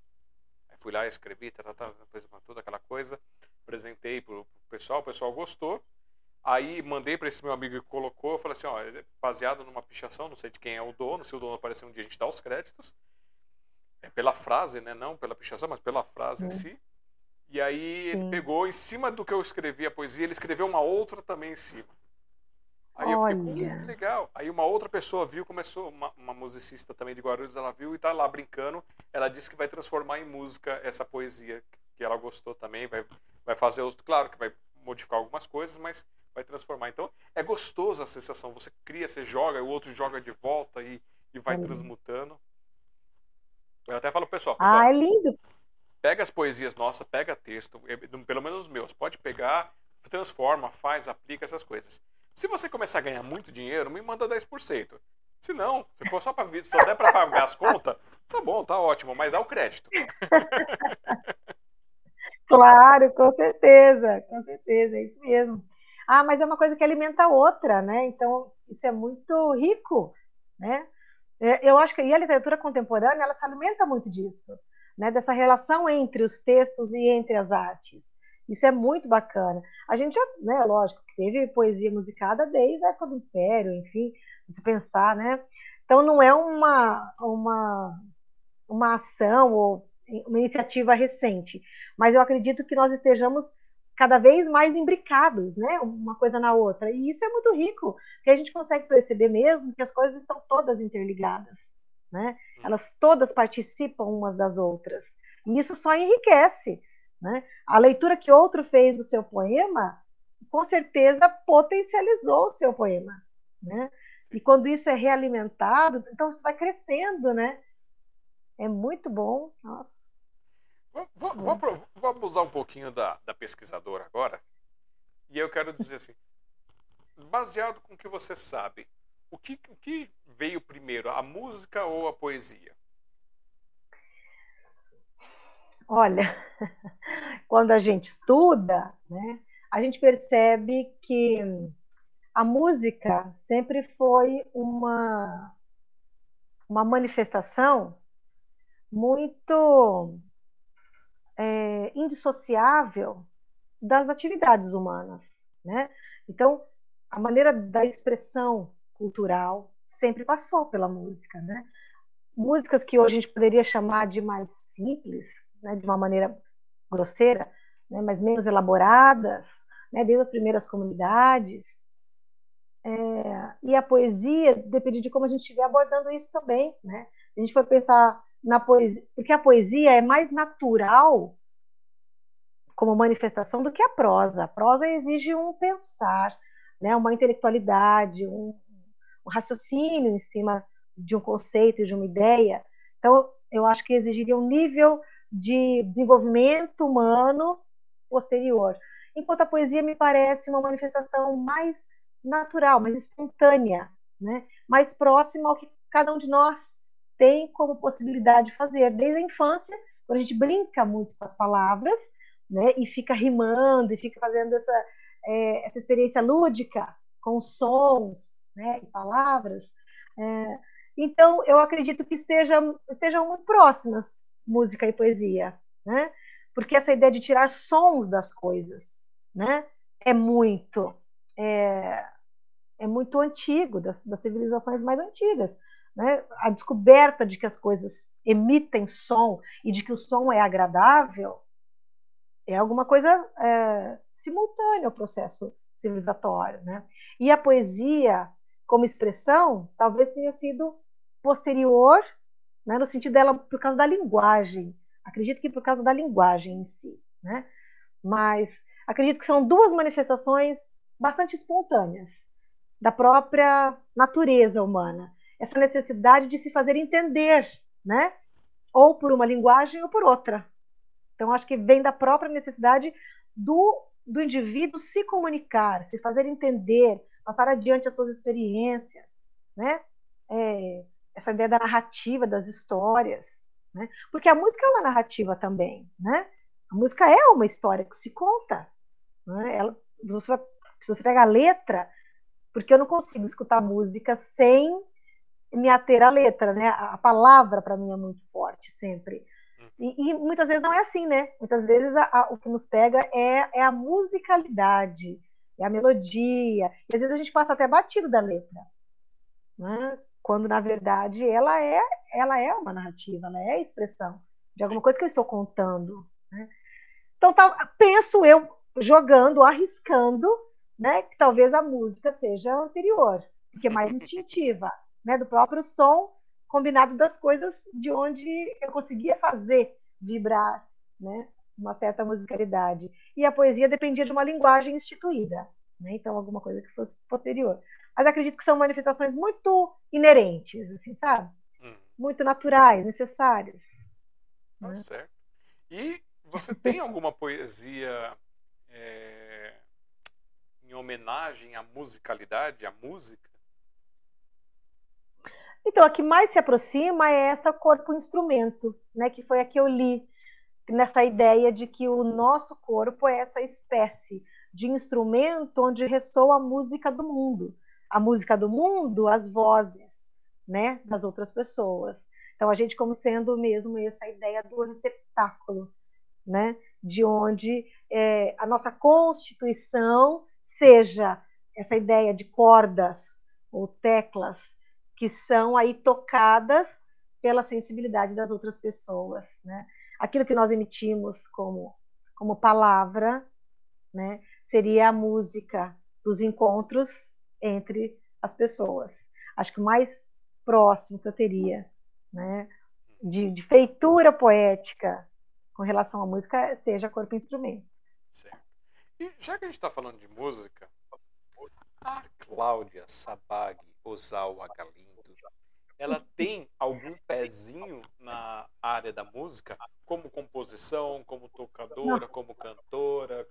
fui lá, escrevi, tá, tá, tá, fez toda aquela coisa, apresentei pro, pro pessoal, o pessoal gostou. Aí mandei para esse meu amigo que colocou, eu falei assim, ó, é baseado numa pichação, não sei de quem é o dono, se o dono aparecer um dia a gente dá os créditos. É pela frase, né, não pela pichação, mas pela frase em si. E aí ele pegou em cima do que eu escrevi a poesia, ele escreveu uma outra também em cima. Aí Olha. eu fiquei, que legal. Aí uma outra pessoa viu, começou, uma, uma, musicista também de Guarulhos, ela viu e tá lá brincando. Ela disse que vai transformar em música essa poesia que ela gostou também, vai, vai fazer. Claro que vai modificar algumas coisas, mas vai transformar. Então é gostoso a sensação. Você cria, você joga, o outro joga de volta e, e vai é transmutando. Eu até falo, pessoal, pessoal. Ah, é lindo. Pega as poesias nossas, pega texto, pelo menos os meus, pode pegar, transforma, faz, aplica essas coisas. Se você começar a ganhar muito dinheiro, me manda 10%. Se não, se for só para só der para pagar as contas, tá bom, tá ótimo, mas dá o crédito. claro, com certeza, com certeza, é isso mesmo. Ah, mas é uma coisa que alimenta a outra, né? Então, isso é muito rico, né? É, eu acho que a literatura contemporânea, ela se alimenta muito disso, né? Dessa relação entre os textos e entre as artes. Isso é muito bacana. A gente já, né, lógico, teve poesia musicada desde a época do Império, enfim, se pensar, né? Então não é uma, uma, uma ação ou uma iniciativa recente, mas eu acredito que nós estejamos cada vez mais imbricados, né? Uma coisa na outra. E isso é muito rico, porque a gente consegue perceber mesmo que as coisas estão todas interligadas, né? Elas todas participam umas das outras. E isso só enriquece. Né? A leitura que outro fez do seu poema, com certeza potencializou o seu poema. Né? E quando isso é realimentado, então isso vai crescendo, né? É muito bom. Nossa. Vou, vou, vou, vou abusar um pouquinho da, da pesquisadora agora. E eu quero dizer assim, baseado com o que você sabe, o que, o que veio primeiro, a música ou a poesia? Olha, quando a gente estuda, né, a gente percebe que a música sempre foi uma, uma manifestação muito é, indissociável das atividades humanas. Né? Então, a maneira da expressão cultural sempre passou pela música. Né? músicas que hoje a gente poderia chamar de mais simples, né, de uma maneira grosseira, né, mas menos elaboradas, né, desde as primeiras comunidades. É, e a poesia depende de como a gente estiver abordando isso também. Né? A gente foi pensar na poesia, porque a poesia é mais natural como manifestação do que a prosa. A prosa exige um pensar, né, uma intelectualidade, um, um raciocínio em cima de um conceito e de uma ideia. Então, eu acho que exigiria um nível de desenvolvimento humano posterior. Enquanto a poesia me parece uma manifestação mais natural, mais espontânea, né? mais próxima ao que cada um de nós tem como possibilidade de fazer. Desde a infância, quando a gente brinca muito com as palavras, né? e fica rimando, e fica fazendo essa, é, essa experiência lúdica com sons né? e palavras. É, então, eu acredito que estejam, estejam muito próximas música e poesia, né? Porque essa ideia de tirar sons das coisas, né? É muito, é, é muito antigo, das, das civilizações mais antigas. Né? A descoberta de que as coisas emitem som e de que o som é agradável é alguma coisa é, simultânea ao processo civilizatório. Né? E a poesia, como expressão, talvez tenha sido posterior, né, no sentido dela por causa da linguagem. Acredito que por causa da linguagem em si. Né? Mas acredito que são duas manifestações bastante espontâneas da própria natureza humana. Essa necessidade de se fazer entender, né? Ou por uma linguagem ou por outra. Então, acho que vem da própria necessidade do, do indivíduo se comunicar, se fazer entender, passar adiante as suas experiências, né? É, essa ideia da narrativa, das histórias, né? Porque a música é uma narrativa também, né? A música é uma história que se conta. Né? Ela, você se você pega a letra, porque eu não consigo escutar música sem me ater à letra, né? A palavra para mim é muito forte sempre. E, e, muitas vezes não é assim, né? Muitas vezes a, a, o que nos pega é, é, a musicalidade, é a melodia. E às vezes a gente passa até batido da letra, né? Quando na verdade ela é, ela é uma narrativa, ela é a expressão de alguma coisa que eu estou contando. Né? Então tá, penso eu jogando, arriscando né, que talvez a música seja anterior, que é mais instintiva, né, do próprio som combinado das coisas de onde eu conseguia fazer vibrar, né, uma certa musicalidade. E a poesia dependia de uma linguagem instituída, né, então alguma coisa que fosse posterior. Mas acredito que são manifestações muito inerentes, assim, sabe? Hum. Muito naturais, necessárias. Tá né? certo. E você tem alguma poesia é, em homenagem à musicalidade, à música? Então, a que mais se aproxima é essa corpo-instrumento, né, que foi a que eu li, nessa ideia de que o nosso corpo é essa espécie de instrumento onde ressoa a música do mundo. A música do mundo, as vozes né, das outras pessoas. Então, a gente como sendo mesmo essa ideia do receptáculo, né, de onde é, a nossa constituição seja essa ideia de cordas ou teclas que são aí tocadas pela sensibilidade das outras pessoas, né? Aquilo que nós emitimos como como palavra, né, seria a música dos encontros entre as pessoas. Acho que o mais próximo que eu teria, né, de, de feitura poética com relação à música seja corpo instrumento. Certo. E já que a gente está falando de música, a Cláudia Sabag Ozawa Galindo, ela tem algum pezinho na área da música, como composição, como tocadora, Nossa. como cantora?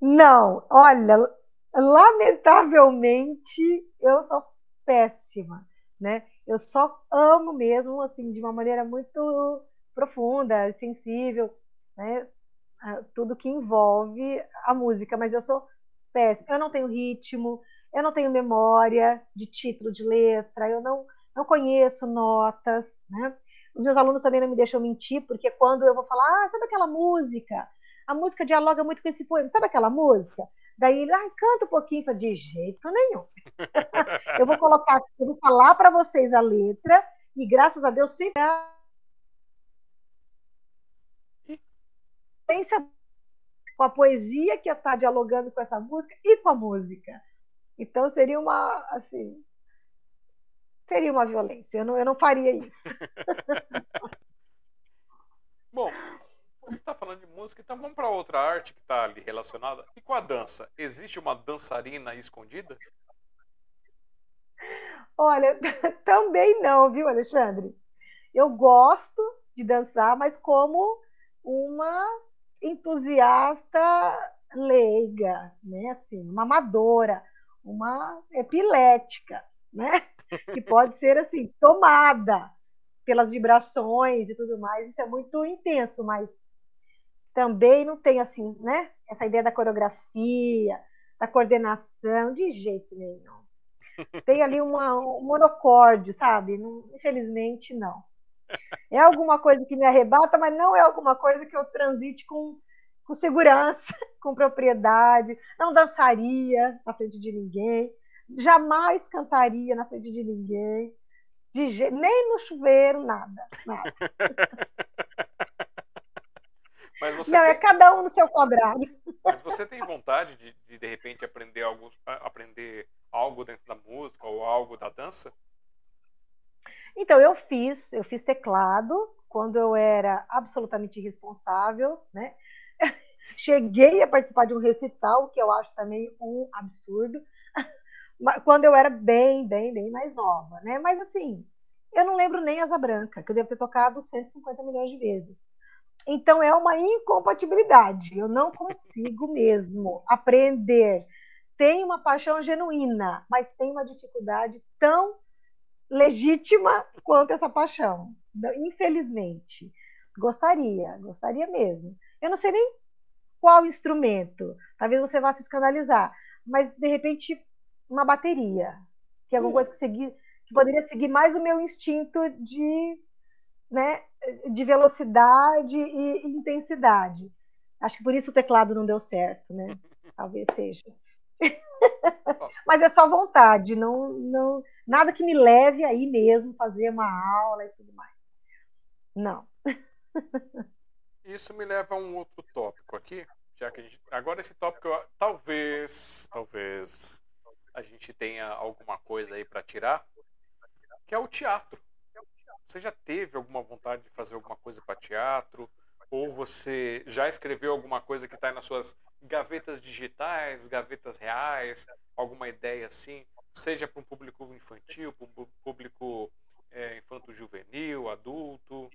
Não, olha, lamentavelmente eu sou péssima, né? Eu só amo mesmo, assim, de uma maneira muito profunda, sensível, né? tudo que envolve a música, mas eu sou péssima. Eu não tenho ritmo, eu não tenho memória de título de letra, eu não, não conheço notas, né? Os meus alunos também não me deixam mentir, porque quando eu vou falar, ah, sabe aquela música? A música dialoga muito com esse poema, sabe aquela música? Daí ele, ah, canta um pouquinho, falei, de jeito nenhum. eu vou colocar, eu vou falar para vocês a letra, e graças a Deus sempre pensa com a poesia que está dialogando com essa música e com a música. Então seria uma, assim, seria uma violência. Eu não, eu não faria isso. Bom, a gente está falando de música, então vamos para outra arte que está ali relacionada. E com a dança? Existe uma dançarina escondida? Olha, também não, viu, Alexandre? Eu gosto de dançar, mas como uma entusiasta leiga, né? Assim, uma amadora, uma epilética, né? Que pode ser assim tomada pelas vibrações e tudo mais. Isso é muito intenso, mas também não tem assim, né? Essa ideia da coreografia, da coordenação, de jeito nenhum. Tem ali uma, um monocórdio, sabe? Não, infelizmente, não. É alguma coisa que me arrebata, mas não é alguma coisa que eu transite com, com segurança, com propriedade. Não dançaria na frente de ninguém. Jamais cantaria na frente de ninguém. De je... Nem no chuveiro, nada. nada. Não, tem... é cada um no seu quadrado. Mas você tem vontade de, de, de repente, aprender algo, aprender algo dentro da música ou algo da dança? Então, eu fiz, eu fiz teclado quando eu era absolutamente irresponsável, né? Cheguei a participar de um recital, que eu acho também um absurdo, quando eu era bem, bem, bem mais nova, né? Mas assim, eu não lembro nem Asa Branca, que eu devo ter tocado 150 milhões de vezes. Então é uma incompatibilidade. Eu não consigo mesmo aprender. Tem uma paixão genuína, mas tem uma dificuldade tão legítima quanto essa paixão. Infelizmente. Gostaria, gostaria mesmo. Eu não sei nem qual instrumento. Talvez você vá se escandalizar, mas de repente uma bateria, que é alguma coisa que, segui, que poderia seguir mais o meu instinto de, né, de velocidade e intensidade. Acho que por isso o teclado não deu certo, né? Talvez seja. Mas é só vontade, não, não, nada que me leve aí mesmo fazer uma aula e tudo mais. Não. Isso me leva a um outro tópico aqui, já que gente, agora esse tópico talvez, talvez a gente tenha alguma coisa aí para tirar, que é o teatro. Você já teve alguma vontade de fazer alguma coisa para teatro? Ou você já escreveu alguma coisa que está nas suas gavetas digitais, gavetas reais, alguma ideia assim, seja para um público infantil, para um público é, infanto-juvenil, adulto?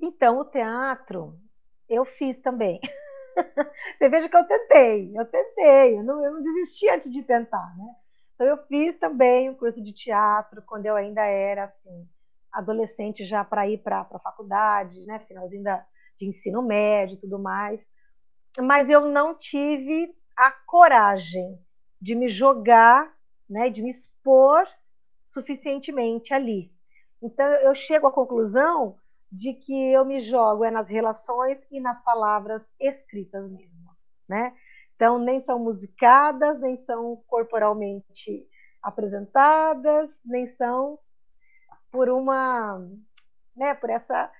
Então, o teatro eu fiz também. Você veja que eu tentei, eu tentei, eu não, eu não desisti antes de tentar, né? Então eu fiz também um curso de teatro quando eu ainda era assim adolescente já para ir para a faculdade, né? Finalzinho da, de ensino médio e tudo mais. Mas eu não tive a coragem de me jogar, né? De me expor suficientemente ali. Então eu chego à conclusão de que eu me jogo é nas relações e nas palavras escritas mesmo, né? Então nem são musicadas, nem são corporalmente apresentadas, nem são por uma, né, por essa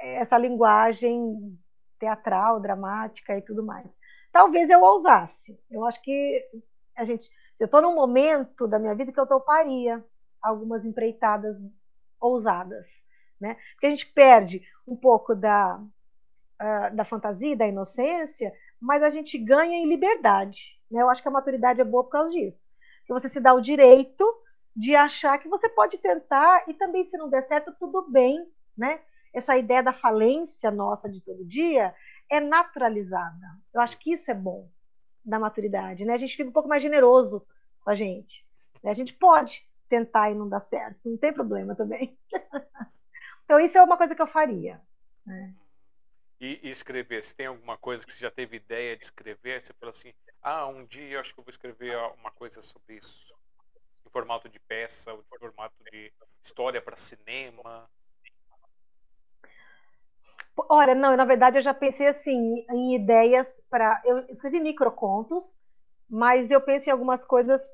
essa linguagem teatral, dramática e tudo mais. Talvez eu ousasse. Eu acho que a gente, eu estou num momento da minha vida que eu toparia algumas empreitadas ousadas né? Porque a gente perde um pouco da, uh, da fantasia, da inocência, mas a gente ganha em liberdade. Né? Eu acho que a maturidade é boa por causa disso. Que você se dá o direito de achar que você pode tentar e também, se não der certo, tudo bem. Né? Essa ideia da falência nossa de todo dia é naturalizada. Eu acho que isso é bom da maturidade. Né? A gente fica um pouco mais generoso com a gente. Né? A gente pode tentar e não dar certo, não tem problema também. Então, isso é uma coisa que eu faria. Né? E, e, escrever, se tem alguma coisa que você já teve ideia de escrever, você falou assim, ah, um dia eu acho que eu vou escrever uma coisa sobre isso. Em formato de peça, ou em formato de história para cinema. Olha, não, na verdade eu já pensei assim em ideias para. Eu escrevi microcontos, mas eu penso em algumas coisas,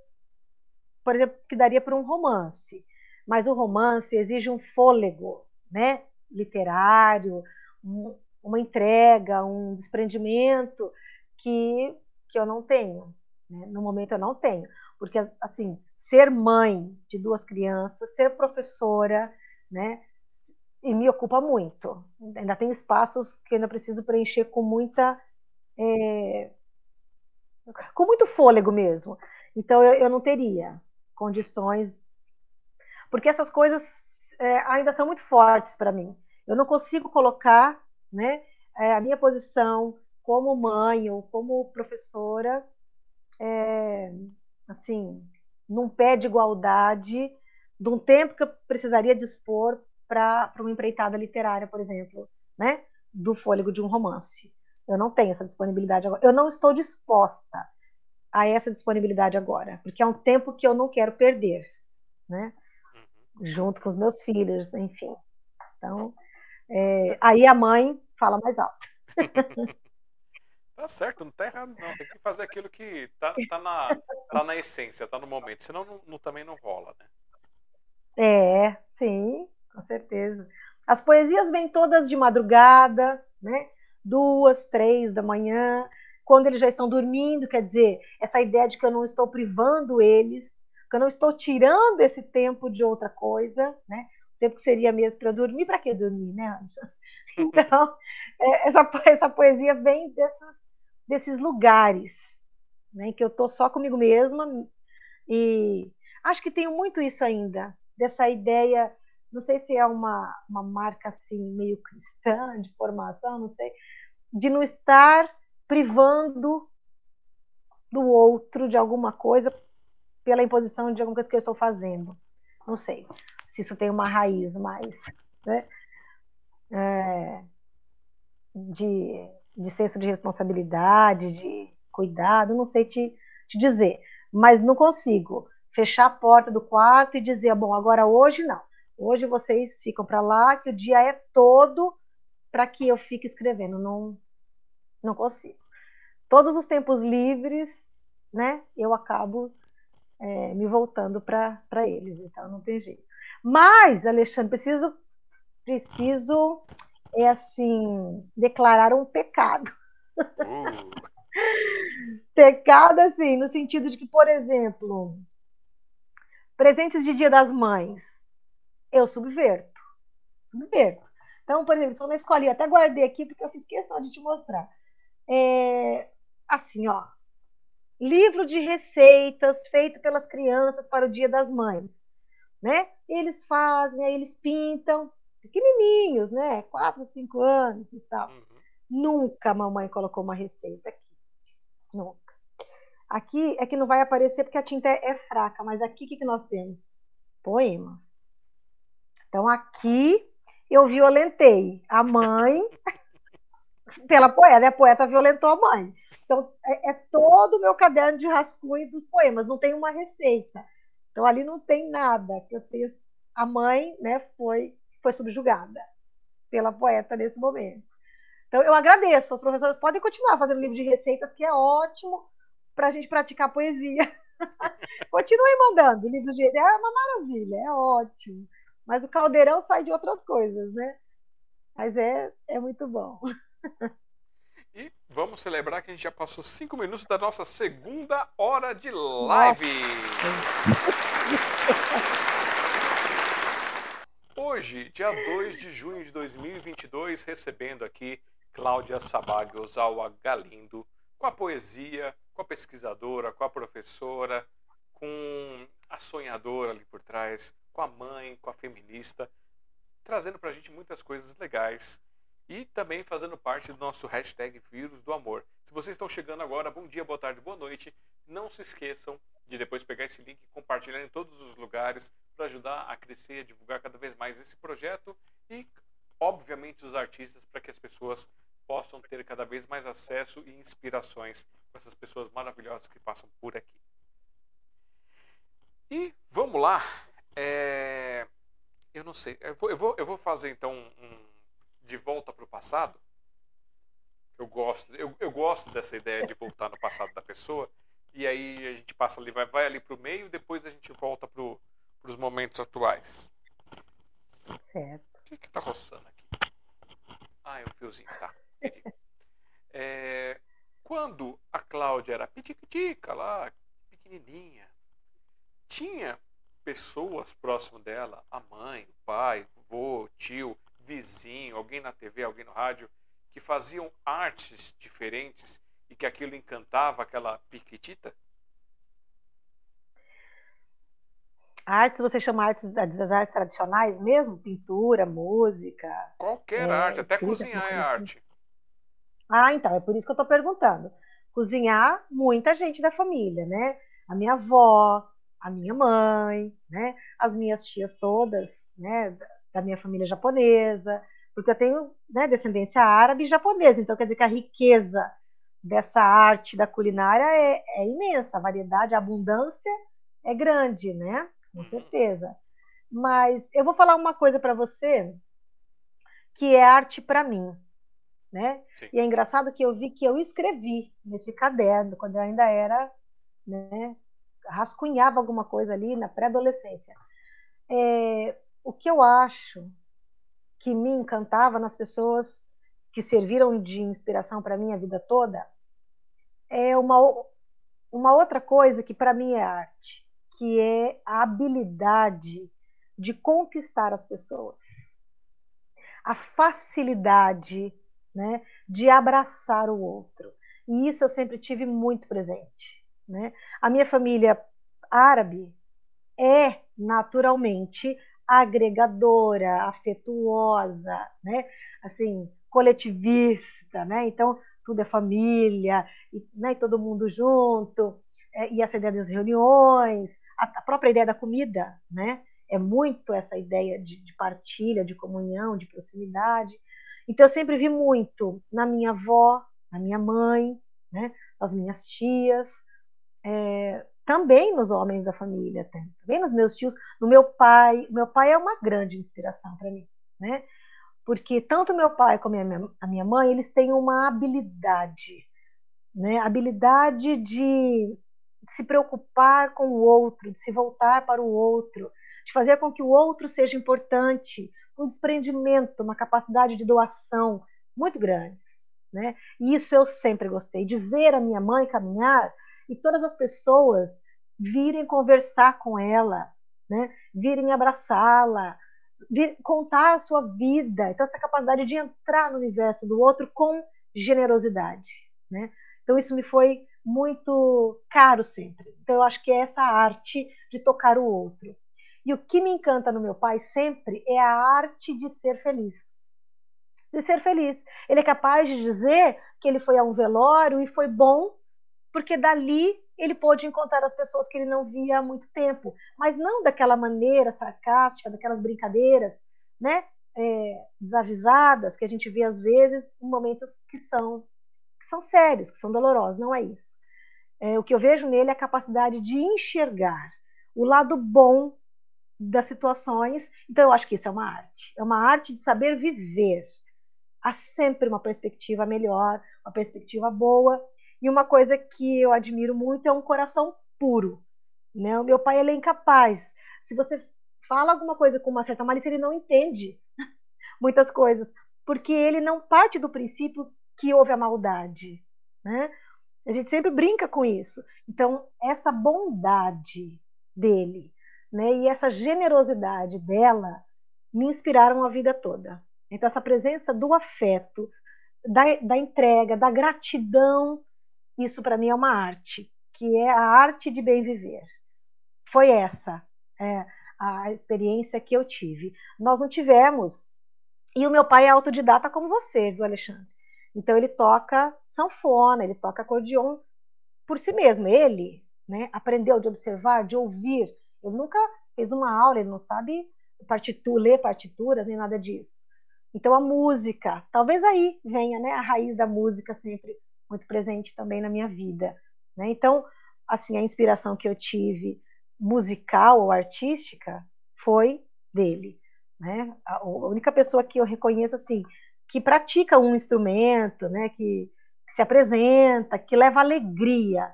por exemplo, que daria para um romance. Mas o romance exige um fôlego, né? Literário, um, uma entrega, um desprendimento que, que eu não tenho. Né? No momento eu não tenho. Porque, assim, ser mãe de duas crianças, ser professora, né? E me ocupa muito. Ainda tem espaços que ainda preciso preencher com muita. É, com muito fôlego mesmo. Então eu, eu, não teria condições. Porque essas coisas é, ainda são muito fortes para mim. Eu não consigo colocar né, é, a minha posição como mãe ou como professora é, assim num pé de igualdade de um tempo que eu precisaria dispor para uma empreitada literária, por exemplo, né? Do fôlego de um romance. Eu não tenho essa disponibilidade agora. Eu não estou disposta a essa disponibilidade agora, porque é um tempo que eu não quero perder, né? Junto com os meus filhos, enfim. Então, é, aí a mãe fala mais alto. Tá certo, não tá errado não. Tem que fazer aquilo que tá, tá, na, tá na essência, tá no momento. Senão não, não, também não rola, né? É, sim, com certeza. As poesias vêm todas de madrugada, né? Duas, três da manhã, quando eles já estão dormindo, quer dizer, essa ideia de que eu não estou privando eles, que eu não estou tirando esse tempo de outra coisa, né? O tempo que seria mesmo para eu dormir, para que dormir, né, Anja? Então, é, essa, essa poesia vem dessas desses lugares, né, que eu tô só comigo mesma e acho que tenho muito isso ainda, dessa ideia, não sei se é uma, uma marca assim meio cristã de formação, não sei, de não estar privando do outro de alguma coisa pela imposição de alguma coisa que eu estou fazendo. Não sei se isso tem uma raiz mais, né? É, de de senso de responsabilidade, de cuidado, não sei te, te dizer, mas não consigo fechar a porta do quarto e dizer, bom, agora hoje não. Hoje vocês ficam para lá, que o dia é todo para que eu fique escrevendo. Não, não consigo. Todos os tempos livres, né? Eu acabo é, me voltando para eles, então não tem jeito. Mas, Alexandre, preciso, preciso é assim, declarar um pecado. Uh. pecado, assim, no sentido de que, por exemplo, presentes de Dia das Mães, eu subverto. Subverto. Então, por exemplo, estou na escolinha, até guardei aqui porque eu fiz questão de te mostrar. É, assim, ó. Livro de receitas feito pelas crianças para o Dia das Mães. Né? Eles fazem, aí eles pintam, pequenininhos, né? Quatro, cinco anos e tal. Uhum. Nunca a mamãe colocou uma receita aqui. Nunca. Aqui é que não vai aparecer porque a tinta é, fraca, mas aqui o que, que nós temos? Poemas. Então aqui eu violentei a mãe pela poeta, a poeta violentou a mãe. Então é, é todo o meu caderno de rascunho dos poemas, não tem uma receita. Então ali não tem nada que eu tenha. A mãe, né, foi foi subjugada pela poeta nesse momento. Então, eu agradeço. Os professores podem continuar fazendo livro de receitas, que é ótimo para a gente praticar poesia. Continuem mandando livros de receitas. É uma maravilha, é ótimo. Mas o caldeirão sai de outras coisas, né? Mas é, é muito bom. E vamos celebrar que a gente já passou cinco minutos da nossa segunda hora de live. Hoje, dia 2 de junho de 2022, recebendo aqui Cláudia Sabag Ozawa Galindo, com a poesia, com a pesquisadora, com a professora, com a sonhadora ali por trás, com a mãe, com a feminista, trazendo para a gente muitas coisas legais e também fazendo parte do nosso hashtag Vírus do Amor. Se vocês estão chegando agora, bom dia, boa tarde, boa noite. Não se esqueçam de depois pegar esse link e compartilhar em todos os lugares para ajudar a crescer, a divulgar cada vez mais esse projeto e, obviamente, os artistas para que as pessoas possam ter cada vez mais acesso e inspirações com essas pessoas maravilhosas que passam por aqui. E vamos lá. É... Eu não sei. Eu vou, eu vou, eu vou fazer então um. De volta para o passado. Eu gosto, eu, eu gosto dessa ideia de voltar no passado da pessoa. E aí a gente passa ali, vai, vai ali para o meio, depois a gente volta para os momentos atuais. Certo. O que está roçando aqui? Ah, é o fiozinho, tá. É, quando a Cláudia era pitiquitica lá, pequenininha, tinha pessoas próximo dela, a mãe, o pai, o vô, o tio, vizinho, alguém na TV, alguém no rádio, que faziam artes diferentes e que aquilo encantava aquela piquitita? Artes, você chama artes das artes tradicionais mesmo? Pintura, música? Qualquer é, arte, até cozinhar é arte. Ah, então, é por isso que eu estou perguntando. Cozinhar, muita gente da família, né? A minha avó, a minha mãe, né? As minhas tias todas, né? Da minha família japonesa, porque eu tenho né, descendência árabe e japonesa, então quer dizer que a riqueza dessa arte da culinária é, é imensa, a variedade, a abundância é grande, né? Com uhum. certeza. Mas eu vou falar uma coisa para você que é arte para mim, né? Sim. E é engraçado que eu vi que eu escrevi nesse caderno quando eu ainda era, né? Rascunhava alguma coisa ali na pré-adolescência. É, o que eu acho que me encantava nas pessoas que serviram de inspiração para mim a vida toda é uma, uma outra coisa que para mim é arte, que é a habilidade de conquistar as pessoas. A facilidade né, de abraçar o outro. E isso eu sempre tive muito presente. Né? A minha família árabe é naturalmente agregadora, afetuosa, né? assim, coletivista, né? Então, tudo é família, e, né, e todo mundo junto, é, e essa ideia das reuniões, a, a, própria ideia da comida, né? É muito essa ideia de, de partilha, de comunhão, de proximidade. Então eu sempre vi muito na minha avó, na minha mãe, né? Nas minhas tias, é, também nos homens da família, também nos meus tios, no meu pai. O meu pai é uma grande inspiração para mim, né? porque tanto meu pai como a minha, mãe, eles têm uma habilidade, né? Habilidade de se preocupar com o outro, de se voltar para o outro, de fazer com que o outro seja importante, um desprendimento, uma capacidade de doação muito grandes, né? E isso eu sempre gostei de ver a minha mãe caminhar e todas as pessoas virem conversar com ela, né? Virem abraçá-la, contar a sua vida. Então, essa capacidade de entrar no universo do outro com generosidade. Né? Então, isso me foi muito caro sempre. Então, eu acho que é essa arte de tocar o outro. E o que me encanta no meu pai sempre é a arte de ser feliz. De ser feliz. Ele é capaz de dizer que ele foi a um velório e foi bom, porque dali ele pôde encontrar as pessoas que ele não via há muito tempo, mas não daquela maneira sarcástica, daquelas brincadeiras, né, é, desavisadas que a gente vê às vezes em momentos que são que são sérios, que são dolorosos. Não é isso. É, o que eu vejo nele é a capacidade de enxergar o lado bom das situações. Então eu acho que isso é uma arte. É uma arte de saber viver. Há sempre uma perspectiva melhor, uma perspectiva boa e uma coisa que eu admiro muito é um coração puro. Né? O meu pai ele é incapaz. Se você fala alguma coisa com uma certa malícia, ele não entende muitas coisas, porque ele não parte do princípio que houve a maldade. Né? A gente sempre brinca com isso. Então, essa bondade dele né, e essa generosidade dela me inspiraram a vida toda. Então, essa presença do afeto, da, da entrega, da gratidão isso para mim é uma arte, que é a arte de bem viver. Foi essa é, a experiência que eu tive. Nós não tivemos. E o meu pai é autodidata como você, viu, Alexandre? Então ele toca sanfona, ele toca acordeon por si mesmo. Ele né, aprendeu de observar, de ouvir. Ele nunca fez uma aula, ele não sabe partitura, ler partituras nem nada disso. Então a música, talvez aí venha né, a raiz da música sempre muito presente também na minha vida. Né? Então, assim, a inspiração que eu tive musical ou artística foi dele. Né? A única pessoa que eu reconheço assim que pratica um instrumento, né, que, que se apresenta, que leva alegria,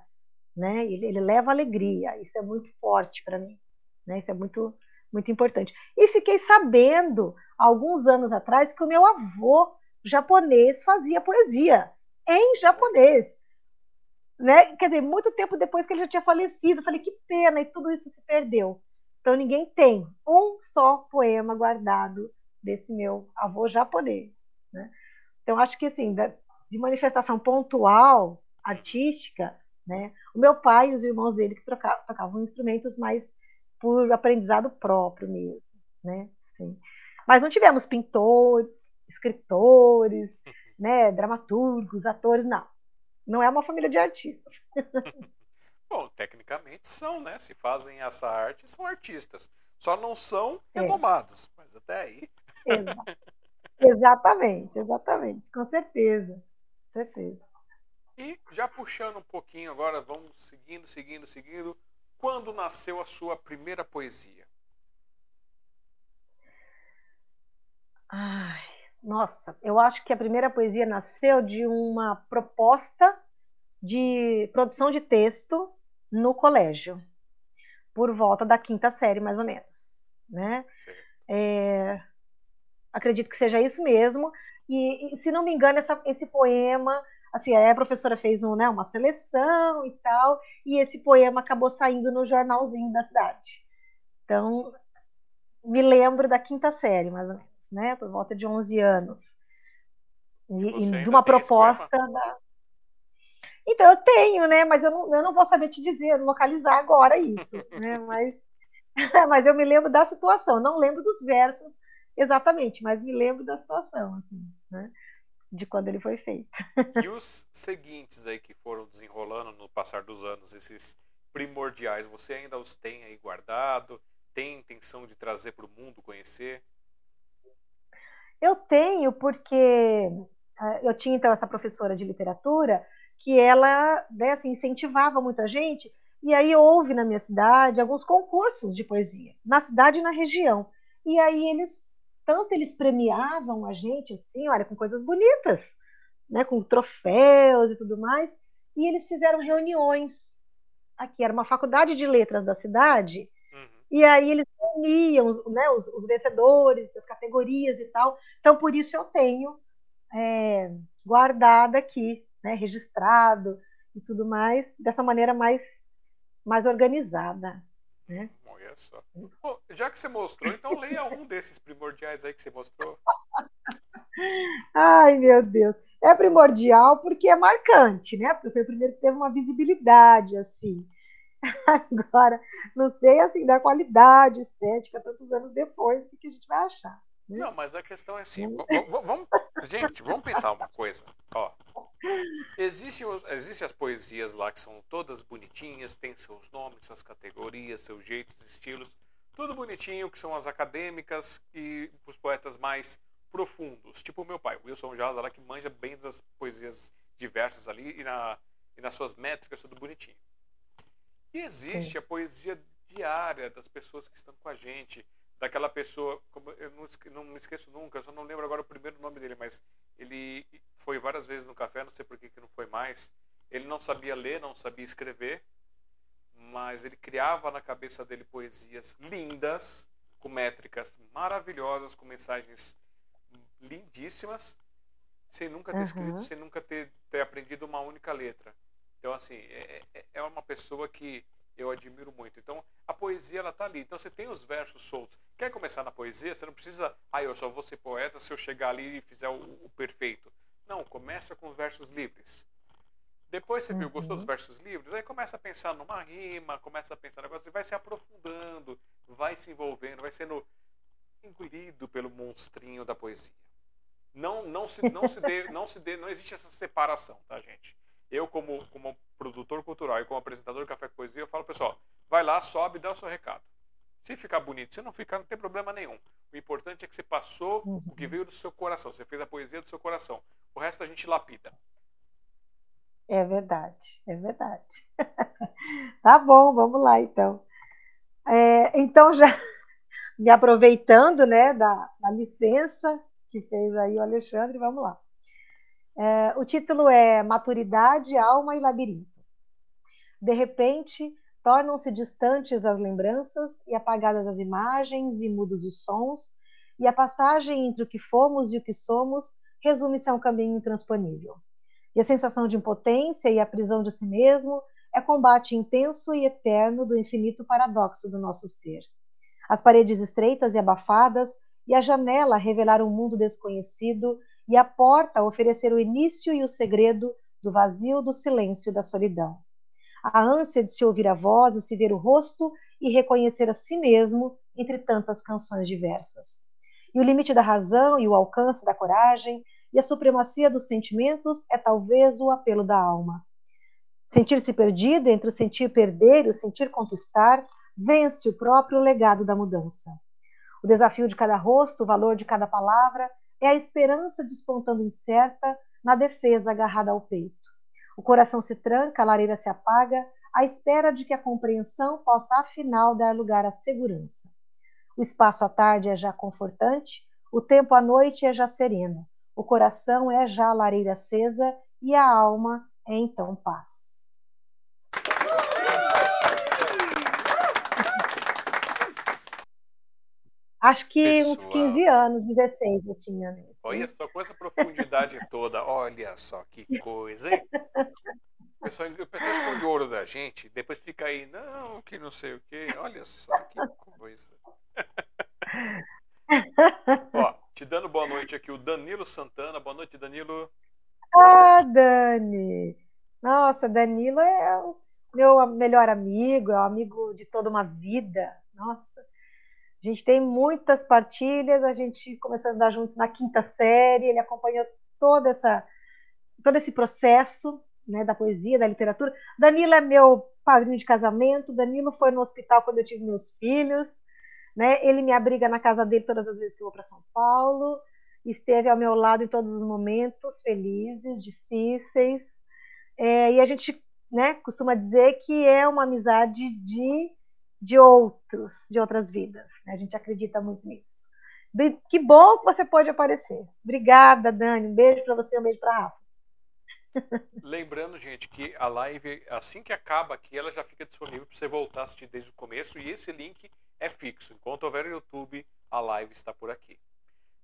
né? Ele, ele leva alegria. Isso é muito forte para mim, né? Isso é muito muito importante. E fiquei sabendo alguns anos atrás que o meu avô japonês fazia poesia em japonês. Né? Quer dizer, muito tempo depois que ele já tinha falecido, falei que pena e tudo isso se perdeu. Então ninguém tem um só poema guardado desse meu avô japonês. Né? Então acho que assim, de manifestação pontual, artística, né? O meu pai e os irmãos dele que tocavam, tocavam instrumentos mais por aprendizado próprio mesmo, né? Sim. Mas não tivemos pintores, escritores, né, dramaturgos, atores, não. Não é uma família de artistas. Bom, tecnicamente são, né? Se fazem essa arte, são artistas. Só não são é. renomados, é. mas até aí. exatamente, exatamente, com certeza. Com certeza. E já puxando um pouquinho agora, vamos seguindo, seguindo, seguindo. Quando nasceu a sua primeira poesia? Ai, nossa, eu acho que a primeira poesia nasceu de uma proposta de produção de texto no colégio, por volta da quinta série, mais ou menos. Né? É, acredito que seja isso mesmo. E, e se não me engano, essa, esse poema, assim, a professora fez um, né, uma seleção e tal, e esse poema acabou saindo no jornalzinho da cidade. Então, me lembro da quinta série, mais ou menos né, por volta de 11 anos. E, e de uma proposta da... Então, eu tenho, né? Mas eu não, eu não vou saber te dizer, localizar agora isso, né? Mas, mas eu me lembro da situação. Não lembro dos versos exatamente, mas me lembro da situação, assim, né? De quando ele foi feito. E os seguintes aí que foram desenrolando no passar dos anos, esses primordiais, você ainda os tem aí guardado? Tem intenção de trazer para o mundo conhecer? Eu tenho porque ah, eu tinha então essa professora de literatura que ela né, assim, incentivava muita gente e aí houve na minha cidade alguns concursos de poesia na cidade e na região. E aí eles tanto eles premiavam a gente assim olha com coisas bonitas né com troféus e tudo mais e eles fizeram reuniões. Aqui era uma faculdade de letras da cidade e aí eles uniam né, os, os, vencedores das categorias e tal. Então, por isso eu tenho é, guardado aqui, né, registrado e tudo mais, dessa maneira mais, mais organizada. Né? Olha só. Bom, já que você mostrou, então leia um desses primordiais aí que você mostrou. Ai, meu Deus. É primordial porque é marcante, né? Porque foi o primeiro que teve uma visibilidade, assim. Agora, não sei assim da qualidade estética tantos anos depois, o que, a gente vai achar. Né? Não, mas a questão é assim, vamos, gente, vamos pensar uma coisa. Ó, existem, existem as poesias lá que são todas bonitinhas, tem seus nomes, suas categorias, seus jeitos, estilos, tudo bonitinho, que são as acadêmicas e os poetas mais profundos, tipo o meu pai, Wilson Jaza, lá que manja bem das poesias diversas ali e, na, e nas suas métricas, tudo bonitinho. E existe Sim. a poesia diária das pessoas que estão com a gente, daquela pessoa, como eu não, não me esqueço nunca, eu só não lembro agora o primeiro nome dele, mas ele foi várias vezes no café, não sei por que, que não foi mais. Ele não sabia ler, não sabia escrever, mas ele criava na cabeça dele poesias lindas, com métricas maravilhosas, com mensagens lindíssimas, sem nunca ter uhum. escrito, sem nunca ter, ter aprendido uma única letra. Então, assim, é, é, é uma pessoa que eu admiro muito. Então, a poesia, ela tá ali. Então, você tem os versos soltos. Quer começar na poesia? Você não precisa, ah, eu só vou ser poeta se eu chegar ali e fizer o, o perfeito. Não, começa com os versos livres. Depois você viu, gostou dos uhum. versos livres? Aí começa a pensar numa rima, começa a pensar negócio, e vai se aprofundando, vai se envolvendo, vai sendo engolido pelo monstrinho da poesia. Não, não se, não se dê, não se dê, não existe essa separação, tá, gente? Eu como, como produtor cultural e como apresentador do Café com Poesia, eu falo, pessoal, vai lá, sobe dá o seu recado. Se ficar bonito, se não ficar, não tem problema nenhum. O importante é que você passou uhum. o que veio do seu coração, você fez a poesia do seu coração. O resto a gente lapida. É verdade, é verdade. tá bom, vamos lá então. É, então, já me aproveitando né, da, da licença, que fez aí o Alexandre. Vamos lá. É, o título é Maturidade, Alma e Labirinto. De repente, tornam-se distantes as lembranças e apagadas as imagens e mudos os sons, e a passagem entre o que fomos e o que somos resume-se a um caminho intransponível. E a sensação de impotência e a prisão de si mesmo é combate intenso e eterno do infinito paradoxo do nosso ser. As paredes estreitas e abafadas e a janela revelar um mundo desconhecido e a porta oferecer o início e o segredo do vazio, do silêncio e da solidão. A ânsia de se ouvir a voz e se ver o rosto e reconhecer a si mesmo entre tantas canções diversas. E o limite da razão e o alcance da coragem e a supremacia dos sentimentos é talvez o apelo da alma. Sentir-se perdido entre o sentir perder e o sentir conquistar vence o próprio legado da mudança. O desafio de cada rosto, o valor de cada palavra, é a esperança despontando incerta na defesa agarrada ao peito. O coração se tranca, a lareira se apaga, à espera de que a compreensão possa afinal dar lugar à segurança. O espaço à tarde é já confortante, o tempo à noite é já sereno, o coração é já a lareira acesa e a alma é então paz. Acho que Pessoal. uns 15 anos, 16 eu tinha. Nesse. Olha só, com essa profundidade toda, olha só que coisa, hein? O pessoal, o pessoal esconde ouro da gente, depois fica aí, não, que não sei o quê. Olha só que coisa. Ó, te dando boa noite aqui, o Danilo Santana. Boa noite, Danilo. Ah, Dani! Nossa, Danilo é o meu melhor amigo, é o amigo de toda uma vida. Nossa, a gente tem muitas partilhas, a gente começou a estudar juntos na quinta série, ele acompanhou toda essa, todo esse processo né, da poesia, da literatura. Danilo é meu padrinho de casamento, Danilo foi no hospital quando eu tive meus filhos, né? ele me abriga na casa dele todas as vezes que eu vou para São Paulo, esteve ao meu lado em todos os momentos felizes, difíceis, é, e a gente né, costuma dizer que é uma amizade de de outros, de outras vidas. Né? A gente acredita muito nisso. Que bom que você pode aparecer. Obrigada, Dani. Um beijo para você, um beijo para a Rafa. Lembrando, gente, que a live, assim que acaba aqui, ela já fica disponível para você voltar a assistir desde o começo e esse link é fixo. Enquanto houver no YouTube, a live está por aqui.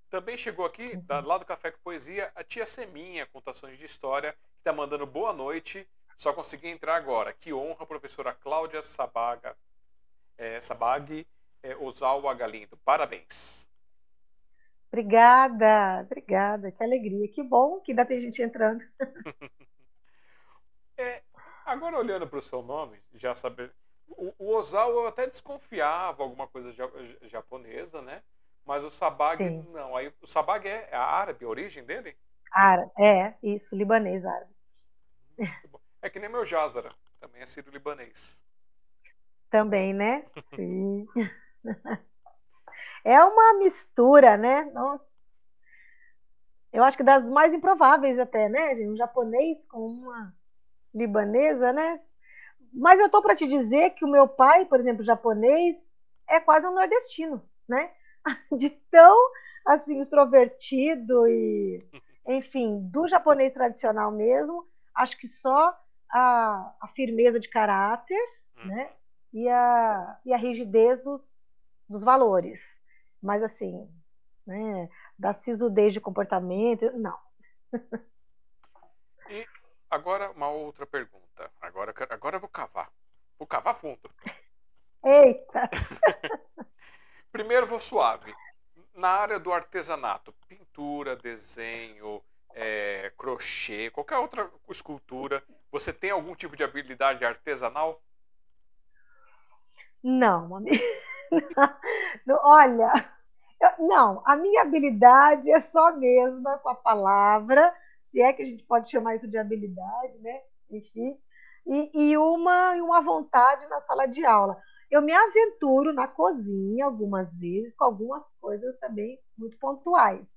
Também chegou aqui, uhum. lá do Café com Poesia, a tia Seminha, Contações de História, que está mandando boa noite. Só consegui entrar agora. Que honra, professora Cláudia Sabaga é, Sabag é, Osawa Galindo. Parabéns. Obrigada, obrigada, que alegria, que bom que ainda tem gente entrando. é, agora olhando para o seu nome, já saber, o, o Ozawa eu até desconfiava alguma coisa japonesa, né? Mas o Sabag Sim. não. Aí o Sabag é, é árabe, a origem dele? Árabe, é, isso, libanês árabe. É que nem meu Jazara, também é sírio-libanês. Também, né? Sim. É uma mistura, né? Nossa. Eu acho que das mais improváveis até, né, Um japonês com uma libanesa, né? Mas eu tô para te dizer que o meu pai, por exemplo, japonês, é quase um nordestino, né? De tão assim extrovertido e, enfim, do japonês tradicional mesmo, acho que só a, a firmeza de caráter, né? E a, e a rigidez dos, dos valores. Mas, assim, né, da sisudez de comportamento, não. E agora uma outra pergunta. Agora, agora eu vou cavar. Vou cavar fundo. Eita! Primeiro vou suave. Na área do artesanato, pintura, desenho, é, crochê, qualquer outra escultura, você tem algum tipo de habilidade artesanal? Não, não, olha, eu, não, a minha habilidade é só mesma com a palavra, se é que a gente pode chamar isso de habilidade, né? Enfim, e, e uma, uma vontade na sala de aula. Eu me aventuro na cozinha algumas vezes, com algumas coisas também muito pontuais.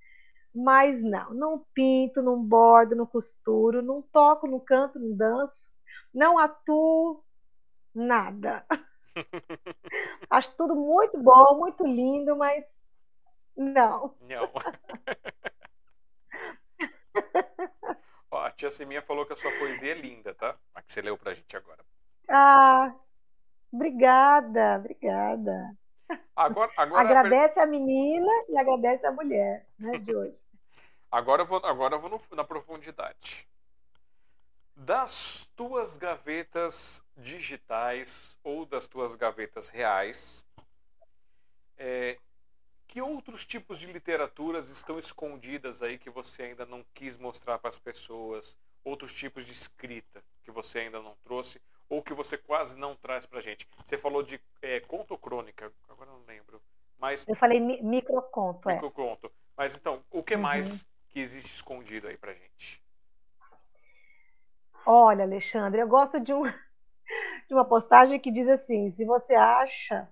Mas não, não pinto, não bordo, não costuro, não toco, não canto, não danço, não atuo, nada. Acho tudo muito bom, muito lindo, mas Não. Não. Ó, a tia Seminha falou que a sua poesia é linda, tá? A que você leu pra gente agora. Ah, obrigada, obrigada. Agora, agora agradece a menina e agradece a mulher, né, de hoje. agora eu vou, agora eu vou no, na profundidade. Das tuas gavetas digitais ou das tuas gavetas reais, é, que outros tipos de literaturas estão escondidas aí que você ainda não quis mostrar para as pessoas? Outros tipos de escrita que você ainda não trouxe ou que você quase não traz para gente? Você falou de é, conto ou crônica? Agora não lembro. Mas eu falei mi microconto, é. Microconto. Mas então, o que uhum. mais que existe escondido aí para gente? Olha, Alexandre, eu gosto de, um, de uma postagem que diz assim: se você acha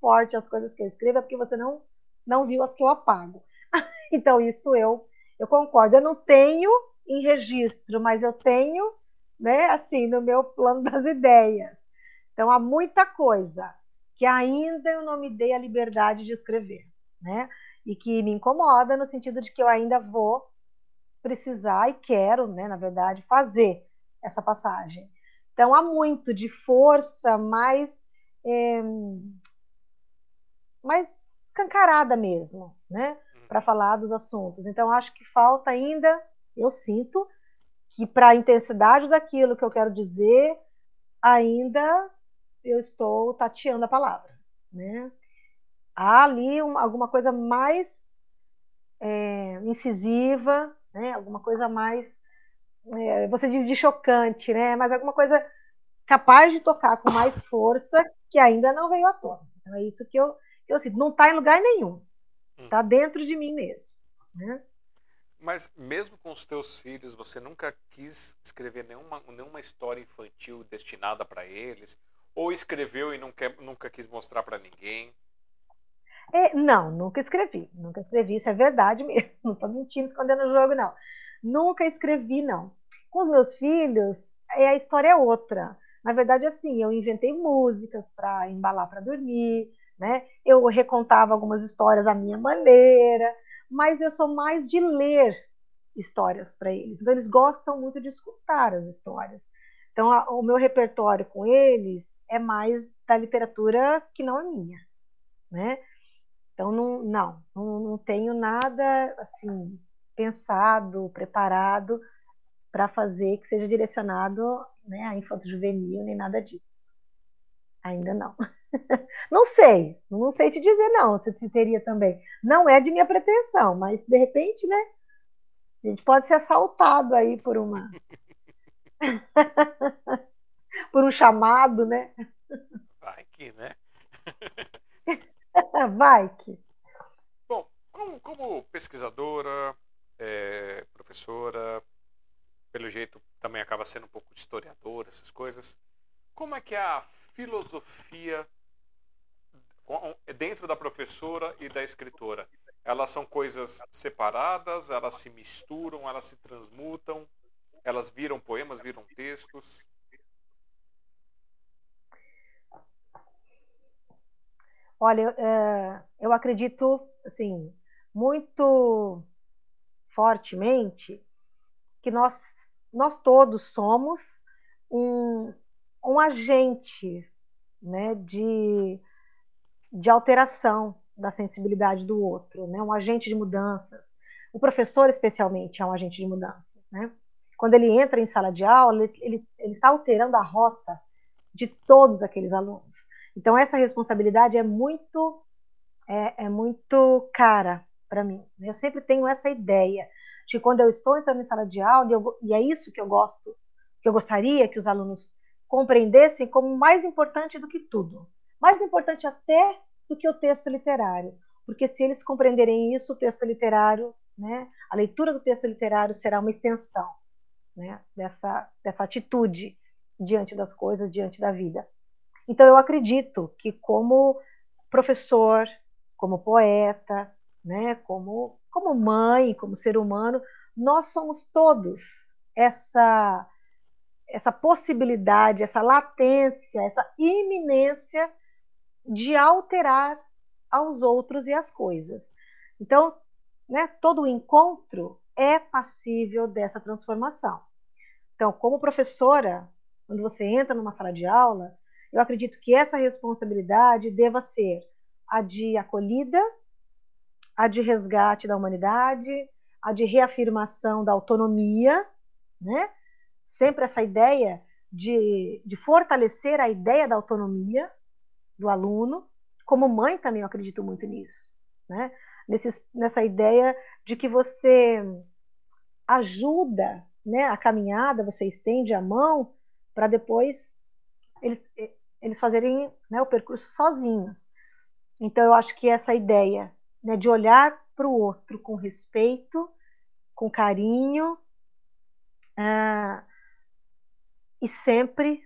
forte as coisas que eu escrevo, é porque você não não viu as que eu apago. então, isso eu, eu concordo. Eu não tenho em registro, mas eu tenho, né, assim, no meu plano das ideias. Então, há muita coisa que ainda eu não me dei a liberdade de escrever, né? E que me incomoda no sentido de que eu ainda vou precisar e quero, né, na verdade, fazer essa passagem. Então, há muito de força mais, é, mais escancarada mesmo, né? Uhum. Para falar dos assuntos. Então, acho que falta ainda, eu sinto, que para a intensidade daquilo que eu quero dizer, ainda eu estou tateando a palavra, né? Há ali uma, alguma coisa mais é, incisiva, né? Alguma coisa mais, é, você diz de chocante, né? Mas alguma coisa capaz de tocar com mais força que ainda não veio à tona. Então, é isso que eu eu sinto, não está em lugar nenhum. Está hum. dentro de mim mesmo. Né? Mas mesmo com os teus filhos, você nunca quis escrever nenhuma, nenhuma história infantil destinada para eles? Ou escreveu e nunca, nunca quis mostrar para ninguém? É, não, nunca escrevi. Nunca escrevi, isso é verdade mesmo. Não estou mentindo, escondendo o jogo, não. Nunca escrevi, não. Com os meus filhos, é, a história é outra. Na verdade, assim, eu inventei músicas para embalar para dormir, né? Eu recontava algumas histórias à minha maneira, mas eu sou mais de ler histórias para eles. Então, eles gostam muito de escutar as histórias. Então, a, o meu repertório com eles é mais da literatura que não é minha, né? Então, não, não, não, não tenho nada assim pensado, preparado para fazer que seja direcionado né, a infanto juvenil nem nada disso. Ainda não. Não sei, não sei te dizer não, se, se teria também. Não é de minha pretensão, mas de repente, né? A gente pode ser assaltado aí por uma. por um chamado, né? Vai que, né? Vai que. Bom, como, como pesquisadora, é, professora, pelo jeito também acaba sendo um pouco de historiadora, essas coisas. Como é que é a filosofia dentro da professora e da escritora? Elas são coisas separadas, elas se misturam, elas se transmutam, elas viram poemas, viram textos? Olha, eu, é, acredito, assim, muito fortemente que nós, nós todos somos um, um agente né, de, de alteração da sensibilidade do outro, né, um agente de mudanças. O professor, especialmente, é um agente de mudanças. Né? Quando ele entra em sala de aula, ele, ele, ele está alterando a rota de todos aqueles alunos. Então, essa responsabilidade é muito, é, é muito cara para mim. Eu sempre tenho essa ideia de quando eu estou entrando em sala de aula, e, eu, e é isso que eu gosto, que eu gostaria que os alunos compreendessem como mais importante do que tudo, mais importante até do que o texto literário, porque se eles compreenderem isso, o texto literário, né, a leitura do texto literário será uma extensão né, dessa, dessa atitude diante das coisas, diante da vida. Então, eu acredito que, como professor, como poeta, né, como, como mãe, como ser humano, nós somos todos essa essa possibilidade, essa latência, essa iminência de alterar aos outros e as coisas. Então, né, todo encontro é passível dessa transformação. Então, como professora, quando você entra numa sala de aula, eu acredito que essa responsabilidade deva ser a de acolhida, a de resgate da humanidade, a de reafirmação da autonomia, né? Sempre essa ideia de, de fortalecer a ideia da autonomia do aluno. Como mãe também eu acredito muito nisso, né? Nesse, nessa ideia de que você ajuda né, a caminhada, você estende a mão para depois eles, eles fazerem né, o percurso sozinhos. Então, eu acho que essa ideia né, de olhar para o outro com respeito, com carinho, ah, e sempre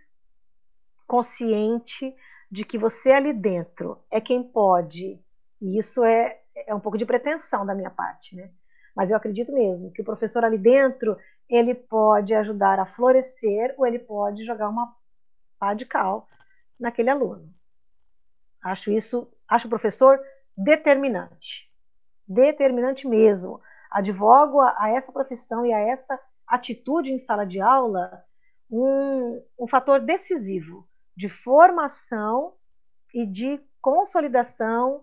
consciente de que você ali dentro é quem pode, e isso é, é um pouco de pretensão da minha parte, né? Mas eu acredito mesmo que o professor ali dentro ele pode ajudar a florescer ou ele pode jogar uma pá de cal naquele aluno. Acho isso, acho o professor determinante. Determinante mesmo. Advogo a, a essa profissão e a essa atitude em sala de aula um, um fator decisivo de formação e de consolidação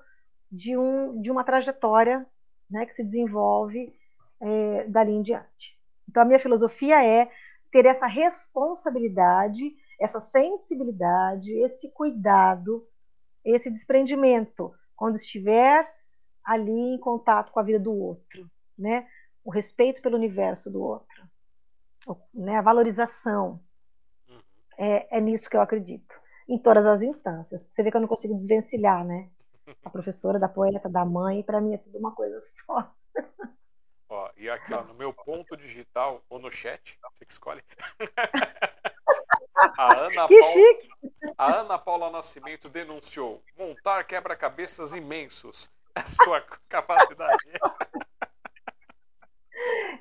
de, um, de uma trajetória né, que se desenvolve é, dali em diante. Então, a minha filosofia é ter essa responsabilidade, essa sensibilidade, esse cuidado, esse desprendimento, quando estiver ali em contato com a vida do outro, né? O respeito pelo universo do outro, né? A valorização. Uhum. É, é nisso que eu acredito, em todas as instâncias. Você vê que eu não consigo desvencilhar, né? A professora, da poeta, da mãe, para mim é tudo uma coisa só. Ó, e aqui, ó, no meu ponto digital ou no chat, você que escolhe. A Ana, que Paula, chique. a Ana Paula Nascimento denunciou montar quebra-cabeças imensos. É sua capacidade.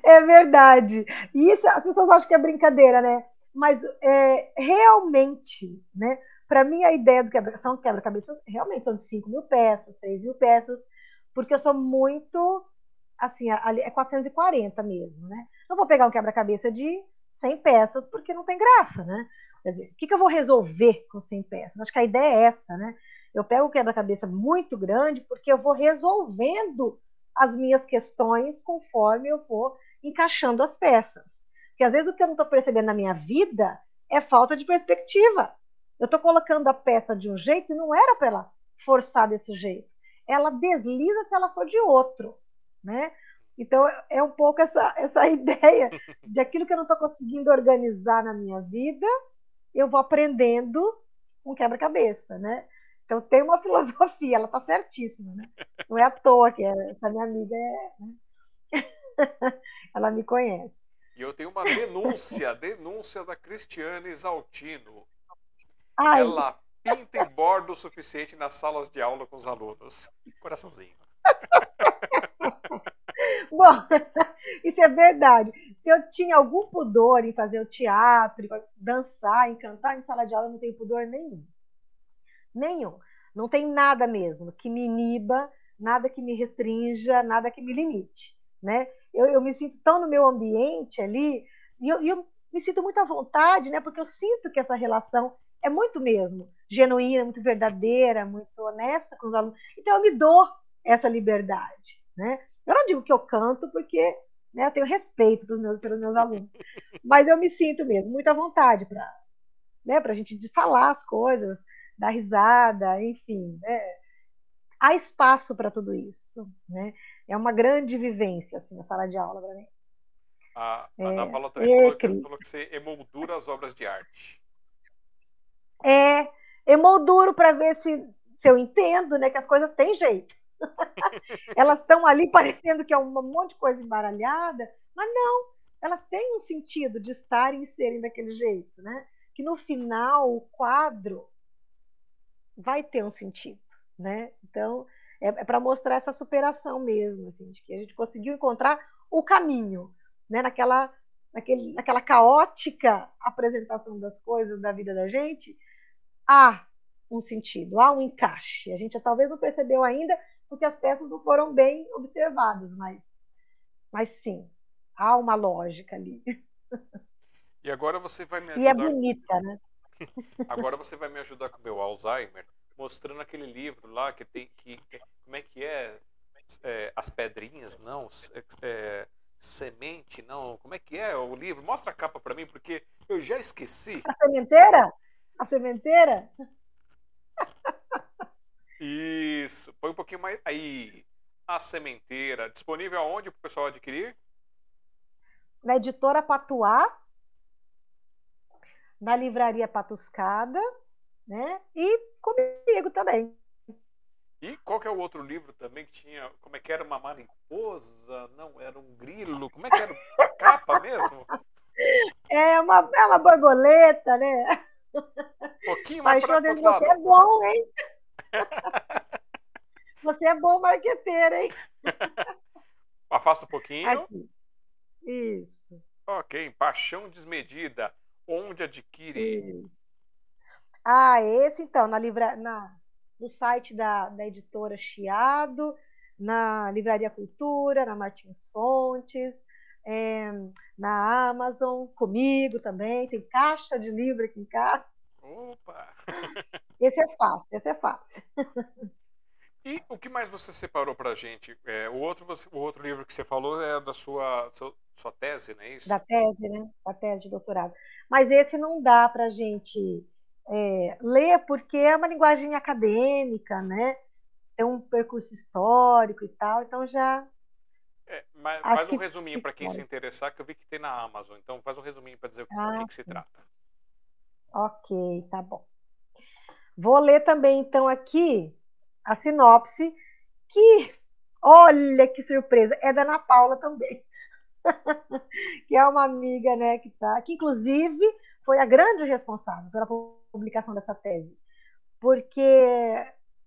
É verdade. E isso as pessoas acham que é brincadeira, né? Mas é, realmente, né? Para mim, a ideia do quebra são quebra-cabeças realmente são de 5 mil peças, 3 mil peças, porque eu sou muito assim, é 440 mesmo, né? Não vou pegar um quebra-cabeça de 100 peças porque não tem graça, né? Quer dizer, o que, que eu vou resolver com 100 peças? Acho que a ideia é essa, né? Eu pego o quebra-cabeça muito grande porque eu vou resolvendo as minhas questões conforme eu vou encaixando as peças. Porque às vezes o que eu não estou percebendo na minha vida é falta de perspectiva. Eu estou colocando a peça de um jeito e não era para ela forçar desse jeito. Ela desliza se ela for de outro né? Então, é um pouco essa, essa ideia de aquilo que eu não estou conseguindo organizar na minha vida, eu vou aprendendo com quebra-cabeça, né? Então, tem uma filosofia, ela está certíssima, né? Não é à toa que essa minha amiga é... Né? ela me conhece. E eu tenho uma denúncia, denúncia da Cristiane Exaltino. Ai. Ela pinta e borda o suficiente nas salas de aula com os alunos. Coraçãozinho. Bom, isso é verdade. Se eu tinha algum pudor em fazer o teatro, dançar, em cantar em sala de aula, eu não tenho pudor nenhum. Nenhum. Não tem nada mesmo que me iniba, nada que me restrinja, nada que me limite. Né? Eu, eu me sinto tão no meu ambiente ali, e eu, eu me sinto muito à vontade, né? porque eu sinto que essa relação é muito mesmo genuína, muito verdadeira, muito honesta com os alunos. Então eu me dou essa liberdade. Né? Eu não digo que eu canto porque né, eu tenho respeito pelos meus, pelos meus alunos, mas eu me sinto mesmo muito à vontade para né, a gente falar as coisas, dar risada, enfim. Né? Há espaço para tudo isso. Né? É uma grande vivência assim, a sala de aula para mim. A Ana é, Paula também é, falou, que, falou que você emoldura as obras de arte. É, emolduro para ver se, se eu entendo né, que as coisas têm jeito. elas estão ali parecendo que é um monte de coisa embaralhada, mas não, elas têm um sentido de estarem e serem daquele jeito, né? Que no final o quadro vai ter um sentido, né? Então é, é para mostrar essa superação mesmo, assim, de que a gente conseguiu encontrar o caminho, né? Naquela, naquele, naquela caótica apresentação das coisas da vida da gente, há um sentido, há um encaixe. A gente talvez não percebeu ainda, porque as peças não foram bem observadas, mas, mas sim, há uma lógica ali. E agora você vai me ajudar. E é bonita, né? Agora você vai me ajudar com o meu Alzheimer, mostrando aquele livro lá que tem que. Como é que é? é as pedrinhas, não? É, semente, não? Como é que é o livro? Mostra a capa para mim, porque eu já esqueci. A sementeira? A sementeira? Isso. Põe um pouquinho mais. Aí. A sementeira. Disponível aonde para o pessoal adquirir? Na editora Patuá, na livraria Patuscada, né? E comigo também. E qual que é o outro livro também que tinha, como é que era uma mariposa? Não, era um grilo. Como é que era a capa mesmo? É uma, é uma borboleta, né? Um pouquinho mais para outro lado. Você é bom, hein? Você é bom marqueteiro, hein? Afasta um pouquinho. Aqui. Isso. Ok, Paixão Desmedida. Onde adquire? Isso. Ah, esse então, na, livra... na... no site da, da editora Chiado, na Livraria Cultura, na Martins Fontes, é... na Amazon, comigo também, tem caixa de livro aqui em casa. Opa! Esse é fácil, esse é fácil. E o que mais você separou para a gente? É, o, outro, o outro livro que você falou é da sua, sua, sua tese, não é isso? Da tese, né? Da tese de doutorado. Mas esse não dá para a gente é, ler porque é uma linguagem acadêmica, né? Tem um percurso histórico e tal, então já. É, mas faz um resuminho para quem se interessar, que eu vi que tem na Amazon. Então faz um resuminho para dizer o ah, que, que se trata. Ok, tá bom. Vou ler também, então, aqui a sinopse, que, olha que surpresa, é da Ana Paula também. que é uma amiga, né, que tá, que inclusive foi a grande responsável pela publicação dessa tese, porque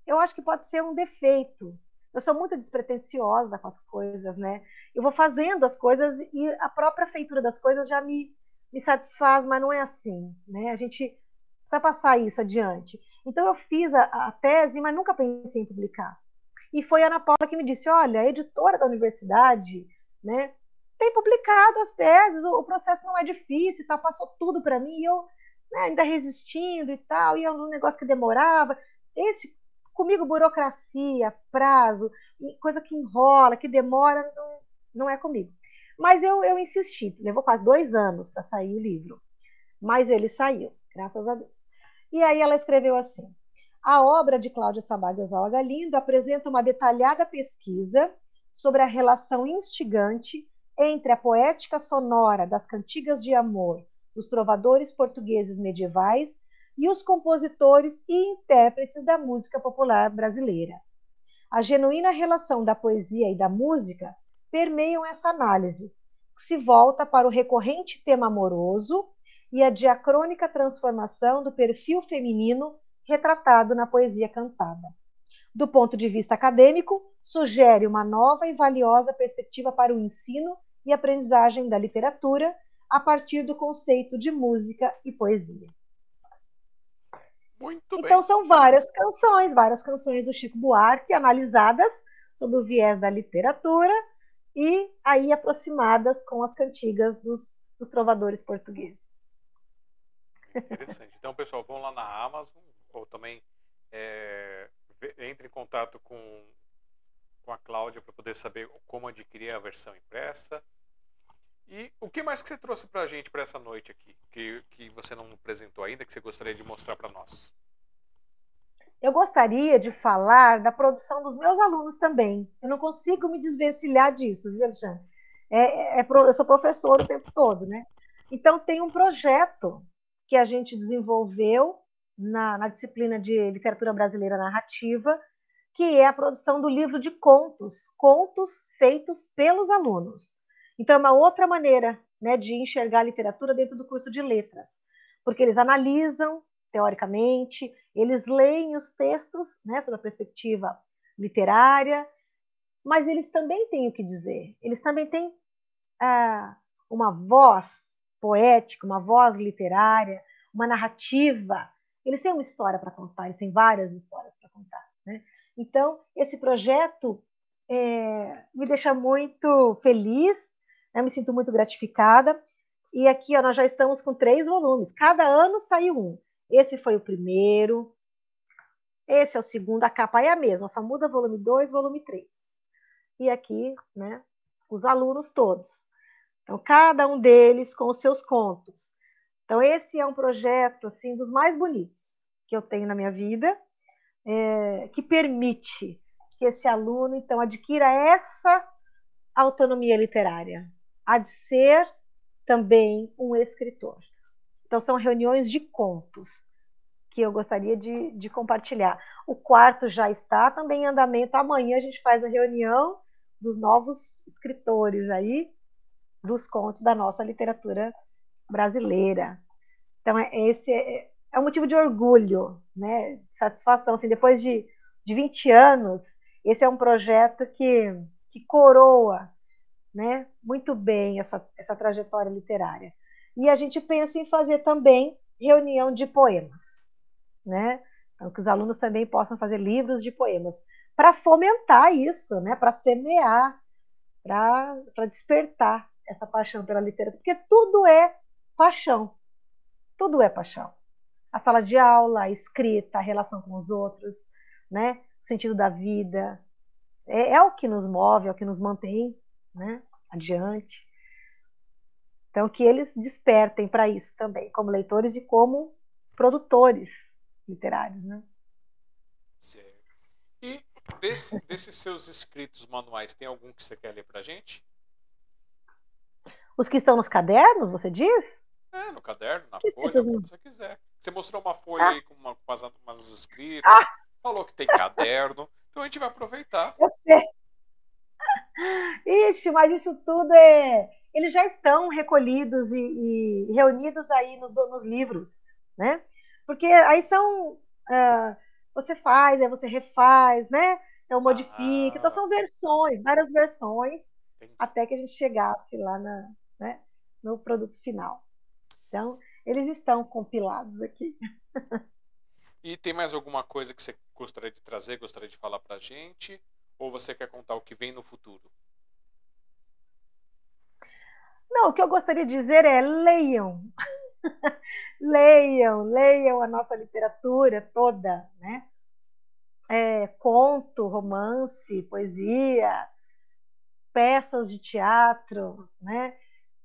eu acho que pode ser um defeito. Eu sou muito despretensiosa com as coisas, né? Eu vou fazendo as coisas e a própria feitura das coisas já me, me satisfaz, mas não é assim, né? A gente precisa passar isso adiante. Então eu fiz a, a tese, mas nunca pensei em publicar. E foi a Ana Paula que me disse: olha, a editora da universidade, né, tem publicado as teses, o, o processo não é difícil, tá, passou tudo para mim, e eu né, ainda resistindo e tal, e é um negócio que demorava. Esse, comigo, burocracia, prazo, coisa que enrola, que demora, não, não é comigo. Mas eu, eu insisti, levou quase dois anos para sair o livro, mas ele saiu, graças a Deus. E aí ela escreveu assim: a obra de Cláudia Sabagas Galindo apresenta uma detalhada pesquisa sobre a relação instigante entre a poética sonora das cantigas de amor dos trovadores portugueses medievais e os compositores e intérpretes da música popular brasileira. A genuína relação da poesia e da música permeiam essa análise, que se volta para o recorrente tema amoroso e a diacrônica transformação do perfil feminino retratado na poesia cantada. Do ponto de vista acadêmico, sugere uma nova e valiosa perspectiva para o ensino e aprendizagem da literatura a partir do conceito de música e poesia. Muito bem. Então são várias canções, várias canções do Chico Buarque analisadas sob o viés da literatura e aí aproximadas com as cantigas dos, dos trovadores portugueses. Interessante. Então, pessoal, vão lá na Amazon ou também é, entre em contato com, com a Cláudia para poder saber como adquirir a versão impressa. E o que mais que você trouxe para a gente para essa noite aqui, que, que você não apresentou ainda, que você gostaria de mostrar para nós? Eu gostaria de falar da produção dos meus alunos também. Eu não consigo me desvencilhar disso, viu, Alexandre? É, é, é eu sou professor o tempo todo, né? Então, tem um projeto que a gente desenvolveu na, na disciplina de literatura brasileira narrativa, que é a produção do livro de contos, contos feitos pelos alunos. Então, é uma outra maneira né, de enxergar a literatura dentro do curso de letras, porque eles analisam teoricamente, eles leem os textos né, sob a perspectiva literária, mas eles também têm o que dizer, eles também têm ah, uma voz poética, uma voz literária, uma narrativa. Eles têm uma história para contar, eles têm várias histórias para contar. Né? Então, esse projeto é, me deixa muito feliz, né? me sinto muito gratificada. E aqui ó, nós já estamos com três volumes. Cada ano saiu um. Esse foi o primeiro. Esse é o segundo. A capa é a mesma, só muda volume 2, volume 3. E aqui, né, os alunos todos. Então, cada um deles com os seus contos. Então, esse é um projeto assim dos mais bonitos que eu tenho na minha vida, é, que permite que esse aluno, então, adquira essa autonomia literária, a de ser também um escritor. Então, são reuniões de contos que eu gostaria de, de compartilhar. O quarto já está também em andamento. Amanhã a gente faz a reunião dos novos escritores aí, dos contos da nossa literatura brasileira. Então, é, esse é, é um motivo de orgulho, né, de satisfação. Assim, depois de, de 20 anos, esse é um projeto que, que coroa né, muito bem essa, essa trajetória literária. E a gente pensa em fazer também reunião de poemas, né? Então, que os alunos também possam fazer livros de poemas, para fomentar isso, né? para semear, para despertar essa paixão pela literatura, porque tudo é paixão. Tudo é paixão. A sala de aula, a escrita, a relação com os outros, né? o sentido da vida. É, é o que nos move, é o que nos mantém né, adiante. Então, que eles despertem para isso também, como leitores e como produtores literários. Né? Certo. E desse, desses seus escritos manuais, tem algum que você quer ler para a gente? Os que estão nos cadernos, você diz? É, no caderno, na que folha, como você quiser. Você mostrou uma folha ah. aí com uma, umas, umas escritas, ah. falou que tem caderno, então a gente vai aproveitar. Eu sei. Ixi, mas isso tudo é. Eles já estão recolhidos e, e reunidos aí nos, nos, livros, né? Porque aí são. Uh, você faz, aí você refaz, né? Então modifica. Ah. Então são versões, várias versões, Entendi. até que a gente chegasse lá na, né, no produto final. Então, eles estão compilados aqui. E tem mais alguma coisa que você gostaria de trazer, gostaria de falar para a gente? Ou você quer contar o que vem no futuro? Não, o que eu gostaria de dizer é leiam. leiam, leiam a nossa literatura toda, né? É, conto, romance, poesia, peças de teatro, né?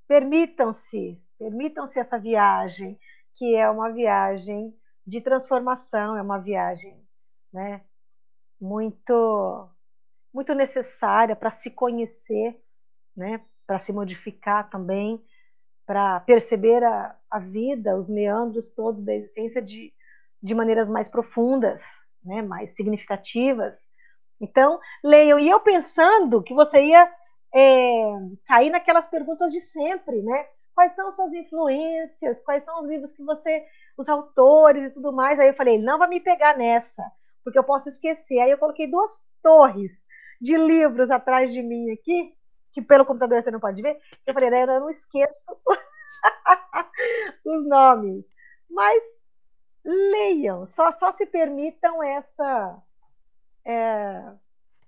Permitam-se, permitam-se essa viagem, que é uma viagem de transformação, é uma viagem, né? Muito muito necessária para se conhecer, né? Para se modificar também, para perceber a, a vida, os meandros todos da existência de, de maneiras mais profundas, né? mais significativas. Então, leiam. E eu pensando que você ia é, cair naquelas perguntas de sempre, né? Quais são suas influências? Quais são os livros que você, os autores e tudo mais? Aí eu falei, não vai me pegar nessa, porque eu posso esquecer. Aí eu coloquei duas torres de livros atrás de mim aqui, que pelo computador você não pode ver. Eu falei, daí eu não esqueço os nomes. Mas leiam, só, só se permitam essa, é,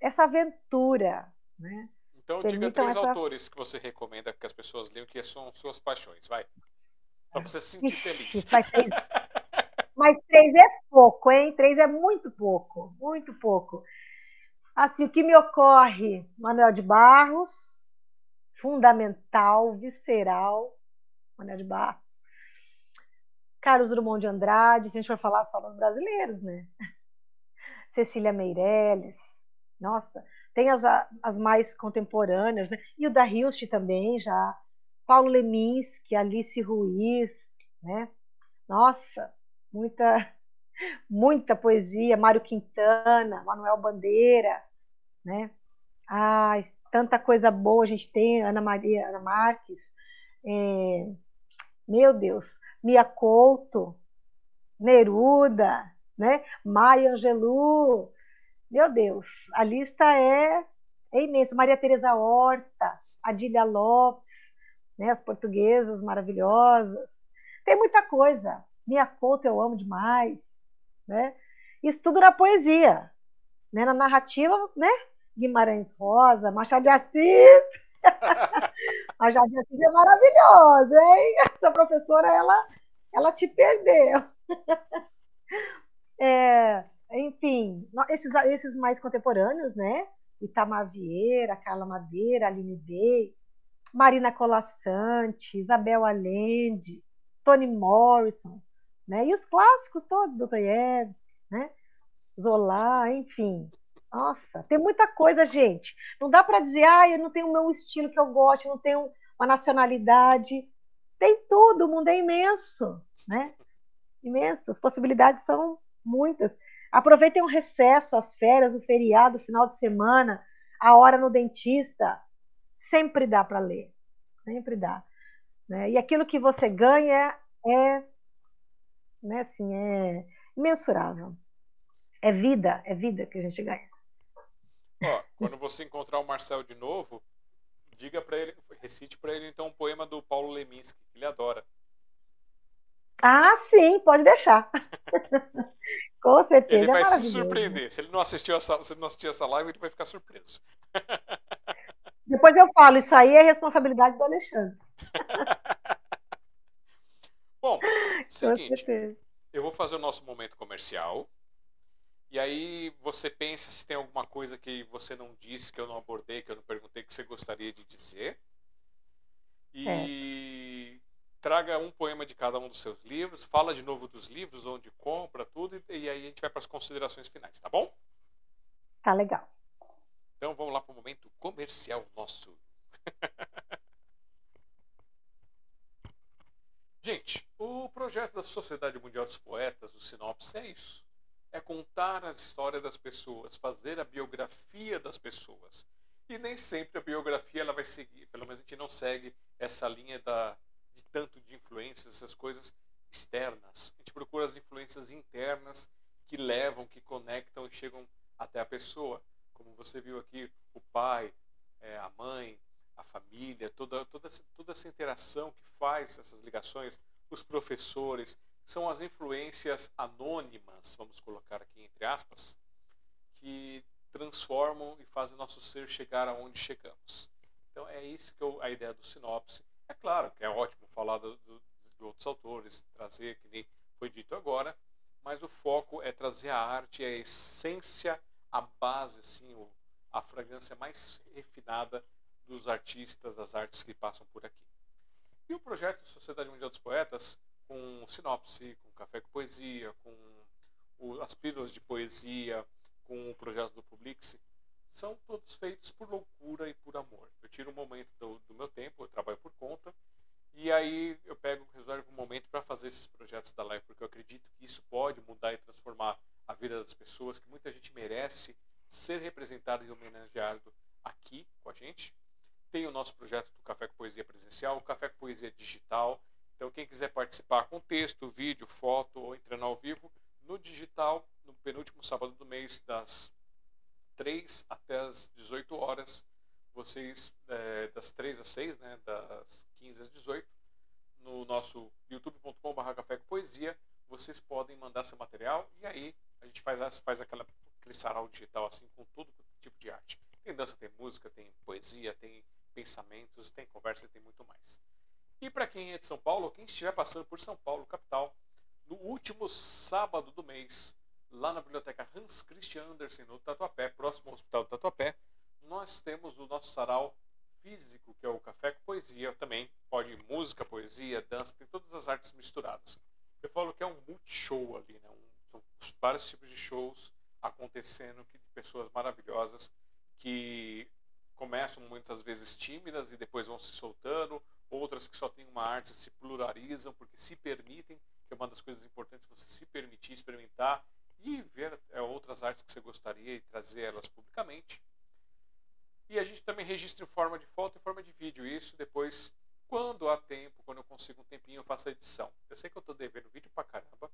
essa aventura. Né? Então, permitam diga três essa... autores que você recomenda que as pessoas leiam, que são suas paixões. Vai. Para você se sentir Ixi, feliz. Mas três é pouco, hein? Três é muito pouco, muito pouco. Assim, o que me ocorre, Manuel de Barros, fundamental, visceral, Manuel de Barros. Carlos Drummond de Andrade, se a gente for falar só dos brasileiros, né? Cecília Meirelles, nossa, tem as, as mais contemporâneas, né? E o da Hilst também já, Paulo Leminski, Alice Ruiz, né? Nossa, muita muita poesia, Mário Quintana, Manuel Bandeira, né? Ai, tanta coisa boa a gente tem, Ana Maria Ana Marques, é, meu Deus, Mia Couto, Neruda, né? Maia Angelou, meu Deus, a lista é, é imensa. Maria Teresa Horta, Adília Lopes, né? As portuguesas maravilhosas. Tem muita coisa. Mia Couto eu amo demais, né? Isso tudo na poesia, né? Na narrativa, né? Guimarães Rosa, Machado de Assis. Machado de Assis é maravilhoso, hein? Essa professora, ela, ela te perdeu. É, enfim, esses, esses mais contemporâneos, né? Itamar Vieira, Carla Madeira, Aline Day, Marina Colassante, Isabel Allende, Toni Morrison, né? E os clássicos todos, Dostoiévski, né? Zola, enfim. Nossa, tem muita coisa, gente. Não dá para dizer, ah, eu não tenho o meu estilo que eu gosto, não tenho uma nacionalidade. Tem tudo, o mundo é imenso, né? Imenso. As possibilidades são muitas. Aproveitem o recesso, as férias, o feriado, o final de semana, a hora no dentista. Sempre dá para ler. Sempre dá. Né? E aquilo que você ganha é, né, assim, é imensurável. É vida, é vida que a gente ganha. Ó, quando você encontrar o Marcel de novo, diga para ele, recite para ele então um poema do Paulo Leminski, que ele adora. Ah, sim, pode deixar. Com certeza. Ele é vai é se surpreender. Se ele não assistiu essa, se ele não assistiu essa live, ele vai ficar surpreso. Depois eu falo, isso aí é responsabilidade do Alexandre. Bom, seguinte, eu vou fazer o nosso momento comercial. E aí você pensa se tem alguma coisa que você não disse, que eu não abordei, que eu não perguntei, que você gostaria de dizer. E é. traga um poema de cada um dos seus livros, fala de novo dos livros, onde compra, tudo, e aí a gente vai para as considerações finais, tá bom? Tá legal. Então vamos lá para o momento comercial nosso. gente, o projeto da Sociedade Mundial dos Poetas, o Sinopse, é isso é contar a história das pessoas, fazer a biografia das pessoas. E nem sempre a biografia ela vai seguir, pelo menos a gente não segue essa linha da, de tanto de influências, essas coisas externas. A gente procura as influências internas que levam, que conectam e chegam até a pessoa. Como você viu aqui, o pai, é, a mãe, a família, toda, toda, toda essa interação que faz essas ligações, os professores, são as influências anônimas, vamos colocar aqui entre aspas, que transformam e fazem o nosso ser chegar aonde chegamos. Então é isso que eu, a ideia do sinopse. É claro que é ótimo falar do, do, de outros autores, trazer, que nem foi dito agora, mas o foco é trazer a arte, a essência, a base, assim, o, a fragrância mais refinada dos artistas, das artes que passam por aqui. E o projeto Sociedade Mundial dos Poetas com sinopse, com café com poesia, com o, as pílulas de poesia, com o projeto do Publix, são todos feitos por loucura e por amor. Eu tiro um momento do, do meu tempo, eu trabalho por conta, e aí eu pego, reservo um momento para fazer esses projetos da live, porque eu acredito que isso pode mudar e transformar a vida das pessoas, que muita gente merece ser representado e homenageado aqui com a gente. Tem o nosso projeto do Café com Poesia presencial, o Café com Poesia digital, então, quem quiser participar com texto, vídeo, foto ou entrando ao vivo, no digital, no penúltimo sábado do mês, das 3 até as 18 horas, vocês, é, das 3 às 6, né, das 15 às 18, no nosso youtube.com.br café poesia, vocês podem mandar seu material e aí a gente faz, faz aquela, aquele sarau digital assim com todo tipo de arte. Tem dança, tem música, tem poesia, tem pensamentos, tem conversa, tem muito mais. E para quem é de São Paulo, quem estiver passando por São Paulo, capital, no último sábado do mês, lá na biblioteca Hans Christian Andersen, no Tatuapé, próximo ao Hospital do Tatuapé, nós temos o nosso sarau físico, que é o Café com Poesia. Também pode música, poesia, dança, tem todas as artes misturadas. Eu falo que é um multishow ali, né? Um, são vários tipos de shows acontecendo de pessoas maravilhosas que começam muitas vezes tímidas e depois vão se soltando outras que só têm uma arte se pluralizam porque se permitem, que é uma das coisas importantes você se permitir experimentar e ver é, outras artes que você gostaria e trazer elas publicamente. E a gente também registra em forma de foto e forma de vídeo isso depois, quando há tempo, quando eu consigo um tempinho, eu faço a edição. Eu sei que eu estou devendo vídeo pra caramba.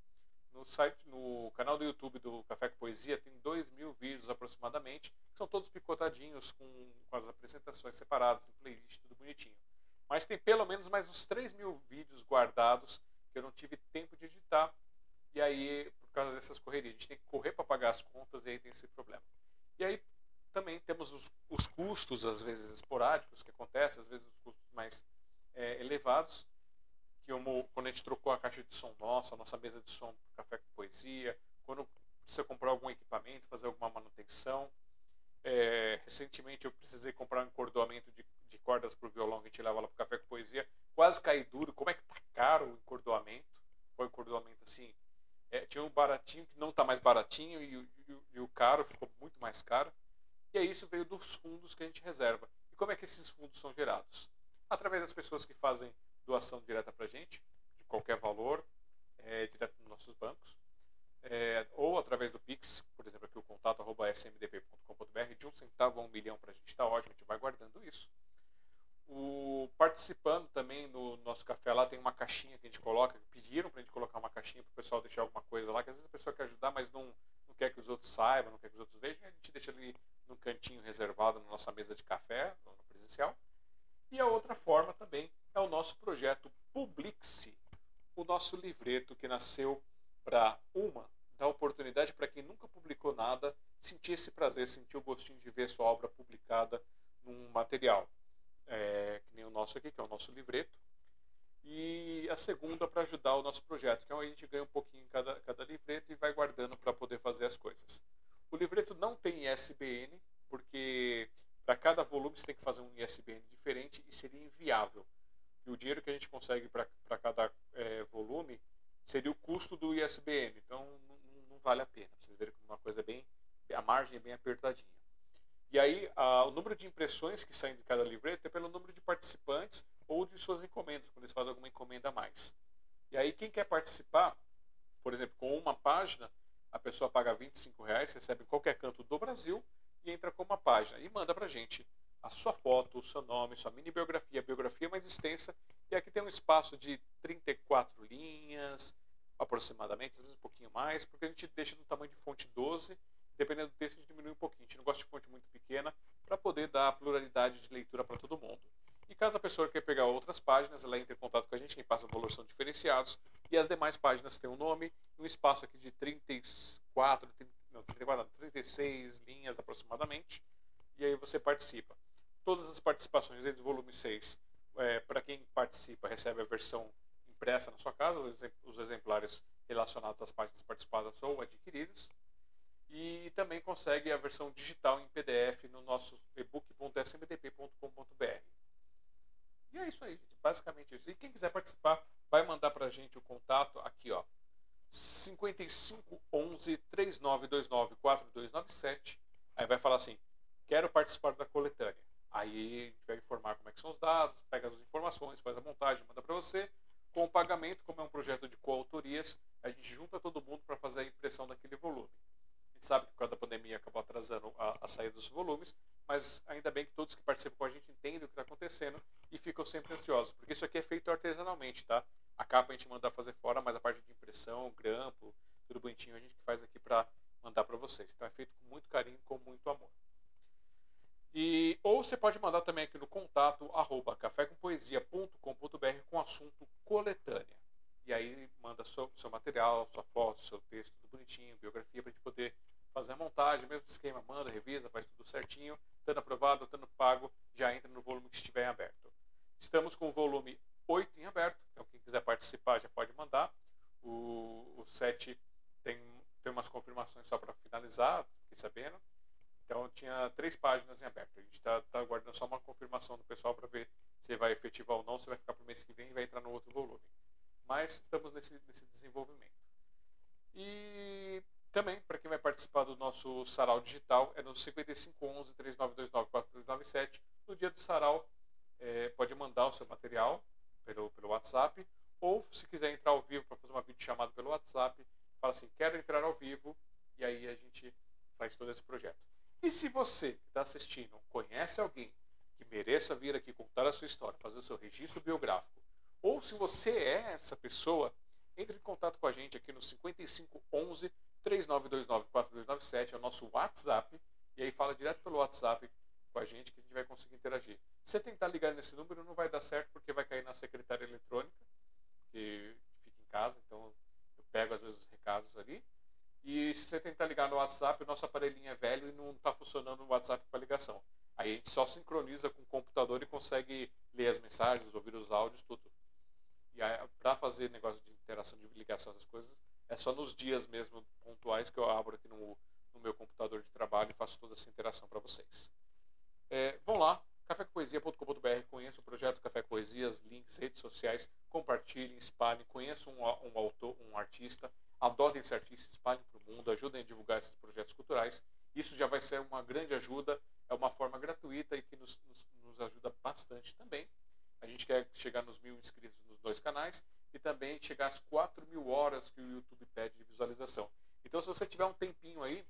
No site, no canal do YouTube do Café com Poesia tem 2 mil vídeos aproximadamente, que são todos picotadinhos com, com as apresentações separadas, em playlist, tudo bonitinho. Mas tem pelo menos mais uns 3 mil vídeos guardados que eu não tive tempo de editar. E aí, por causa dessas correrias, a gente tem que correr para pagar as contas e aí tem esse problema. E aí também temos os, os custos, às vezes esporádicos, que acontecem, às vezes os custos mais é, elevados, que como, quando a gente trocou a caixa de som nossa, a nossa mesa de som Café com Poesia, quando precisa comprar algum equipamento, fazer alguma manutenção. É, recentemente eu precisei comprar um encordoamento de, de cordas para o violão que a gente leva lá para o Café com Poesia. Quase caí duro. Como é que tá caro o encordoamento? O encordoamento assim. É, tinha um baratinho que não está mais baratinho e, e, e, o caro ficou muito mais caro. E aí isso veio dos fundos que a gente reserva. E como é que esses fundos são gerados? Através das pessoas que fazem doação direta para a gente, de qualquer valor, é, direto nos nossos bancos é, ou através do Pix, por exemplo, aqui o contato smdp.com.br, de um centavo a um milhão para a gente está ótimo, a gente vai guardando isso. O, participando também no nosso café lá tem uma caixinha que a gente coloca, pediram para a gente colocar uma caixinha para o pessoal deixar alguma coisa lá, que às vezes a pessoa quer ajudar, mas não, não quer que os outros saibam, não quer que os outros vejam, a gente deixa ali no cantinho reservado na nossa mesa de café, no presencial. E a outra forma também é o nosso projeto Publixe, o nosso livreto que nasceu para uma dar oportunidade para quem nunca publicou nada sentir esse prazer, sentir o gostinho de ver sua obra publicada num material, é, que nem o nosso aqui, que é o nosso livreto. E a segunda para ajudar o nosso projeto, que é onde a gente ganha um pouquinho em cada, cada livreto e vai guardando para poder fazer as coisas. O livreto não tem ISBN, porque para cada volume você tem que fazer um ISBN diferente e seria inviável. E o dinheiro que a gente consegue para cada é, volume seria o custo do ISBN. Então não, não vale a pena. Vocês verem que uma coisa é bem. A margem é bem apertadinha. E aí, a, o número de impressões que saem de cada livreto é pelo número de participantes ou de suas encomendas, quando eles fazem alguma encomenda a mais. E aí, quem quer participar, por exemplo, com uma página, a pessoa paga 25 reais, recebe em qualquer canto do Brasil e entra com uma página e manda para gente a sua foto, o seu nome, sua mini biografia, a biografia mais extensa. E aqui tem um espaço de 34 linhas, aproximadamente, às vezes um pouquinho mais, porque a gente deixa no tamanho de fonte 12, dependendo do texto a gente diminui um pouquinho. A gente não gosta de fonte muito pequena para poder dar pluralidade de leitura para todo mundo. E caso a pessoa queira pegar outras páginas, ela entra em contato com a gente, quem passa o valor são diferenciados, e as demais páginas têm um nome e um espaço aqui de 34, 30, não, 34 não, 36 linhas aproximadamente, e aí você participa todas as participações desde o volume 6. É, para quem participa, recebe a versão impressa na sua casa, os exemplares relacionados às páginas participadas ou adquiridas. E também consegue a versão digital em PDF no nosso ebook.smdp.com.br. E é isso aí, gente. Basicamente isso. E quem quiser participar, vai mandar para a gente o contato aqui, ó. 5511 3929 4297. Aí vai falar assim: quero participar da coletânea. Aí a gente vai informar como é que são os dados, pega as informações, faz a montagem, manda para você. Com o pagamento, como é um projeto de coautorias, a gente junta todo mundo para fazer a impressão daquele volume. Gente sabe que por causa da pandemia acabou atrasando a, a saída dos volumes, mas ainda bem que todos que participam com a gente entendem o que está acontecendo e ficam sempre ansiosos, porque isso aqui é feito artesanalmente, tá? A capa a gente manda fazer fora, mas a parte de impressão, grampo, tudo bonitinho a gente faz aqui para mandar para vocês. Então é feito com muito carinho, com muito amor. E, ou você pode mandar também aqui no contato arroba cafécompoesia.com.br com assunto coletânea. E aí manda seu, seu material, sua foto, seu texto, tudo bonitinho, biografia, para a gente poder fazer a montagem, mesmo esquema, manda, revisa, faz tudo certinho, estando aprovado, estando pago, já entra no volume que estiver em aberto. Estamos com o volume 8 em aberto, então quem quiser participar já pode mandar. O, o 7 tem, tem umas confirmações só para finalizar, fiquei sabendo. Então tinha três páginas em aberto. A gente está tá aguardando só uma confirmação do pessoal para ver se vai efetivar ou não, se vai ficar para o mês que vem e vai entrar no outro volume. Mas estamos nesse, nesse desenvolvimento. E também, para quem vai participar do nosso sarau digital, é no 5511-3929-4297. No dia do sarau, é, pode mandar o seu material pelo, pelo WhatsApp. Ou, se quiser entrar ao vivo para fazer uma videochamada pelo WhatsApp, fala assim: quero entrar ao vivo. E aí a gente faz todo esse projeto. E se você que está assistindo conhece alguém que mereça vir aqui contar a sua história, fazer o seu registro biográfico, ou se você é essa pessoa, entre em contato com a gente aqui no 5511 3929 4297, é o nosso WhatsApp, e aí fala direto pelo WhatsApp com a gente que a gente vai conseguir interagir. Se você tentar ligar nesse número, não vai dar certo porque vai cair na secretária eletrônica, que fica em casa, então eu pego às vezes os recados ali. E se você tentar ligar no WhatsApp, o nosso aparelhinho é velho e não está funcionando o WhatsApp para ligação. Aí a gente só sincroniza com o computador e consegue ler as mensagens, ouvir os áudios, tudo. E para fazer negócio de interação, de ligação, essas coisas, é só nos dias mesmo pontuais que eu abro aqui no, no meu computador de trabalho e faço toda essa interação para vocês. É, vão lá, cafécopoesia.com.br, conheça o projeto Café Poesias, links, redes sociais, compartilhem, espalhem, conheçam um, um autor, um artista, adotem esse artista, espalhem para o mundo, ajudem a divulgar esses projetos culturais. Isso já vai ser uma grande ajuda, é uma forma gratuita e que nos, nos, nos ajuda bastante também. A gente quer chegar nos mil inscritos nos dois canais e também chegar às 4 mil horas que o YouTube pede de visualização. Então, se você tiver um tempinho aí,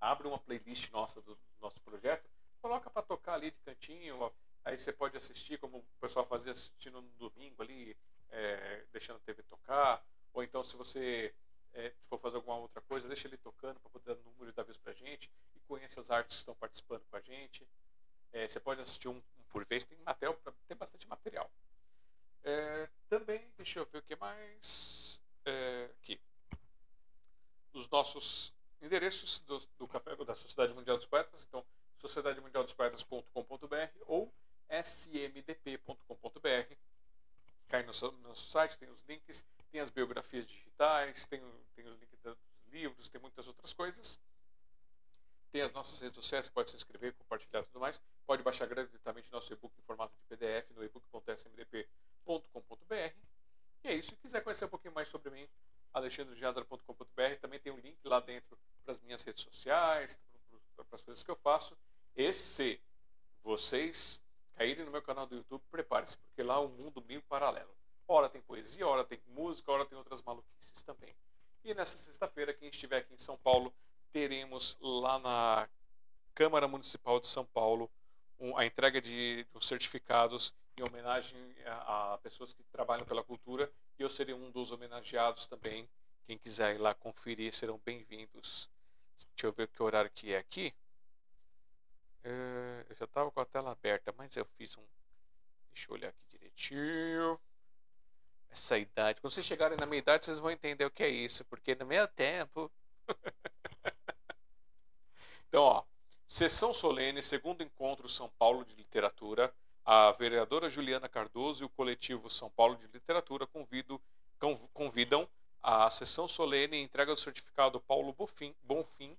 abre uma playlist nossa do, do nosso projeto, coloca para tocar ali de cantinho, aí você pode assistir como o pessoal fazia assistindo no domingo ali, é, deixando a TV tocar, ou então se você é, for fazer alguma outra coisa, deixa ele tocando para poder dar número da vez para gente e conheça as artes que estão participando com a gente. É, você pode assistir um, um, por vez, tem material, tem bastante material. É, também, deixa eu ver o que mais. É, aqui. Os nossos endereços do, do café da Sociedade Mundial dos Poetas, então sociedademundialdospoetas.com.br ou smdp.com.br. Cai no nosso site, tem os links, tem as biografias digitais, tem, tem os links dos livros, tem muitas outras coisas. Tem as nossas redes sociais, pode se inscrever, compartilhar tudo mais. Pode baixar gratuitamente nosso e-book em formato de PDF no ebook.smdp.com.br. E é isso. Se quiser conhecer um pouquinho mais sobre mim, alexandrejazara.com.br. Também tem um link lá dentro para as minhas redes sociais, para as coisas que eu faço. E se vocês caírem no meu canal do YouTube, prepare-se, porque lá é um mundo meio paralelo. Ora tem poesia, ora tem música, ora tem outras maluquices também. E nessa sexta-feira, quem estiver aqui em São Paulo, teremos lá na Câmara Municipal de São Paulo um, a entrega de, de certificados em homenagem a, a, pessoas que trabalham pela cultura e eu serei um dos homenageados também. Quem quiser ir lá conferir serão bem-vindos. Deixa eu ver que horário que é aqui. Uh, eu já estava com a tela aberta, mas eu fiz um. Deixa eu olhar aqui direitinho. Essa idade. Quando vocês chegarem na minha idade, vocês vão entender o que é isso, porque no meu tempo. Então, ó, sessão solene, segundo encontro São Paulo de Literatura, a vereadora Juliana Cardoso e o coletivo São Paulo de Literatura convido, convidam a sessão solene e entrega do certificado Paulo Bonfim, Bonfim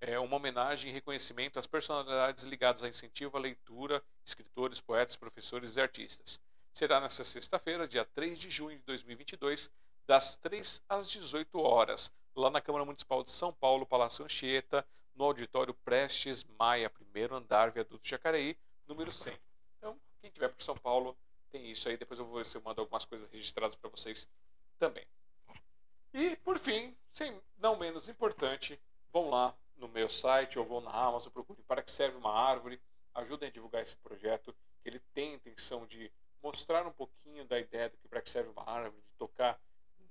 é uma homenagem e reconhecimento às personalidades ligadas a incentivo à leitura, escritores, poetas, professores e artistas. Será nesta sexta-feira, dia 3 de junho de 2022, das 3 às 18 horas, lá na Câmara Municipal de São Paulo, Palácio Anchieta, no auditório Prestes Maia, primeiro andar, viaduto Jacareí, número 100. Quem tiver por São Paulo, tem isso aí. Depois eu vou ver se eu mando algumas coisas registradas para vocês também. E, por fim, sem não menos importante, vão lá no meu site ou vão na Amazon, procurem para que serve uma árvore, ajudem a divulgar esse projeto, que ele tem a intenção de mostrar um pouquinho da ideia do que para que serve uma árvore, de tocar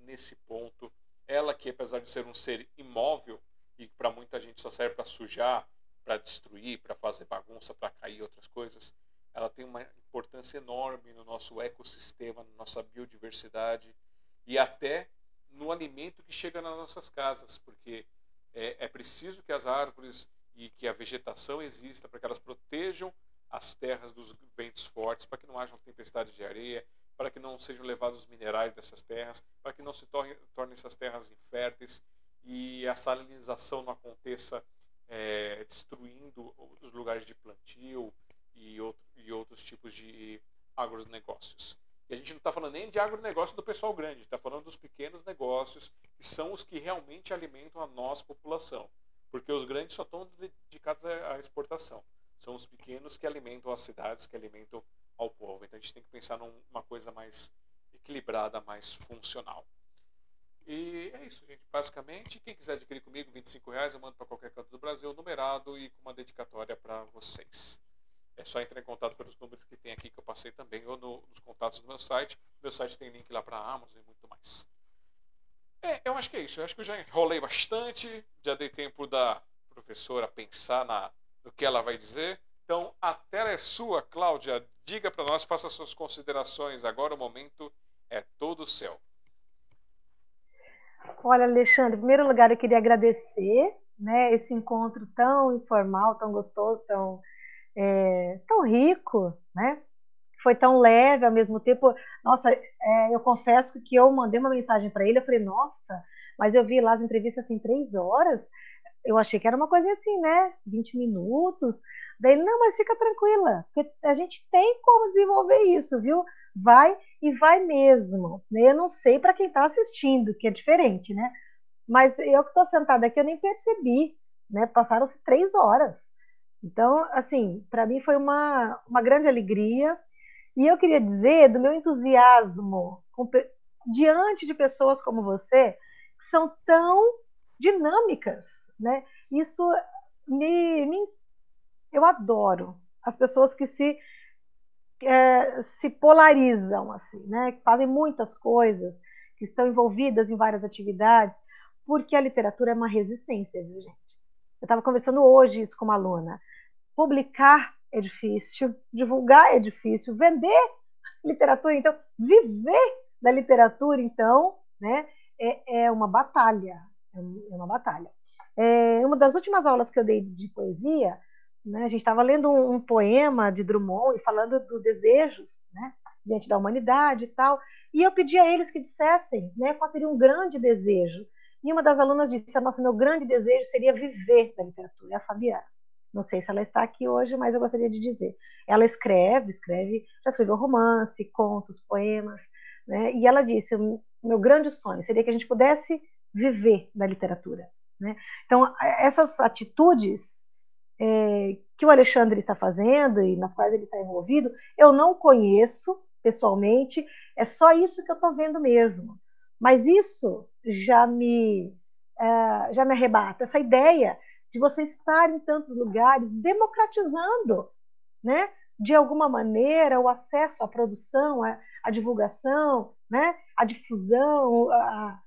nesse ponto. Ela que, apesar de ser um ser imóvel, e para muita gente só serve para sujar, para destruir, para fazer bagunça, para cair outras coisas, ela tem uma importância enorme no nosso ecossistema, na nossa biodiversidade e até no alimento que chega nas nossas casas, porque é, é preciso que as árvores e que a vegetação exista para que elas protejam as terras dos ventos fortes, para que não haja tempestades de areia, para que não sejam levados os minerais dessas terras, para que não se tornem, tornem essas terras inférteis e a salinização não aconteça é, destruindo os lugares de plantio e, outro, e outros tipos de agronegócios. E a gente não está falando nem de agronegócio do pessoal grande, está falando dos pequenos negócios, que são os que realmente alimentam a nossa população. Porque os grandes só estão dedicados à exportação. São os pequenos que alimentam as cidades, que alimentam ao povo. Então a gente tem que pensar numa coisa mais equilibrada, mais funcional. E é isso, gente. Basicamente, quem quiser adquirir comigo, 25 reais, eu mando para qualquer canto do Brasil, numerado e com uma dedicatória para vocês. É só entrar em contato pelos números que tem aqui que eu passei também, ou no, nos contatos do meu site. Meu site tem link lá para a Amazon e muito mais. É, eu acho que é isso. Eu acho que eu já enrolei bastante, já dei tempo da professora pensar na, no que ela vai dizer. Então, a tela é sua, Cláudia. Diga para nós, faça suas considerações. Agora o momento é todo seu. Olha, Alexandre, em primeiro lugar eu queria agradecer né, esse encontro tão informal, tão gostoso, tão, é, tão rico, né? Foi tão leve ao mesmo tempo. Nossa, é, eu confesso que eu mandei uma mensagem para ele, eu falei, nossa, mas eu vi lá as entrevistas tem três horas, eu achei que era uma coisa assim, né? 20 minutos. Daí ele, não, mas fica tranquila, porque a gente tem como desenvolver isso, viu? Vai e vai mesmo. Eu não sei para quem está assistindo, que é diferente, né? Mas eu que estou sentada aqui, eu nem percebi, né? Passaram-se três horas. Então, assim, para mim foi uma, uma grande alegria. E eu queria dizer do meu entusiasmo com, diante de pessoas como você, que são tão dinâmicas, né? Isso me, me eu adoro as pessoas que se é, se polarizam assim, né? Que fazem muitas coisas, que estão envolvidas em várias atividades, porque a literatura é uma resistência, viu, gente? Eu estava conversando hoje isso com uma aluna. Publicar é difícil, divulgar é difícil, vender literatura, então, viver da literatura, então, né, é, é uma batalha, é uma batalha. É, uma das últimas aulas que eu dei de poesia, né, a gente estava lendo um, um, poema de Drummond e falando dos desejos, né, diante da humanidade e tal, e eu pedi a eles que dissessem, né, qual seria um grande desejo. E uma das alunas disse: Nossa, meu grande desejo seria viver da literatura. É a Fabiana. Não sei se ela está aqui hoje, mas eu gostaria de dizer. Ela escreve, escreve, já escreveu romance, contos, poemas, né? E ela disse: meu grande sonho seria que a gente pudesse viver da literatura. Né? Então, essas atitudes é, que o Alexandre está fazendo e nas quais ele está envolvido, eu não conheço pessoalmente, é só isso que eu estou vendo mesmo. Mas isso já me, é, já me arrebata, essa ideia de você estar em tantos lugares, democratizando, né, de alguma maneira, o acesso à produção, à, divulgação, né, à difusão, a,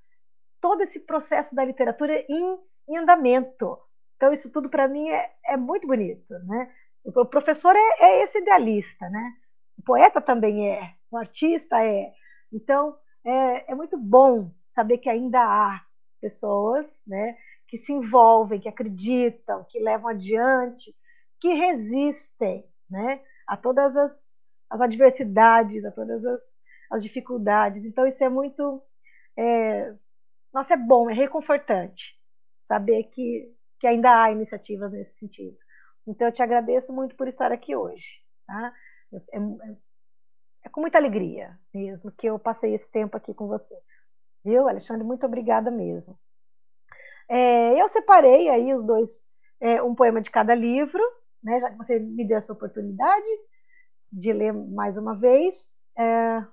todo esse processo da literatura em, em andamento. Então, isso tudo para mim é, é, muito bonito. Né? O professor é, é, esse idealista, né? o poeta também é, o artista é. Então, é, é muito bom saber que ainda há pessoas né, que se envolvem, que acreditam, que levam adiante, que resistem né, a todas as, as adversidades, a todas as, as dificuldades. Então, isso é muito é, nossa, é bom, é reconfortante saber que, que ainda há iniciativas nesse sentido. Então, eu te agradeço muito por estar aqui hoje. Tá? É, é, é com muita alegria mesmo que eu passei esse tempo aqui com você. Viu, Alexandre? Muito obrigada mesmo. É, eu separei aí os dois, é, um poema de cada livro, né, já que você me deu essa oportunidade de ler mais uma vez. É,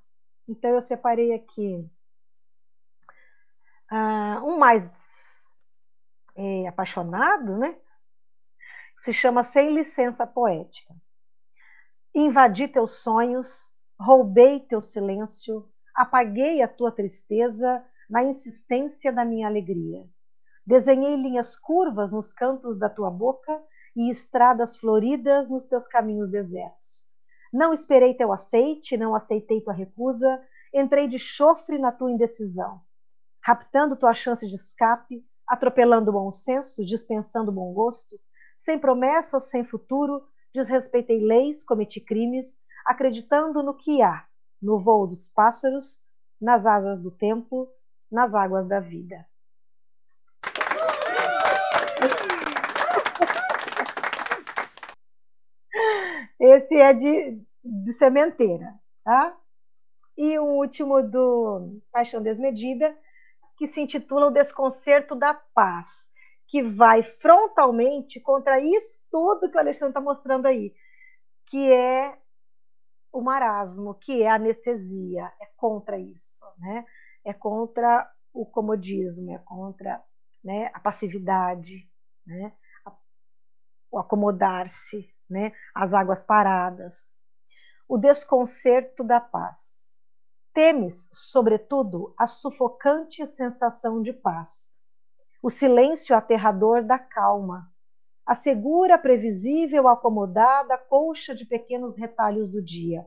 então, eu separei aqui uh, um mais é, apaixonado, né? Se chama Sem Licença Poética. Invadi teus sonhos, roubei teu silêncio, apaguei a tua tristeza na insistência da minha alegria. Desenhei linhas curvas nos cantos da tua boca e estradas floridas nos teus caminhos desertos. Não esperei teu aceite, não aceitei tua recusa, entrei de chofre na tua indecisão raptando tua chance de escape, atropelando o bom senso, dispensando o bom gosto, sem promessas, sem futuro, desrespeitei leis, cometi crimes, acreditando no que há, no voo dos pássaros, nas asas do tempo, nas águas da vida. Esse é de, de sementeira, tá? E o último do Paixão Desmedida que se intitula O Desconcerto da Paz, que vai frontalmente contra isso tudo que o Alexandre está mostrando aí, que é o marasmo, que é a anestesia, é contra isso, né? É contra o comodismo, é contra né, a passividade, né? o acomodar-se, né? as águas paradas. O desconcerto da paz. Temes, sobretudo, a sufocante sensação de paz, o silêncio aterrador da calma, a segura, previsível, acomodada colcha de pequenos retalhos do dia.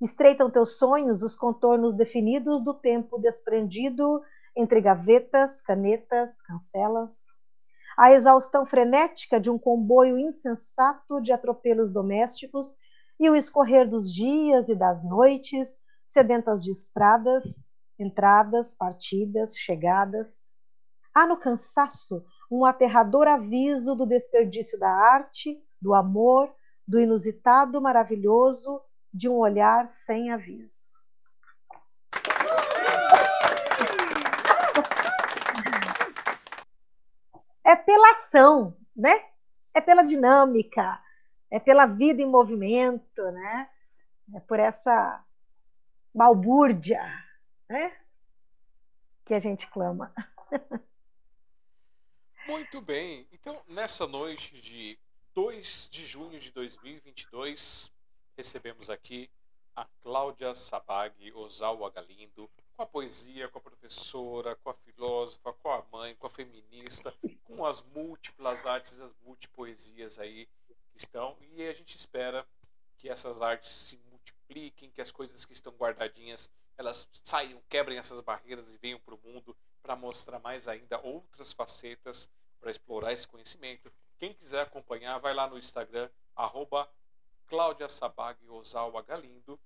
Estreitam teus sonhos os contornos definidos do tempo desprendido entre gavetas, canetas, cancelas. A exaustão frenética de um comboio insensato de atropelos domésticos e o escorrer dos dias e das noites, sedentas de estradas, entradas, partidas, chegadas. Há no cansaço um aterrador aviso do desperdício da arte, do amor, do inusitado maravilhoso de um olhar sem aviso. É pela ação, né? É pela dinâmica, é pela vida em movimento, né? É por essa balbúrdia, né? Que a gente clama. Muito bem. Então, nessa noite de 2 de junho de 2022, recebemos aqui a Cláudia Sabag Ozawa Galindo, com a poesia, com a professora, com a filósofa, com a mãe, com a feminista, com as múltiplas artes, as multipoesias aí que estão. E a gente espera que essas artes se multipliquem, que as coisas que estão guardadinhas elas saiam, quebrem essas barreiras e venham para o mundo para mostrar mais ainda outras facetas para explorar esse conhecimento. Quem quiser acompanhar, vai lá no Instagram, arroba Cláudia Sabag Ozawa Galindo,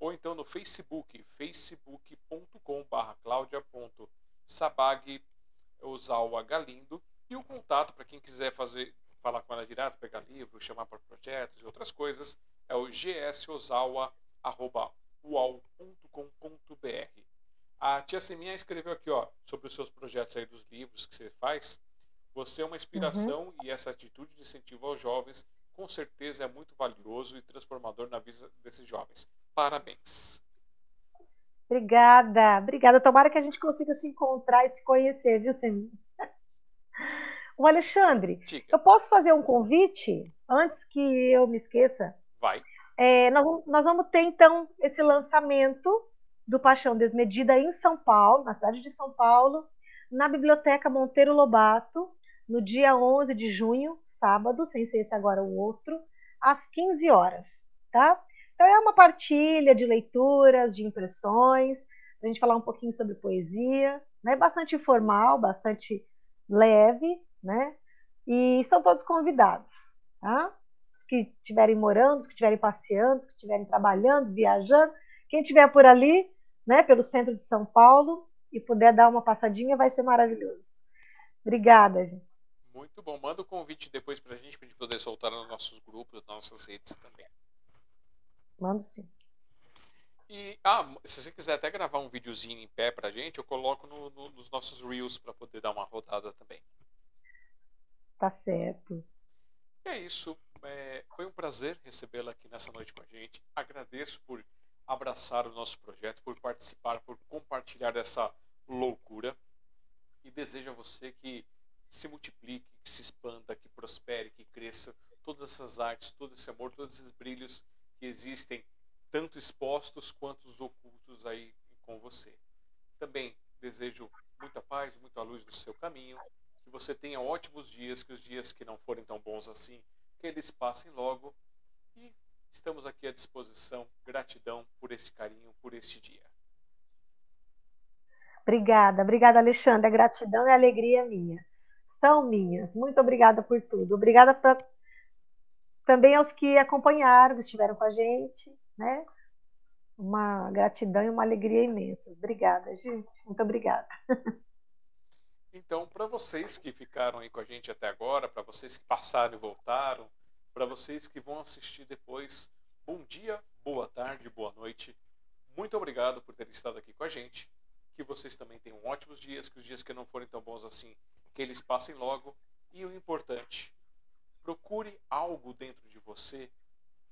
ou então no Facebook, facebook.com.br claudia.sabag Ozawa Galindo, e o contato para quem quiser fazer, falar com ela direto, pegar livro, chamar para projetos e outras coisas, é o gsozawa.ual.com.br. A tia Seminha escreveu aqui ó, sobre os seus projetos aí dos livros que você faz. Você é uma inspiração uhum. e essa atitude de incentivo aos jovens com certeza é muito valioso e transformador na vida desses jovens. Parabéns. Obrigada, obrigada. Tomara que a gente consiga se encontrar e se conhecer, viu, Semir? O Alexandre, Diga. eu posso fazer um convite antes que eu me esqueça? Vai. É, nós, nós vamos ter então esse lançamento do Paixão Desmedida em São Paulo, na cidade de São Paulo, na Biblioteca Monteiro Lobato, no dia 11 de junho, sábado, sem ser esse agora o outro, às 15 horas, tá? Então é uma partilha de leituras, de impressões, a gente falar um pouquinho sobre poesia, né? Bastante informal, bastante leve, né? E estão todos convidados, tá? Os que estiverem morando, os que estiverem passeando, os que estiverem trabalhando, viajando, quem estiver por ali, né, pelo centro de São Paulo e puder dar uma passadinha, vai ser maravilhoso. Obrigada, gente. Muito bom. Manda o convite depois pra gente, pra gente poder soltar nos nossos grupos, nas nossas redes também. Mando sim. E, ah, se você quiser até gravar um videozinho em pé pra gente, eu coloco no, no, nos nossos Reels para poder dar uma rodada também. Tá certo. E é isso. É, foi um prazer recebê-la aqui nessa noite com a gente. Agradeço por abraçar o nosso projeto, por participar, por compartilhar dessa loucura. E desejo a você que se multiplique, que se expanda, que prospere, que cresça. Todas essas artes, todo esse amor, todos esses brilhos que existem, tanto expostos quanto os ocultos aí com você. Também desejo muita paz, muita luz no seu caminho, que você tenha ótimos dias, que os dias que não forem tão bons assim, que eles passem logo. E estamos aqui à disposição. Gratidão por esse carinho, por este dia. Obrigada, obrigada, Alexandre. A gratidão e a alegria é minha são minhas. Muito obrigada por tudo. Obrigada pra, também aos que acompanharam, que estiveram com a gente, né? Uma gratidão e uma alegria imensas. Obrigada, gente. Muito obrigada. Então, para vocês que ficaram aí com a gente até agora, para vocês que passaram e voltaram, para vocês que vão assistir depois, bom dia, boa tarde, boa noite. Muito obrigado por terem estado aqui com a gente. Que vocês também tenham ótimos dias, que os dias que não forem tão bons assim que eles passem logo. E o importante, procure algo dentro de você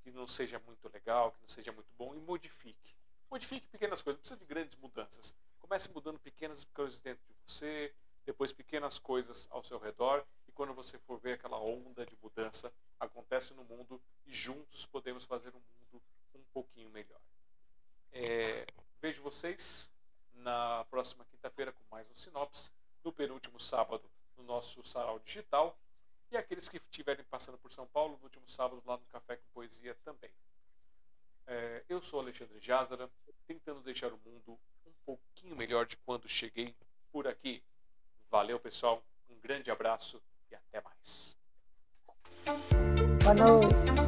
que não seja muito legal, que não seja muito bom e modifique. Modifique pequenas coisas, não precisa de grandes mudanças. Comece mudando pequenas coisas dentro de você, depois pequenas coisas ao seu redor, e quando você for ver aquela onda de mudança acontece no mundo e juntos podemos fazer um mundo um pouquinho melhor. É, vejo vocês na próxima quinta-feira com mais um Sinopse no penúltimo sábado no nosso sarau digital e aqueles que estiverem passando por São Paulo no último sábado lá no Café com Poesia também. É, eu sou Alexandre Jázara, tentando deixar o mundo um pouquinho melhor de quando cheguei por aqui. Valeu, pessoal. Um grande abraço e até mais. Boa noite.